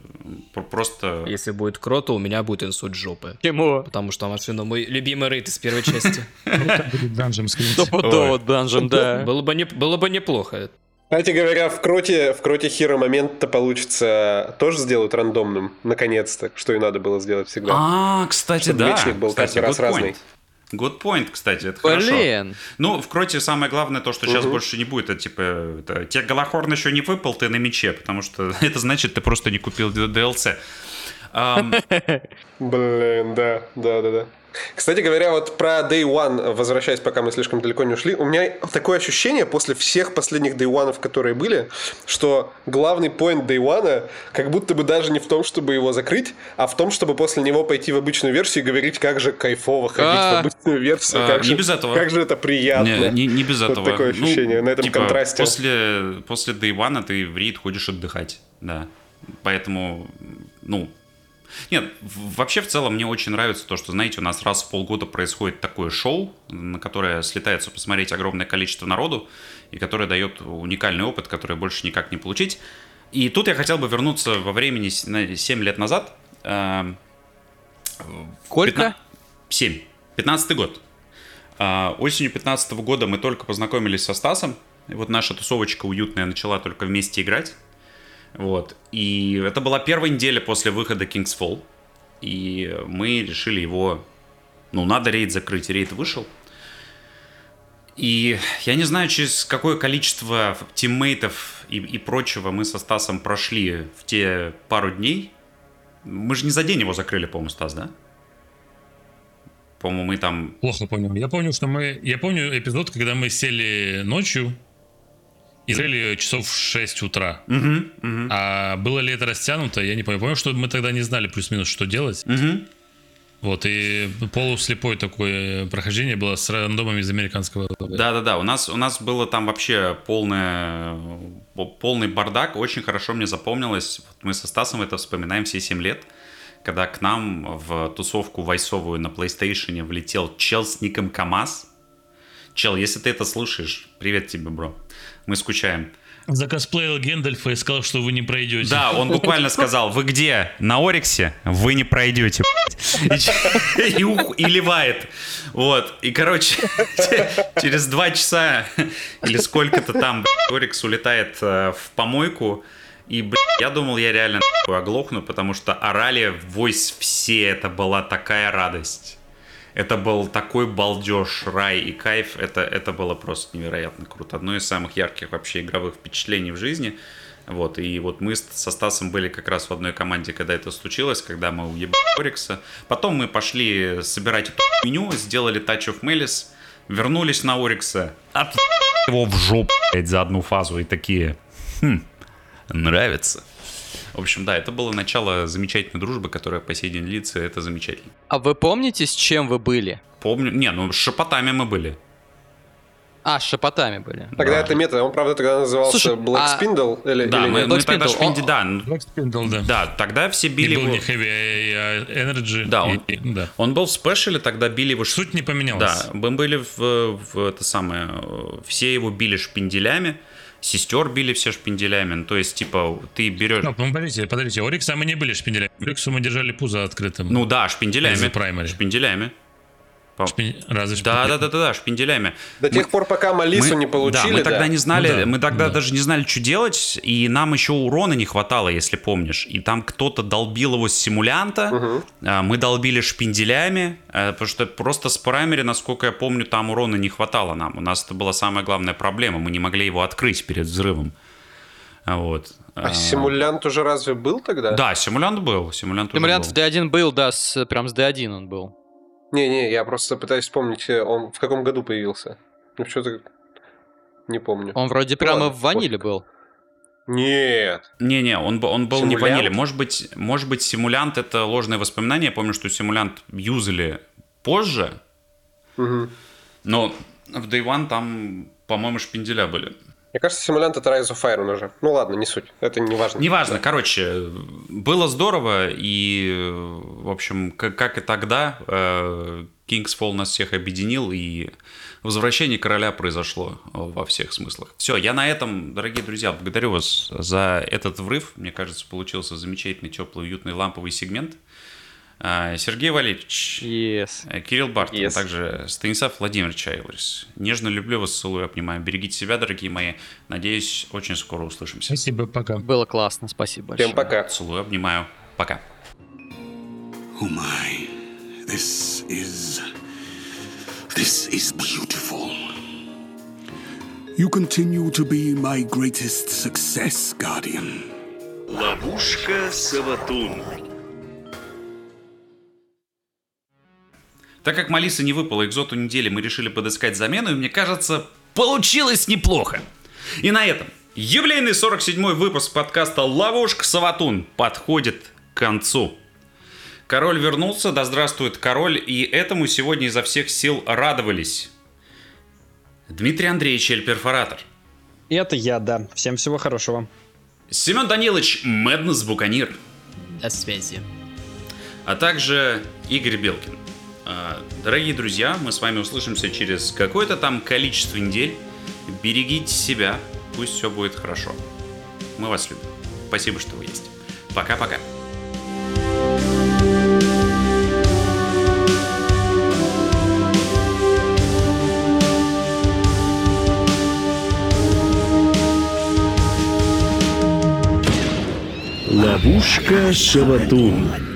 про- просто... Если будет круто, у меня будет инсульт жопы. Почему? Потому что Машина мой любимый рейд из первой части. Будет данжем скрыть. Стопудово данжем, да. Было бы, не, было бы неплохо. Кстати говоря, в кроте, в кроте Хиро момент-то получится тоже сделают рандомным, наконец-то, что и надо было сделать всегда. А, кстати, Чтобы да. мечник был кстати, раз good разный. point. Good point, кстати, это хорошо. Блин. Ну, в Кроте самое главное то, что сейчас Мгм. больше не будет. Это типа, это, тебе Галахорн еще не выпал, ты на мече, потому что *laughs* это значит, ты просто не купил DLC. *laughs* Блин, да, да, да, да. Кстати говоря, вот про Day One, возвращаясь, пока мы слишком далеко не ушли, у меня такое ощущение после всех последних Day One, которые были, что главный поинт Day One как будто бы даже не в том, чтобы его закрыть, а в том, чтобы после него пойти в обычную версию и говорить, как же кайфово ходить А. в обычную версию, А, как, не же, без этого. как же это приятно. Не, не- не без Вот этого. такое Ну, ощущение на этом типа, контрасте. После, после Day One ты в рейд ходишь отдыхать, да. Поэтому, ну... Нет, вообще в целом мне очень нравится то, что, знаете, у нас раз в полгода происходит такое шоу, на которое слетается посмотреть огромное количество народу, и которое дает уникальный опыт, который больше никак не получить. И тут я хотел бы вернуться во времени с- на 7 лет назад. Эм, Сколько? 7. 15 год. А, осенью 15 года мы только познакомились со Стасом. И вот наша тусовочка уютная начала только вместе играть. Вот. И это была первая неделя после выхода King's Fall. И мы решили его... Ну, надо рейд закрыть. Рейд вышел. И я не знаю, через какое количество тиммейтов и, и прочего мы со Стасом прошли в те пару дней. Мы же не за день его закрыли, по-моему, Стас, да? По-моему, мы там... Плохо понял. Я помню, что мы... Я помню эпизод, когда мы сели ночью и часов в 6 утра. Мгм, мгм, А было ли это растянуто, я не помню. Помню, что мы тогда не знали плюс-минус, что делать. мгм. Вот, и полуслепое такое прохождение было с рандомами из американского. Да-да-да, у нас, у нас было там вообще полное, полный бардак. Очень хорошо мне запомнилось. Вот мы со Стасом это вспоминаем все 7 лет. Когда к нам в тусовку вайсовую на PlayStation влетел чел с ником КамАЗ. Чел, если ты это слушаешь, привет тебе, бро. Мы скучаем. Закосплеил Гендальфа и сказал, что вы не пройдете. Да, он буквально сказал, вы где? На Ориксе? Вы не пройдете. блядь». И, и ух- и ливает. Вот. И, короче, *laughs* через два часа или сколько-то там Орикс улетает э, в помойку. И, блядь, я думал, я реально оглохну, потому что орали войс все. Это была такая радость. Это был такой балдеж, рай и кайф. Это, это было просто невероятно круто. Одно из самых ярких вообще игровых впечатлений в жизни. Вот, и вот мы со Стасом были как раз в одной команде, когда это случилось, когда мы уебали Орикса. Потом мы пошли собирать эту меню, сделали Touch of Melis, вернулись на Орикса, от его в жопу, блядь, за одну фазу, и такие, хм, нравится. В общем, да, это было начало замечательной дружбы, которая по сей день длится, это замечательно. А вы помните, с чем вы были? Помню, не, ну с шепотами мы были. А, с шепотами были. Тогда Да. это мета, он, правда, тогда назывался Слушай, Black а- Spindle или, Да, или мы, мы Black тогда Spindle, шпинди, он- да, Black Spindle, да. да, тогда все И били был его... не Heavy а Energy. Да, и- он- и- да. Он был в спешле, тогда били его... Суть не поменялась. Да, мы были в, в это самое... э, Все его били шпинделями, сестер били все шпинделями. Ну, то есть, типа, ты берешь... Ну, ну, подождите, подождите, Орикса мы не были шпинделями. Ориксу мы держали пузо открытым. Ну да, шпинделями. Шпинделями. По- Разве Да, да, да, да, да, шпинделями. До тех пор, пока Малису Мы- не получили, да, мы тогда да. не знали, Ну да, мы тогда да. даже не знали, что делать, и нам еще урона не хватало, если помнишь. И там кто-то долбил его с симулянта, а, мы долбили шпинделями, а, потому что просто с праймери, насколько я помню, там урона не хватало нам. У нас это была самая главная проблема, мы не могли его открыть перед взрывом. А, Вот. А симулянт уже разве был тогда? Да, симулянт был, симулянт уже Симулянт был. в D1 был, да, с, прям с D1 он был. Не-не, я просто пытаюсь вспомнить, э, он в каком году появился. Ну, что-то не помню. Он вроде Ну прямо ладно, в ваниле пофиг. был. Нет. Не-не, он, он был не Симулянт? ванили. Может быть, может быть, симулянт это ложное воспоминание. Я помню, что симулянт юзали позже, Мгм. но в Day One там, по-моему, шпинделя были. Мне кажется, симулянт это Rise of Iron уже. Ну ладно, не суть. Это не важно. Неважно, короче, было здорово, и, в общем, как, как и тогда, э, King's Fall нас всех объединил, и возвращение короля произошло во всех смыслах. Все, я на этом, дорогие друзья, благодарю вас за этот врыв. Мне кажется, получился замечательный, теплый, уютный, ламповый сегмент. А, Сергей Валерьевич, Yes. э, Кирилл Бартон, Yes. также Станислав Владимирович Айлрис. Нежно люблю вас, целую, обнимаю. Берегите себя, дорогие мои. Надеюсь, очень скоро услышимся. Спасибо, пока. Было классно, спасибо большое. Всем пока. Целую, обнимаю. Пока. Oh my. This is. This is beautiful. You continue to be my greatest success, Guardian. Ловушка Саватун. Так как Малиса не выпала экзоту недели, мы решили подыскать замену, и мне кажется, получилось неплохо. И на этом юбилейный 47-й выпуск подкаста «Ловушка Саватун» подходит к концу. Король вернулся, да здравствует король, и этому сегодня изо всех сил радовались. Дмитрий Андреевич Эль-Перфоратор. Это я, да. Всем всего хорошего. Семен Данилович Мэднес Буканир. До связи. А также Игорь Белкин. Дорогие друзья, мы с вами услышимся через какое-то там количество недель. Берегите себя, пусть все будет хорошо. Мы вас любим. Спасибо, что вы есть. Пока-пока. Ловушка Шаватун.